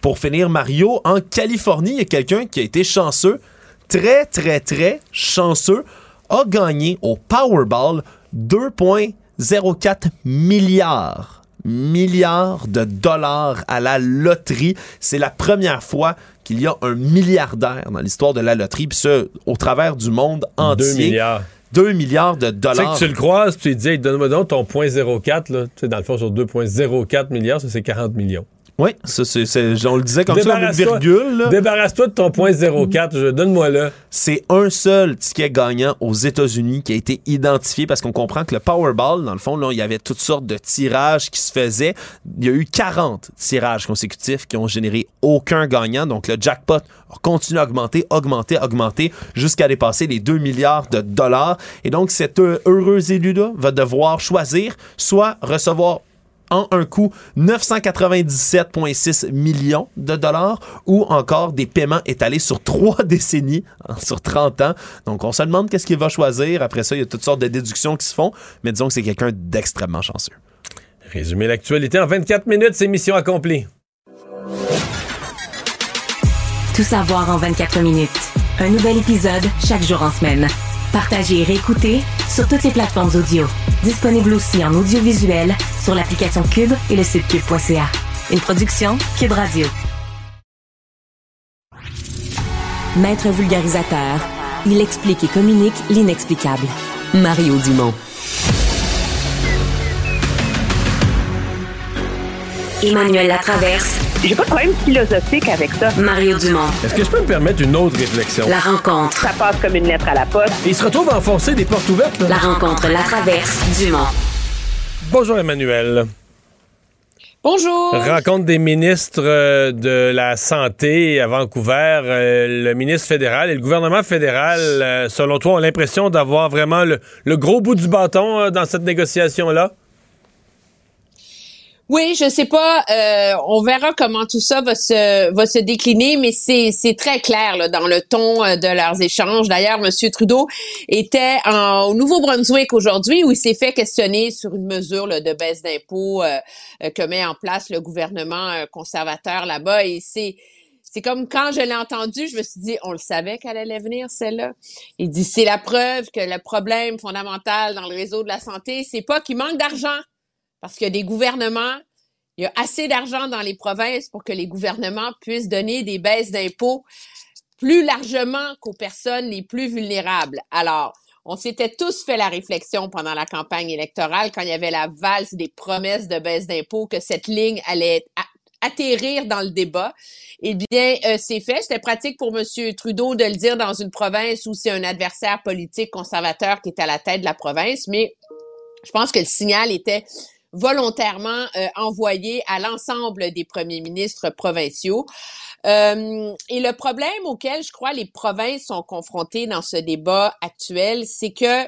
Pour finir, Mario, en Californie, il y a quelqu'un qui a été chanceux, très, très, très chanceux, a gagné au Powerball 2,04 milliards milliards de dollars à la loterie. C'est la première fois qu'il y a un milliardaire dans l'histoire de la loterie, puis ça, au travers du monde entier. milliards. 2 milliards de Tu sais dollars. que tu le croises, puis tu te dis, hey, donne-moi donc ton point 04, là. Tu sais, dans le fond, sur 2,04 milliards, ça, c'est 40 millions. Oui, ça, c'est, c'est- on le disait comme ça, une virgule. là. Débarrasse-toi de ton point 04, je- donne-moi là. C'est un seul ticket gagnant aux États-Unis qui a été identifié parce qu'on comprend que le Powerball, dans le fond, là, il y avait toutes sortes de tirages qui se faisaient. Il y a eu 40 tirages consécutifs qui ont généré aucun gagnant. Donc, le jackpot continue à augmenter, augmenter, augmenter jusqu'à dépasser les 2 milliards de dollars. Et donc, cet heu- heureux élu-là va devoir choisir soit recevoir en un coup 997,6 millions de dollars ou encore des paiements étalés sur trois décennies, hein, sur 30 ans. Donc, on se demande qu'est-ce qu'il va choisir. Après ça, il y a toutes sortes de déductions qui se font, mais disons que c'est quelqu'un d'extrêmement chanceux. Résumer l'actualité en 24 minutes, c'est mission accomplie. Tout savoir en 24 minutes. Un nouvel épisode chaque jour en semaine. Partagez et réécoutez sur toutes les plateformes audio. Disponible aussi en audiovisuel sur l'application Cube et le site cube.ca. Une production Cube Radio. Maître vulgarisateur, il explique et communique l'inexplicable. Mario Dumont. Emmanuel Latraverse. J'ai pas de problème philosophique avec ça. Mario Dumont. Est-ce que je peux me permettre une autre réflexion? La rencontre. Ça passe comme une lettre à la poste. Il se retrouve à enfoncer des portes ouvertes, là. La rencontre La Traverse Dumont. Bonjour, Emmanuel. Bonjour. Rencontre des ministres euh, de la Santé à Vancouver. Euh, le ministre fédéral et le gouvernement fédéral, euh, selon toi, ont l'impression d'avoir vraiment le, le gros bout du bâton dans cette négociation-là? Oui, je sais pas. euh, on verra comment tout ça va se va se décliner, mais c'est c'est très clair là, dans le ton euh, de leurs échanges. D'ailleurs, Monsieur Trudeau était au Nouveau-Brunswick aujourd'hui où il s'est fait questionner sur une mesure de baisse d'impôts euh, que met en place le gouvernement conservateur là-bas. Et c'est c'est comme quand je l'ai entendu, je me suis dit, on le savait qu'elle allait venir, celle-là. Il dit, c'est la preuve que le problème fondamental dans le réseau de la santé, c'est pas qu'il manque d'argent, parce qu'il y a des gouvernements, il y a assez d'argent dans les provinces pour que les gouvernements puissent donner des baisses d'impôts plus largement qu'aux personnes les plus vulnérables. Alors, on s'était tous fait la réflexion pendant la campagne électorale, quand il y avait la valse des promesses de baisse d'impôts, que cette ligne allait atterrir dans le débat. Eh bien, euh, c'est fait. C'était pratique pour M. Trudeau de le dire dans une province où c'est un adversaire politique conservateur qui est à la tête de la province, mais je pense que le signal était volontairement euh, envoyé à l'ensemble des premiers ministres provinciaux. Euh, et le problème auquel je crois les provinces sont confrontées dans ce débat actuel, c'est que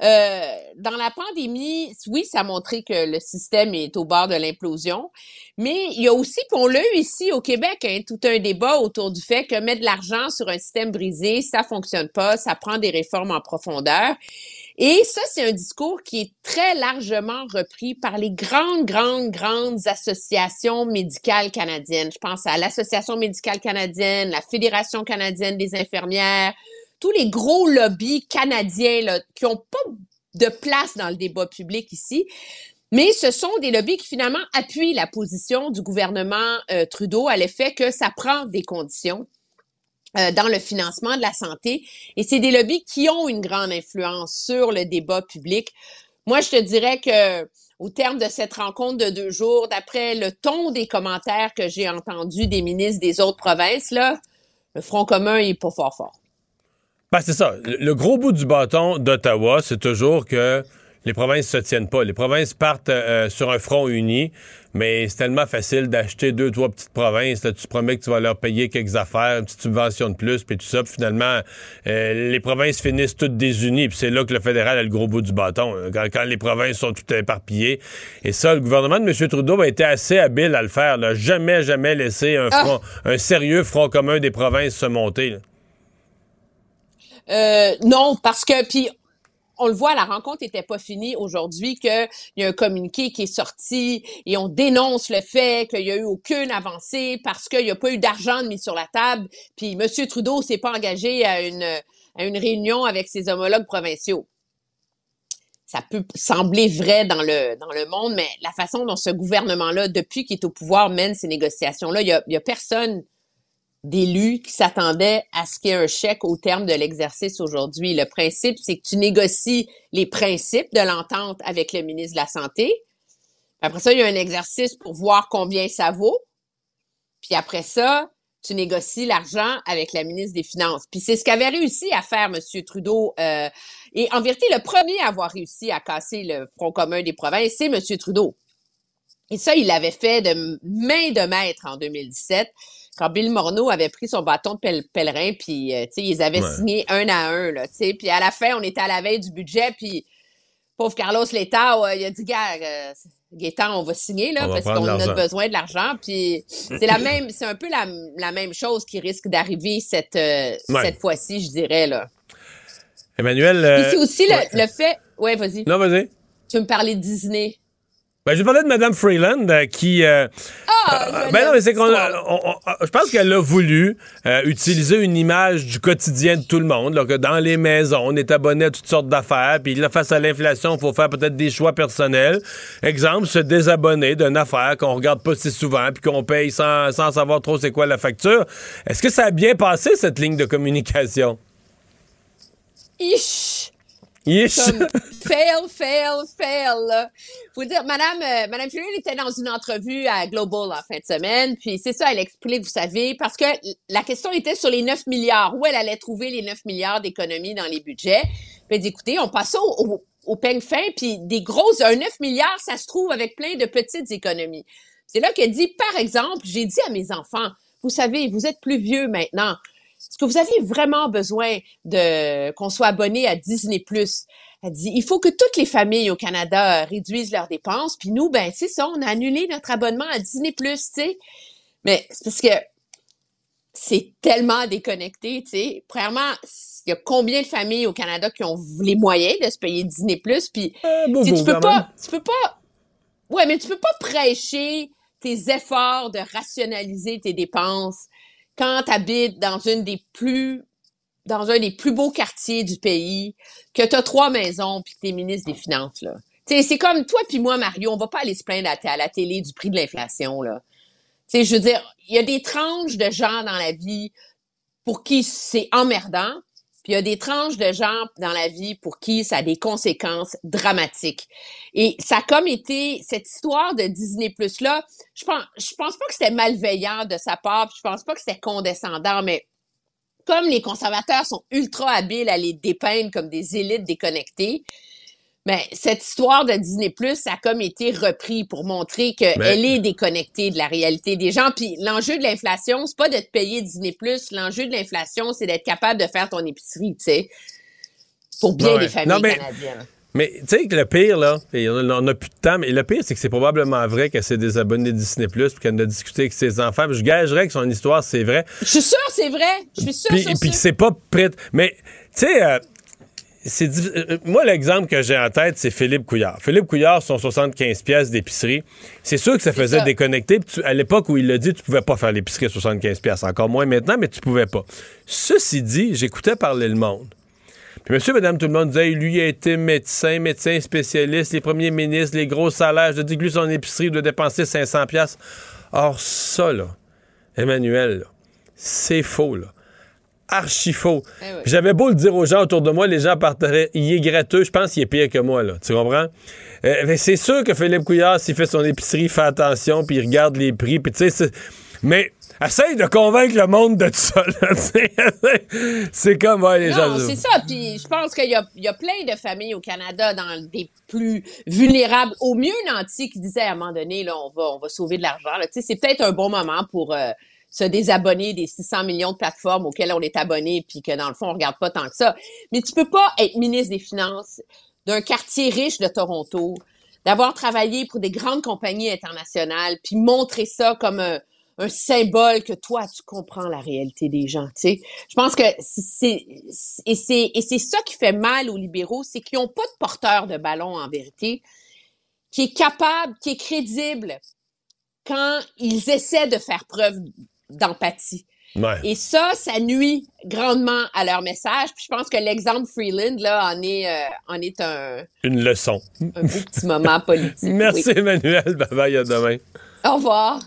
euh, dans la pandémie, oui, ça a montré que le système est au bord de l'implosion, mais il y a aussi, puis on l'a eu ici au Québec, hein, tout un débat autour du fait que mettre de l'argent sur un système brisé, ça fonctionne pas, ça prend des réformes en profondeur. Et ça, c'est un discours qui est très largement repris par les grandes, grandes, grandes associations médicales canadiennes. Je pense à l'Association médicale canadienne, la Fédération canadienne des infirmières, tous les gros lobbies canadiens là, qui n'ont pas de place dans le débat public ici. Mais ce sont des lobbies qui finalement appuient la position du gouvernement euh, Trudeau à l'effet que ça prend des conditions euh, dans le financement de la santé. Et c'est des lobbies qui ont une grande influence sur le débat public. Moi, je te dirais que au terme de cette rencontre de deux jours, d'après le ton des commentaires que j'ai entendus des ministres des autres provinces, là, le Front commun est pas fort fort. Ben, c'est ça. Le gros bout du bâton d'Ottawa, c'est toujours que les provinces se tiennent pas. Les provinces partent euh, sur un front uni, mais c'est tellement facile d'acheter deux, trois petites provinces. Là, tu te promets que tu vas leur payer quelques affaires, une petite subvention de plus, puis tout ça. Puis finalement, euh, les provinces finissent toutes désunies. Puis c'est là que le fédéral a le gros bout du bâton. Quand, quand les provinces sont toutes éparpillées. Et ça, le gouvernement de M. Trudeau a été assez habile à le faire. Là. Jamais, jamais laissé un, front, un sérieux front commun des provinces se monter. là. Euh, non, parce que puis on le voit, la rencontre n'était pas finie aujourd'hui, qu'il y a un communiqué qui est sorti et on dénonce le fait qu'il n'y a eu aucune avancée parce qu'il n'y a pas eu d'argent mis sur la table. Puis M. Trudeau s'est pas engagé à une, réunion avec ses homologues provinciaux. Ça peut sembler vrai dans le, monde, mais la façon dont ce gouvernement-là, depuis qu'il est au pouvoir, mène ces négociations-là, il y a, il y a personne d'élus qui s'attendaient à ce qu'il y ait un chèque au terme de l'exercice aujourd'hui. Le principe, c'est que tu négocies les principes de l'entente avec le ministre de la Santé. Après ça, il y a un exercice pour voir combien ça vaut. Puis après ça, tu négocies l'argent avec la ministre des Finances. Puis c'est ce qu'avait réussi à faire M. Trudeau. euh, et en vérité, le premier à avoir réussi à casser le Front commun des provinces, c'est M. Trudeau. Et ça, il l'avait fait de main de maître en 2017, quand Bill Morneau avait pris son bâton de pèlerin, puis, euh, ils avaient Ouais. signé un à un, là. Puis à la fin, on était à la veille du budget, puis pauvre Carlos Letao, euh, il a dit, gars, euh, Gaétan, on va signer, là, On va parce qu'on a besoin de l'argent. Puis c'est la même, c'est un peu la, la même chose qui risque d'arriver cette, euh, Ouais. cette fois-ci, je dirais, là. Emmanuel. euh, Puis c'est aussi ouais. le, le fait, ouais, vas-y. Non, vas-y. Tu veux me parler de Disney? Ben, je parlais de Mme Freeland euh, qui. euh, Ah, euh, ben non, mais c'est qu'on. je pense qu'elle a voulu euh, utiliser une image du quotidien de tout le monde, là, que dans les maisons, on est abonné à toutes sortes d'affaires, puis là, face à l'inflation, il faut faire peut-être des choix personnels. Exemple, se désabonner d'une affaire qu'on regarde pas si souvent, puis qu'on paye sans, sans savoir trop c'est quoi la facture. Est-ce que ça a bien passé, cette ligne de communication? Ish! Comme fail, fail, fail. Faut dire, Madame, euh, Madame Freeland était dans une entrevue à Global en fin de semaine, puis c'est ça, elle explique, vous savez, parce que la question était sur les 9 milliards, où elle allait trouver les 9 milliards d'économies dans les budgets? Puis elle dit, écoutez, on passe au, au, au peigne fin, puis des grosses, un 9 milliards, ça se trouve avec plein de petites économies. C'est là qu'elle dit, par exemple, j'ai dit à mes enfants, vous savez, vous êtes plus vieux maintenant. Est-ce que vous avez vraiment besoin de qu'on soit abonné à Disney Elle dit il faut que toutes les familles au Canada euh, réduisent leurs dépenses, puis nous ben c'est ça, on a annulé notre abonnement à Disney tu sais. Mais c'est parce que c'est tellement déconnecté, tu sais. Premièrement, il y a combien de familles au Canada qui ont les moyens de se payer Disney Plus puis tu beaucoup, tu peux quand pas même. tu peux pas Ouais, mais tu peux pas prêcher tes efforts de rationaliser tes dépenses quand tu habites dans une des plus dans un des plus beaux quartiers du pays, que tu as trois maisons puis que tu es ministre des Finances là. C'est comme toi puis moi Mario, on va pas aller se plaindre à, la télé du prix de l'inflation là. Tu sais, je veux dire, il y a des tranches de gens dans la vie pour qui c'est emmerdant, il y a des tranches de gens dans la vie pour qui ça a des conséquences dramatiques. Et ça a comme été cette histoire de Disney Plus là, je pense je pense pas que c'était malveillant de sa part, puis je pense pas que c'était condescendant, mais comme les conservateurs sont ultra habiles à les dépeindre comme des élites déconnectées, mais cette histoire de Disney Plus ça a comme été repris pour montrer qu'elle Mais- est déconnectée de la réalité des gens. Puis l'enjeu de l'inflation, c'est pas de te payer Disney Plus. L'enjeu de l'inflation, c'est d'être capable de faire ton épicerie, tu sais, pour bien Ouais. des familles Non, mais- canadiennes. Mais tu sais que le pire, là, et on on a plus de temps, mais le pire, c'est que c'est probablement vrai qu'elle s'est désabonnée de Disney Plus puis qu'elle en a discuté avec ses enfants. Puis je gagerais que son histoire, c'est vrai. Je suis sûre, c'est vrai. Je suis sûre, Puis, puis c'est pas prêt. Mais, tu sais, euh, c'est diffi- euh, moi, l'exemple que j'ai en tête, c'est Philippe Couillard. Philippe Couillard, son 75 pièces d'épicerie. C'est sûr que ça faisait ça. déconnecter. Tu- à l'époque où il l'a dit, tu pouvais pas faire l'épicerie à 75 pièces. Encore moins maintenant, mais tu pouvais pas. Ceci dit, j'écoutais parler le monde. Puis monsieur, madame, tout le monde disait, lui, il a été médecin, médecin spécialiste, les premiers ministres, les gros salaires. Je dis que lui, son épicerie il doit dépenser 500 pièces. Or, ça, là, Emmanuel, c'est faux, là. Archi faux. Eh oui. J'avais beau le dire aux gens autour de moi, les gens partiraient. Il est gratteux, je pense qu'il est pire que moi, là. Tu comprends? Euh, mais c'est sûr que Philippe Couillard, s'il fait son épicerie, il fait attention, puis il regarde les prix, puis tu sais, mais essaye de convaincre le monde de tout ça, là, tu sais. C'est comme, ouais, les gens. C'est ça. Puis je pense qu'il y y a plein de familles au Canada dans des plus vulnérables, au mieux nantis, qui disaient à un moment donné, là, on va, on va sauver de l'argent. là. Tu sais, C'est peut-être un bon moment pour euh, se désabonner des 600 millions de plateformes auxquelles on est abonné, puis que dans le fond, on regarde pas tant que ça. Mais tu peux pas être ministre des Finances d'un quartier riche de Toronto, d'avoir travaillé pour des grandes compagnies internationales, puis montrer ça comme un, symbole que toi, tu comprends la réalité des gens, tu sais. Je pense que c'est, et c'est, et c'est ça qui fait mal aux libéraux, c'est qu'ils n'ont pas de porteur de ballon, en vérité, qui est capable, qui est crédible quand ils essaient de faire preuve d'empathie. Et ça, ça nuit grandement à leur message. Puis je pense que l'exemple Freeland là en est euh, en est un une leçon. Un beau petit moment politique. Merci. Emmanuel, bye bye à demain. Au revoir.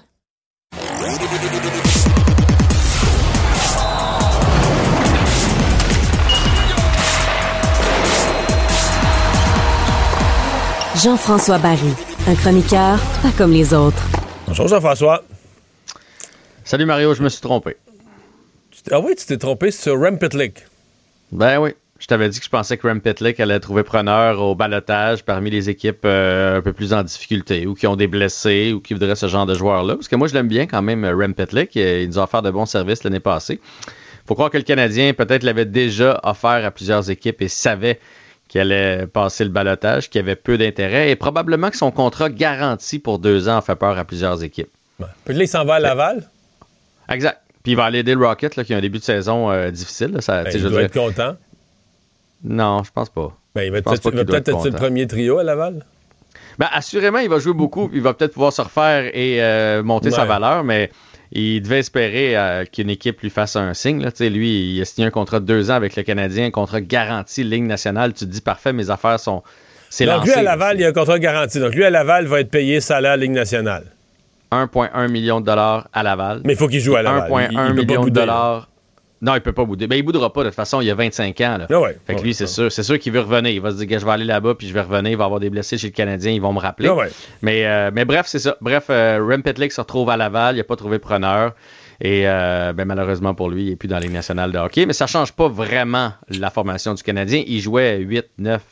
Jean-François Barry, un chroniqueur pas comme les autres. Bonjour Jean-François. Salut Mario, je me suis trompé. Ah oui, tu t'es trompé sur Rem Pitlick. Ben oui. Je t'avais dit que je pensais que Rem Pitlick allait trouver preneur au balotage parmi les équipes euh, un peu plus en difficulté ou qui ont des blessés ou qui voudraient ce genre de joueurs-là. Parce que moi, je l'aime bien quand même, Rem Pitlick. Il nous a offert de bons services l'année passée. faut croire que le Canadien, peut-être, l'avait déjà offert à plusieurs équipes et savait qu'il allait passer le balotage, qu'il avait peu d'intérêt et probablement que son contrat garanti pour deux ans a fait peur à plusieurs équipes. Puis là, il s'en va à Laval? Exact. Puis il va aller aider le Rocket, là, qui a un début de saison euh, difficile. là. Ça, Ben, il je doit dire- être content. Non, je pense pas. Ben, il va peut-être pas il va qu'il doit peut-être être être le premier trio à Laval? Ben, assurément, il va jouer beaucoup, il va peut-être pouvoir se refaire et euh, monter sa valeur, mais il devait espérer euh, qu'une équipe lui fasse un signe. Là. Lui, il a signé un contrat de deux ans avec le Canadien, un contrat garanti, ligne nationale. Tu te dis, parfait, mes affaires sont. Donc, lancé. lui, à Laval, il y a un contrat garanti. Donc, lui, à Laval, va être payé salaire Ligue nationale. 1,1 million de dollars à Laval. Mais il faut qu'il joue à Laval. 1,1 Il- il peut pas million de dollars. Non, il peut pas bouder. Ben, il boudera pas, de toute façon, il a 25 ans. Là. Ah ouais, fait que ouais, lui, c'est sûr, c'est sûr qu'il veut revenir. Il va se dire que je vais aller là-bas, puis je vais revenir, il va avoir des blessés chez le Canadien, ils vont me rappeler. Ah ouais. mais, euh, mais bref, c'est ça. Bref, euh, Rem Pitlick se retrouve à Laval, il n'a pas trouvé preneur. Et euh, ben, malheureusement pour lui, il n'est plus dans la Ligue nationale de hockey. Mais ça change pas vraiment la formation du Canadien. Il jouait 8, 9,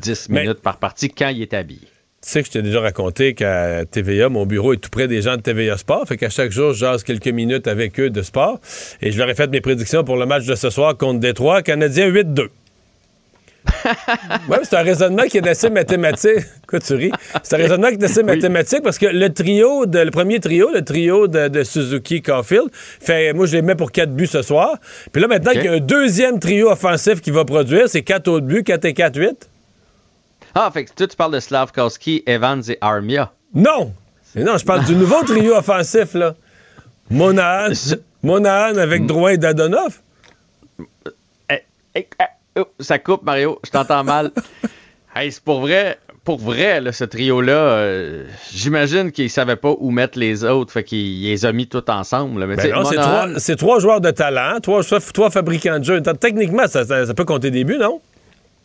10 mais- minutes par partie quand il était habillé. Tu sais que je t'ai déjà raconté qu'à TVA, mon bureau est tout près des gens de TVA Sport. Fait qu'à chaque jour, je jase quelques minutes avec eux de sport. Et je leur ai fait mes prédictions pour le match de ce soir contre Détroit. Canadien 8-2. Oui, c'est un raisonnement qui est assez mathématique. Quoi, tu ris? C'est un raisonnement qui est assez mathématique parce que le trio, de, le premier trio, le trio de, de Suzuki Caulfield, fait, moi, je les mets pour 4 buts ce soir. Puis là, maintenant OK. qu'il y a un deuxième trio offensif qui va produire, c'est 4 autres buts, 4 et 4, 8. Ah, fait que toi, tu parles de Slavkowski, Evans et Armia. Non! Mais non, je parle du nouveau trio offensif, là. Monahan, Monahan avec Drouin et Dadonov. Eh, eh, eh, oh, ça coupe, Mario. Je t'entends mal. hey, c'est pour vrai. Pour vrai, là, ce trio-là, euh, j'imagine qu'ils savaient pas où mettre les autres, fait qu'ils les a mis tous ensemble. Mais Ben c'est trois, joueurs de talent, trois, trois fabricants de jeux. Techniquement, ça, ça- ça peut compter des buts, non?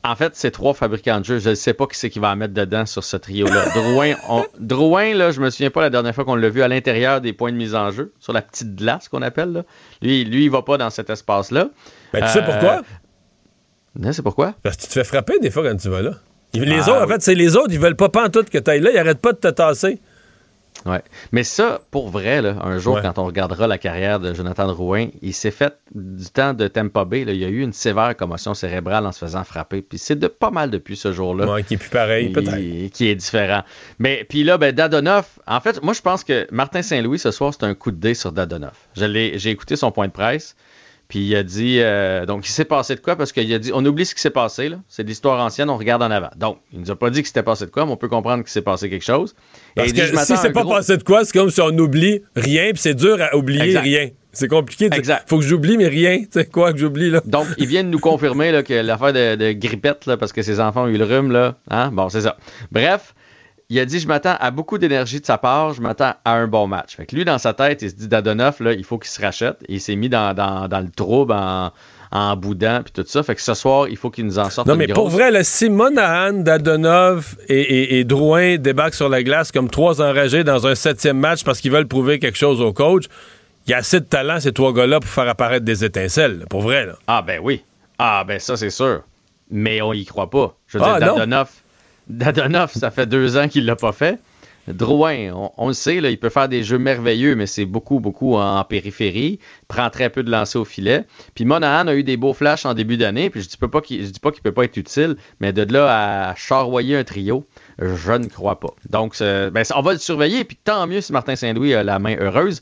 En fait, c'est trois fabricants de jeux. Je ne sais pas qui c'est qui va en mettre dedans sur ce trio-là. Drouin, on- Drouin, là, je me souviens pas la dernière fois qu'on l'a vu à l'intérieur des points de mise en jeu, sur la petite glace qu'on appelle. Là. Lui, lui, il va pas dans cet espace-là. Ben, tu sais Euh, pourquoi? Non, c'est pourquoi? Parce que tu te fais frapper des fois quand tu vas là. Les Ah, autres, en fait, c'est les autres, ils veulent pas pantoute que tu ailles là, ils arrêtent pas de te tasser. Ouais. Mais ça, pour vrai, là, un jour, Ouais. quand on regardera la carrière de Jonathan Drouin, il s'est fait du temps de Tampa Bay. là, il y a eu une sévère commotion cérébrale en se faisant frapper. Puis c'est de pas mal depuis ce jour-là. Ouais, qui est plus pareil, qui- peut-être. Qui est différent. Mais puis là, ben, Dadonoff, en fait, moi je pense que Martin Saint-Louis ce soir, c'est un coup de dé sur Dadonoff. J'ai écouté son point de presse. Puis il a dit, euh, donc il s'est passé de quoi? Parce qu'il a dit, on oublie ce qui s'est passé, là. C'est de l'histoire ancienne, on regarde en avant. Donc, il nous a pas dit qu'il s'était passé de quoi, mais on peut comprendre qu'il s'est passé quelque chose. Et Parce dit, que si c'est pas gros- passé de quoi, c'est comme si on oublie rien, puis c'est dur à oublier Exact. rien. C'est compliqué. de Exact. Faut que j'oublie, mais rien. Tu sais quoi que j'oublie, là? Donc, ils viennent nous confirmer là, que l'affaire de, de grippette, là, parce que ses enfants ont eu le rhume, là, hein? bon, c'est ça. Bref, il a dit Je m'attends à beaucoup d'énergie de sa part, je m'attends à un bon match. Fait que lui, dans sa tête, il se dit Dadonoff, là, il faut qu'il se rachète. Et il s'est mis dans, dans- dans le trouble en, en boudant, puis tout ça. Fait que ce soir, il faut qu'il nous en sorte Non, mais pour vrai, là, si Monahan, Dadonov et, et- et Drouin débarquent sur la glace comme trois enragés dans un septième match parce qu'ils veulent prouver quelque chose au coach, il y a assez de talent, ces trois gars-là, pour faire apparaître des étincelles. là, pour vrai, là. Ah, ben oui. Ah, ben ça, c'est sûr. Mais on y croit pas. Je veux Ah, dire, non. Dadonoff, ça fait deux ans qu'il l'a pas fait. Drouin, on, le sait, il peut faire des jeux merveilleux, mais c'est beaucoup, beaucoup en périphérie. Prend très peu de lancers au filet. Puis Monahan a eu des beaux flashs en début d'année. Puis je dis, pas qu'il- peut pas être utile, mais de là à charroyer un trio, je ne crois pas. Donc, ben, on va le surveiller. Puis tant mieux si Martin Saint-Louis a la main heureuse.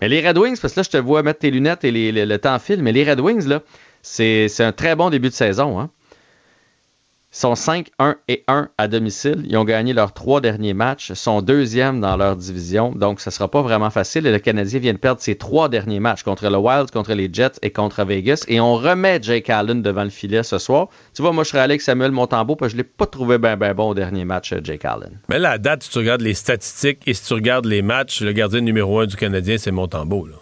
Mais les Red Wings, parce que là, je te vois mettre tes lunettes et le temps file, mais les Red Wings, c'est un très bon début de saison. Hein? Sont 5, 1 et 1 à domicile. Ils ont gagné leurs trois derniers matchs. Ils sont deuxièmes dans leur division. Donc, ce ne sera pas vraiment facile. Et le Canadien vient de perdre ses trois derniers matchs contre le Wild, contre les Jets et contre Vegas. Et on remet Jake Allen devant le filet ce soir. Tu vois, moi, je serais allé avec Samuel Montembeau parce que je ne l'ai pas trouvé bien ben bon au dernier match, euh, Jake Allen. Mais là, à date, si tu regardes les statistiques et si tu regardes les matchs, le gardien numéro un du Canadien, c'est Montembeau. Là.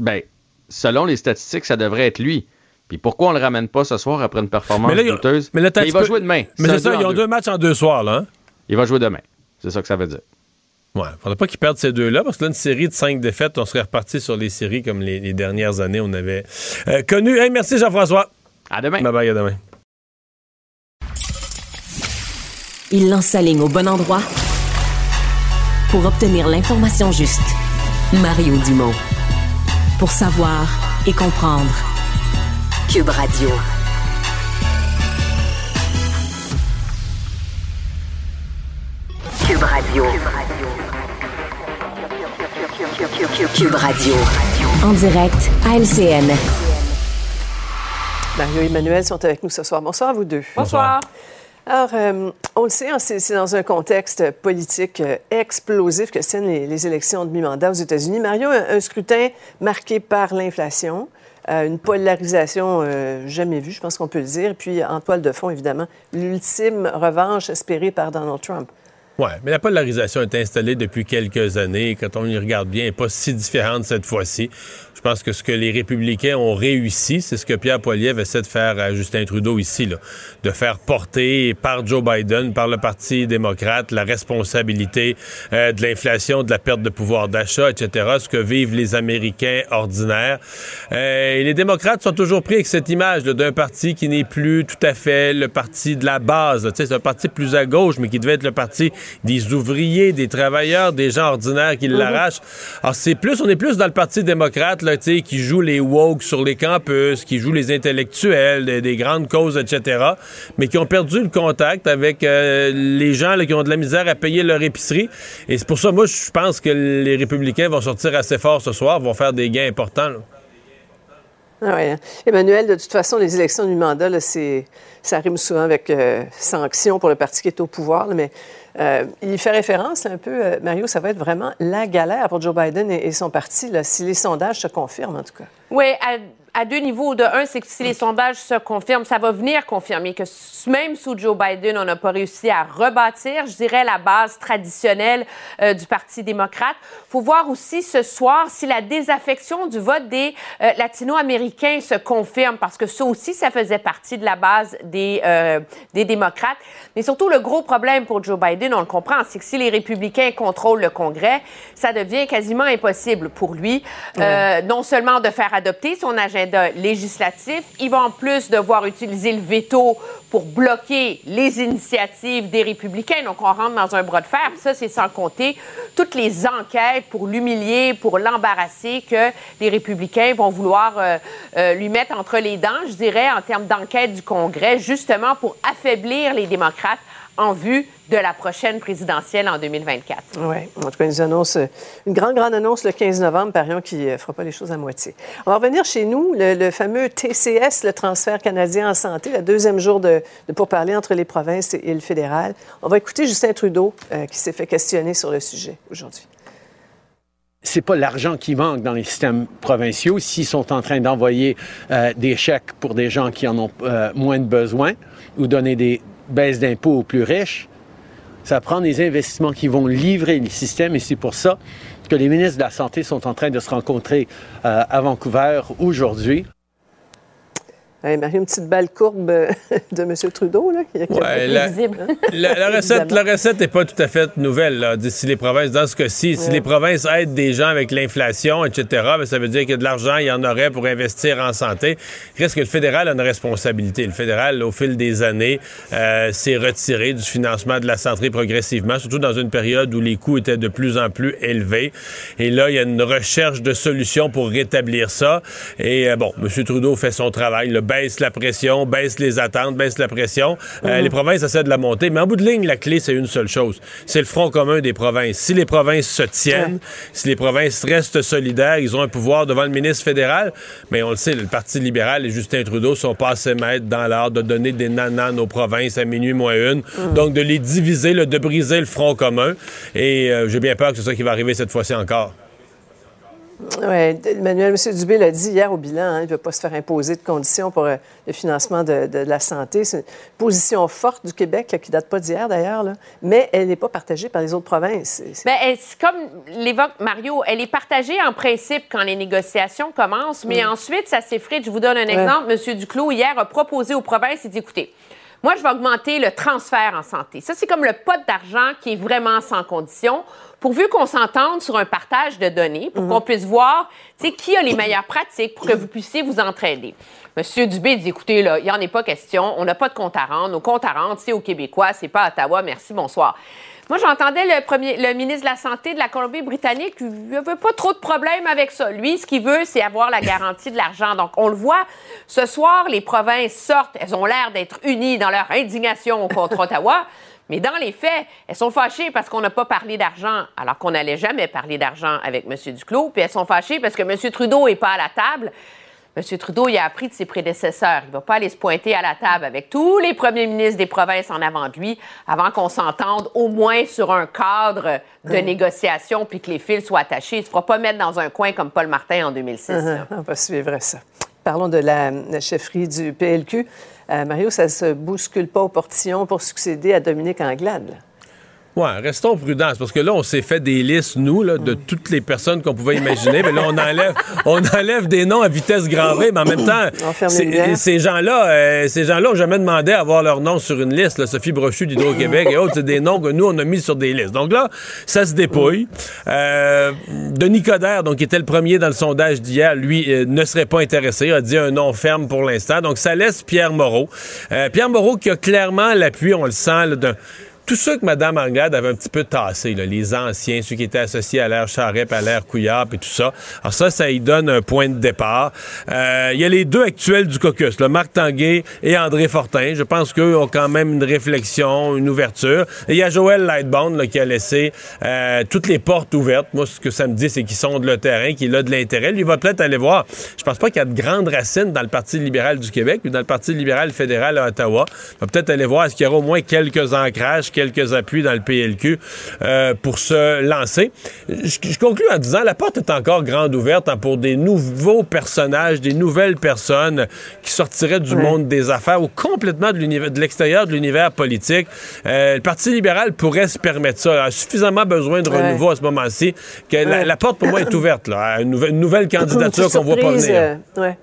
Ben, selon les statistiques, ça devrait être lui. Puis pourquoi on le ramène pas ce soir après une performance Mais là, douteuse? mais là, il va peux- jouer demain. Mais c'est ça, deux ils ont deux matchs en deux soirs, là. hein? Il va jouer demain. C'est ça que ça veut dire. Ouais, faudrait pas qu'ils perdent ces deux-là, parce que là, une série de cinq défaites, on serait reparti sur les séries comme les, les dernières années, on avait euh, connu. Hey, merci Jean-François. À demain. Bye bye, à demain. Il lance sa ligne au bon endroit pour obtenir l'information juste. Mario Dumont. Pour savoir et comprendre. Cube Radio. Cube Radio. Cube Radio. En direct à LCN. Mario et Emmanuel sont avec nous ce soir. Bonsoir à vous deux. Bonsoir. Alors, euh, on le sait, hein, c'est dans un contexte politique euh, explosif que tiennent les, les élections de mi-mandat aux États-Unis. Mario, un, un scrutin marqué par l'inflation, euh, une polarisation euh, jamais vue, je pense qu'on peut le dire, puis en toile de fond, évidemment, l'ultime revanche espérée par Donald Trump. Oui, mais la polarisation est installée depuis quelques années. Quand on y regarde bien, elle n'est pas si différente cette fois-ci. Je pense que ce que les républicains ont réussi, c'est ce que Pierre Poilievre essaie de faire à Justin Trudeau ici, là, de faire porter par Joe Biden, par le Parti démocrate, la responsabilité euh, de l'inflation, de la perte de pouvoir d'achat, etc., ce que vivent les Américains ordinaires. Euh, et les démocrates sont toujours pris avec cette image d'un parti qui n'est plus tout à fait le parti de la base. C'est un parti plus à gauche, mais qui devait être le parti des ouvriers, des travailleurs, des gens ordinaires qui l'arrachent. Alors, c'est plus, on est plus dans le Parti démocrate, là, qui joue les woke sur les campus, qui joue les intellectuels, des, des grandes causes, etc., mais qui ont perdu le contact avec euh, les gens qui ont de la misère à payer leur épicerie. Et c'est pour ça, moi, je pense que les républicains vont sortir assez fort ce soir, vont faire des gains importants. Ah ouais. Emmanuel, de toute façon, les élections du mandat, là, ça rime souvent avec euh, sanction pour le parti qui est au pouvoir. mais euh, il fait référence un peu, euh, Mario, ça va être vraiment la galère pour Joe Biden et, son parti, si les sondages se confirment, en tout cas. Oui, à deux niveaux. De un, c'est que si les sondages se confirment, ça va venir confirmer que même sous Joe Biden, on n'a pas réussi à rebâtir, je dirais, la base traditionnelle euh, du Parti démocrate. Il faut voir aussi ce soir si la désaffection du vote des euh, latino-américains se confirme, parce que ça aussi, ça faisait partie de la base des, euh, des démocrates. Mais surtout, le gros problème pour Joe Biden, on le comprend, c'est que si les républicains contrôlent le Congrès, ça devient quasiment impossible pour lui, non seulement de faire adopter son agenda législatif, il va en plus devoir utiliser le veto pour bloquer les initiatives des républicains. Donc, on rentre dans un bras de fer. Ça, c'est sans compter toutes les enquêtes pour l'humilier, pour l'embarrasser que les républicains vont vouloir euh, euh, lui mettre entre les dents, je dirais, en termes d'enquête du Congrès, justement pour affaiblir les démocrates en vue de la prochaine présidentielle en 2024. Oui, en tout cas, ils nous annoncent euh, une grande, grande annonce le 15 novembre, parions qui ne fera pas les choses à moitié. On va revenir chez nous, le, le fameux TCS, le transfert canadien en santé, le deuxième jour de, de pourparlers entre les provinces et, et le fédéral. On va écouter Justin Trudeau euh, qui s'est fait questionner sur le sujet aujourd'hui. c'est pas l'argent qui manque dans les systèmes provinciaux. S'ils sont en train d'envoyer euh, des chèques pour des gens qui en ont euh, moins de besoin ou donner des baisses d'impôts aux plus riches, ça prend des investissements qui vont livrer les systèmes et c'est pour ça que les ministres de la Santé sont en train de se rencontrer euh, à Vancouver aujourd'hui. Marie, une petite balle courbe euh, de M. Trudeau, là, qui, qui Ouais, la, la- la recette, la recette n'est pas tout à fait nouvelle. Là. Si les provinces, dans ce cas-ci, si Ouais. les provinces aident des gens avec l'inflation, etc., ben, ça veut dire que de l'argent, il y en aurait pour investir en santé. Il reste que le fédéral a une responsabilité. Le fédéral, au fil des années, euh, s'est retiré du financement de la santé progressivement, surtout dans une période où les coûts étaient de plus en plus élevés. Et là, il y a une recherche de solutions pour rétablir ça. Et euh, bon, M. Trudeau fait son travail, le baisse la pression, baisse les attentes, baisse la pression. Euh, Mhm. Les provinces essaient de la monter. Mais en bout de ligne, la clé, c'est une seule chose. C'est le front commun des provinces. Si les provinces se tiennent, si les provinces restent solidaires, ils ont un pouvoir devant le ministre fédéral. Mais on le sait, le Parti libéral et Justin Trudeau sont passés maîtres dans l'art de donner des nananes aux provinces à minuit moins une. Mhm. Donc, de les diviser, de briser le front commun. Et euh, j'ai bien peur que c'est ça qui va arriver cette fois-ci encore. Oui, Emmanuel, M. Dubé l'a dit hier au bilan, hein, il ne veut pas se faire imposer de conditions pour euh, le financement de, de la santé. C'est une position forte du Québec, là, qui ne date pas d'hier d'ailleurs, mais elle n'est pas partagée par les autres provinces. Elle- c'est comme l'évoque Mario, elle est partagée en principe quand les négociations commencent, mais Mm. ensuite, ça s'effrite. Je vous donne un Ouais. exemple. Monsieur Duclos, hier, a proposé aux provinces, il dit, écoutez, Moi, je vais augmenter le transfert en santé. Ça, c'est comme le pot d'argent qui est vraiment sans condition, pourvu qu'on s'entende sur un partage de données, pour qu'on puisse voir qui a les meilleures pratiques pour que vous puissiez vous entraider. Monsieur Dubé dit, écoutez, là, il n'y en est pas question, on n'a pas de compte à rendre. Nos comptes à rendre, c'est aux Québécois, c'est pas à Ottawa, merci, bonsoir. Moi, j'entendais le, premier, le ministre de la Santé de la Colombie-Britannique, il n'avait pas trop de problème avec ça. Lui, ce qu'il veut, c'est avoir la garantie de l'argent. Donc, on le voit, ce soir, les provinces sortent, elles ont l'air d'être unies dans leur indignation contre Ottawa. Mais dans les faits, elles sont fâchées parce qu'on n'a pas parlé d'argent, alors qu'on n'allait jamais parler d'argent avec M. Duclos. Puis elles sont fâchées parce que M. Trudeau n'est pas à la table. M. Trudeau, il a appris de ses prédécesseurs. Il ne va pas aller se pointer à la table avec tous les premiers ministres des provinces en avant de lui avant qu'on s'entende au moins sur un cadre de négociation puis que les fils soient attachés. Il ne se fera pas mettre dans un coin comme Paul Martin en 2006. Uh-huh. On va suivre ça. Parlons de la chefferie du PLQ. Euh, Mario, ça ne se bouscule pas au portillon pour succéder à Dominique Anglade. Ouais, restons prudents, parce que là, on s'est fait des listes, nous, là, de toutes les personnes qu'on pouvait imaginer. Mais là, on enlève, on enlève des noms à vitesse grand V, mais en même temps, ces gens-là, euh, ces gens-là ont jamais demandé à avoir leur nom sur une liste. là. Sophie Brochu d'Hydro-Québec et autres, c'est des noms que nous, on a mis sur des listes. Donc là, ça se dépouille. Euh, Denis Coderre, donc, qui était le premier dans le sondage d'hier, lui, euh, ne serait pas intéressé, a dit un nom ferme pour l'instant. Donc, ça laisse Pierre Moreau. Euh, Pierre Moreau qui a clairement l'appui, on le sent, là, d'un tous ceux que Mme Anglade avait un petit peu tassés, là, les anciens, ceux qui étaient associés à l'ère Charest, à l'ère Couillard, et tout ça. Alors ça, ça y donne un point de départ. Euh, Il y a les deux actuels du caucus, là, Marc Tanguay et André Fortin. Je pense qu'eux ont quand même une réflexion, une ouverture. Et il y a Joël Lightbound là, qui a laissé euh, toutes les portes ouvertes. Moi, ce que ça me dit, c'est qu'ils sont de le terrain, qu'il a de l'intérêt. Lui, il va peut-être aller voir. Je pense pas qu'il y a de grandes racines dans le Parti libéral du Québec, ou dans le Parti libéral fédéral à Ottawa. Il va peut-être aller voir est-ce qu'il y aura au moins quelques ancrages, quelques appuis dans le PLQ euh, pour se lancer. Je, je conclue en disant la porte est encore grande ouverte hein, pour des nouveaux personnages, des nouvelles personnes qui sortiraient du Ouais. monde des affaires ou complètement de l'extérieur de l'univers politique. Euh, le Parti libéral pourrait se permettre ça. Il a suffisamment besoin de Ouais. renouveau à ce moment-ci que la, Ouais. la porte pour moi est ouverte là, à une nouvelle, une nouvelle candidature qu'on voit pas venir. euh, ouais.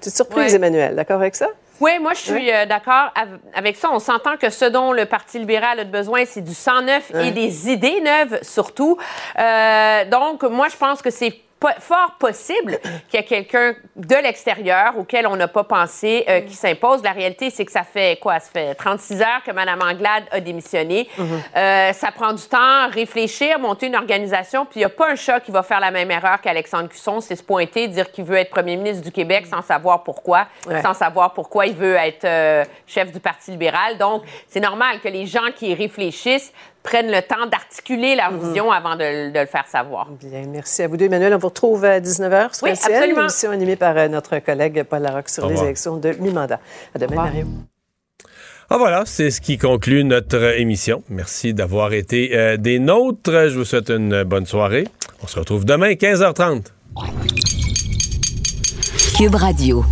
Petite surprise, Ouais. Emmanuel. D'accord avec ça? Oui, moi, je suis euh, d'accord av- avec ça. On s'entend que ce dont le Parti libéral a besoin, c'est du sang neuf et des idées neuves, surtout. Euh, donc, moi, je pense que c'est fort possible qu'il y ait quelqu'un de l'extérieur auquel on n'a pas pensé euh, qui s'impose. La réalité, c'est que ça fait quoi? Ça fait 36 heures que Mme Anglade a démissionné. Euh, ça prend du temps, réfléchir, monter une organisation, puis il n'y a pas un chat qui va faire la même erreur qu'Alexandre Cusson, c'est se pointer, dire qu'il veut être premier ministre du Québec sans savoir pourquoi, Ouais. sans savoir pourquoi il veut être euh, chef du Parti libéral. Donc, c'est normal que les gens qui réfléchissent prennent le temps d'articuler leur vision avant de, de le faire savoir. Bien, merci à vous deux. Emmanuel, on vous retrouve à 19h sur Oui, LCN, absolument. émission animée par euh, notre collègue Paul Larocque sur les élections de mi-mandat. À demain, Mario. Ah voilà, c'est ce qui conclut notre émission. Merci d'avoir été euh, des nôtres. Je vous souhaite une bonne soirée. On se retrouve demain, 15h30. Cube Radio.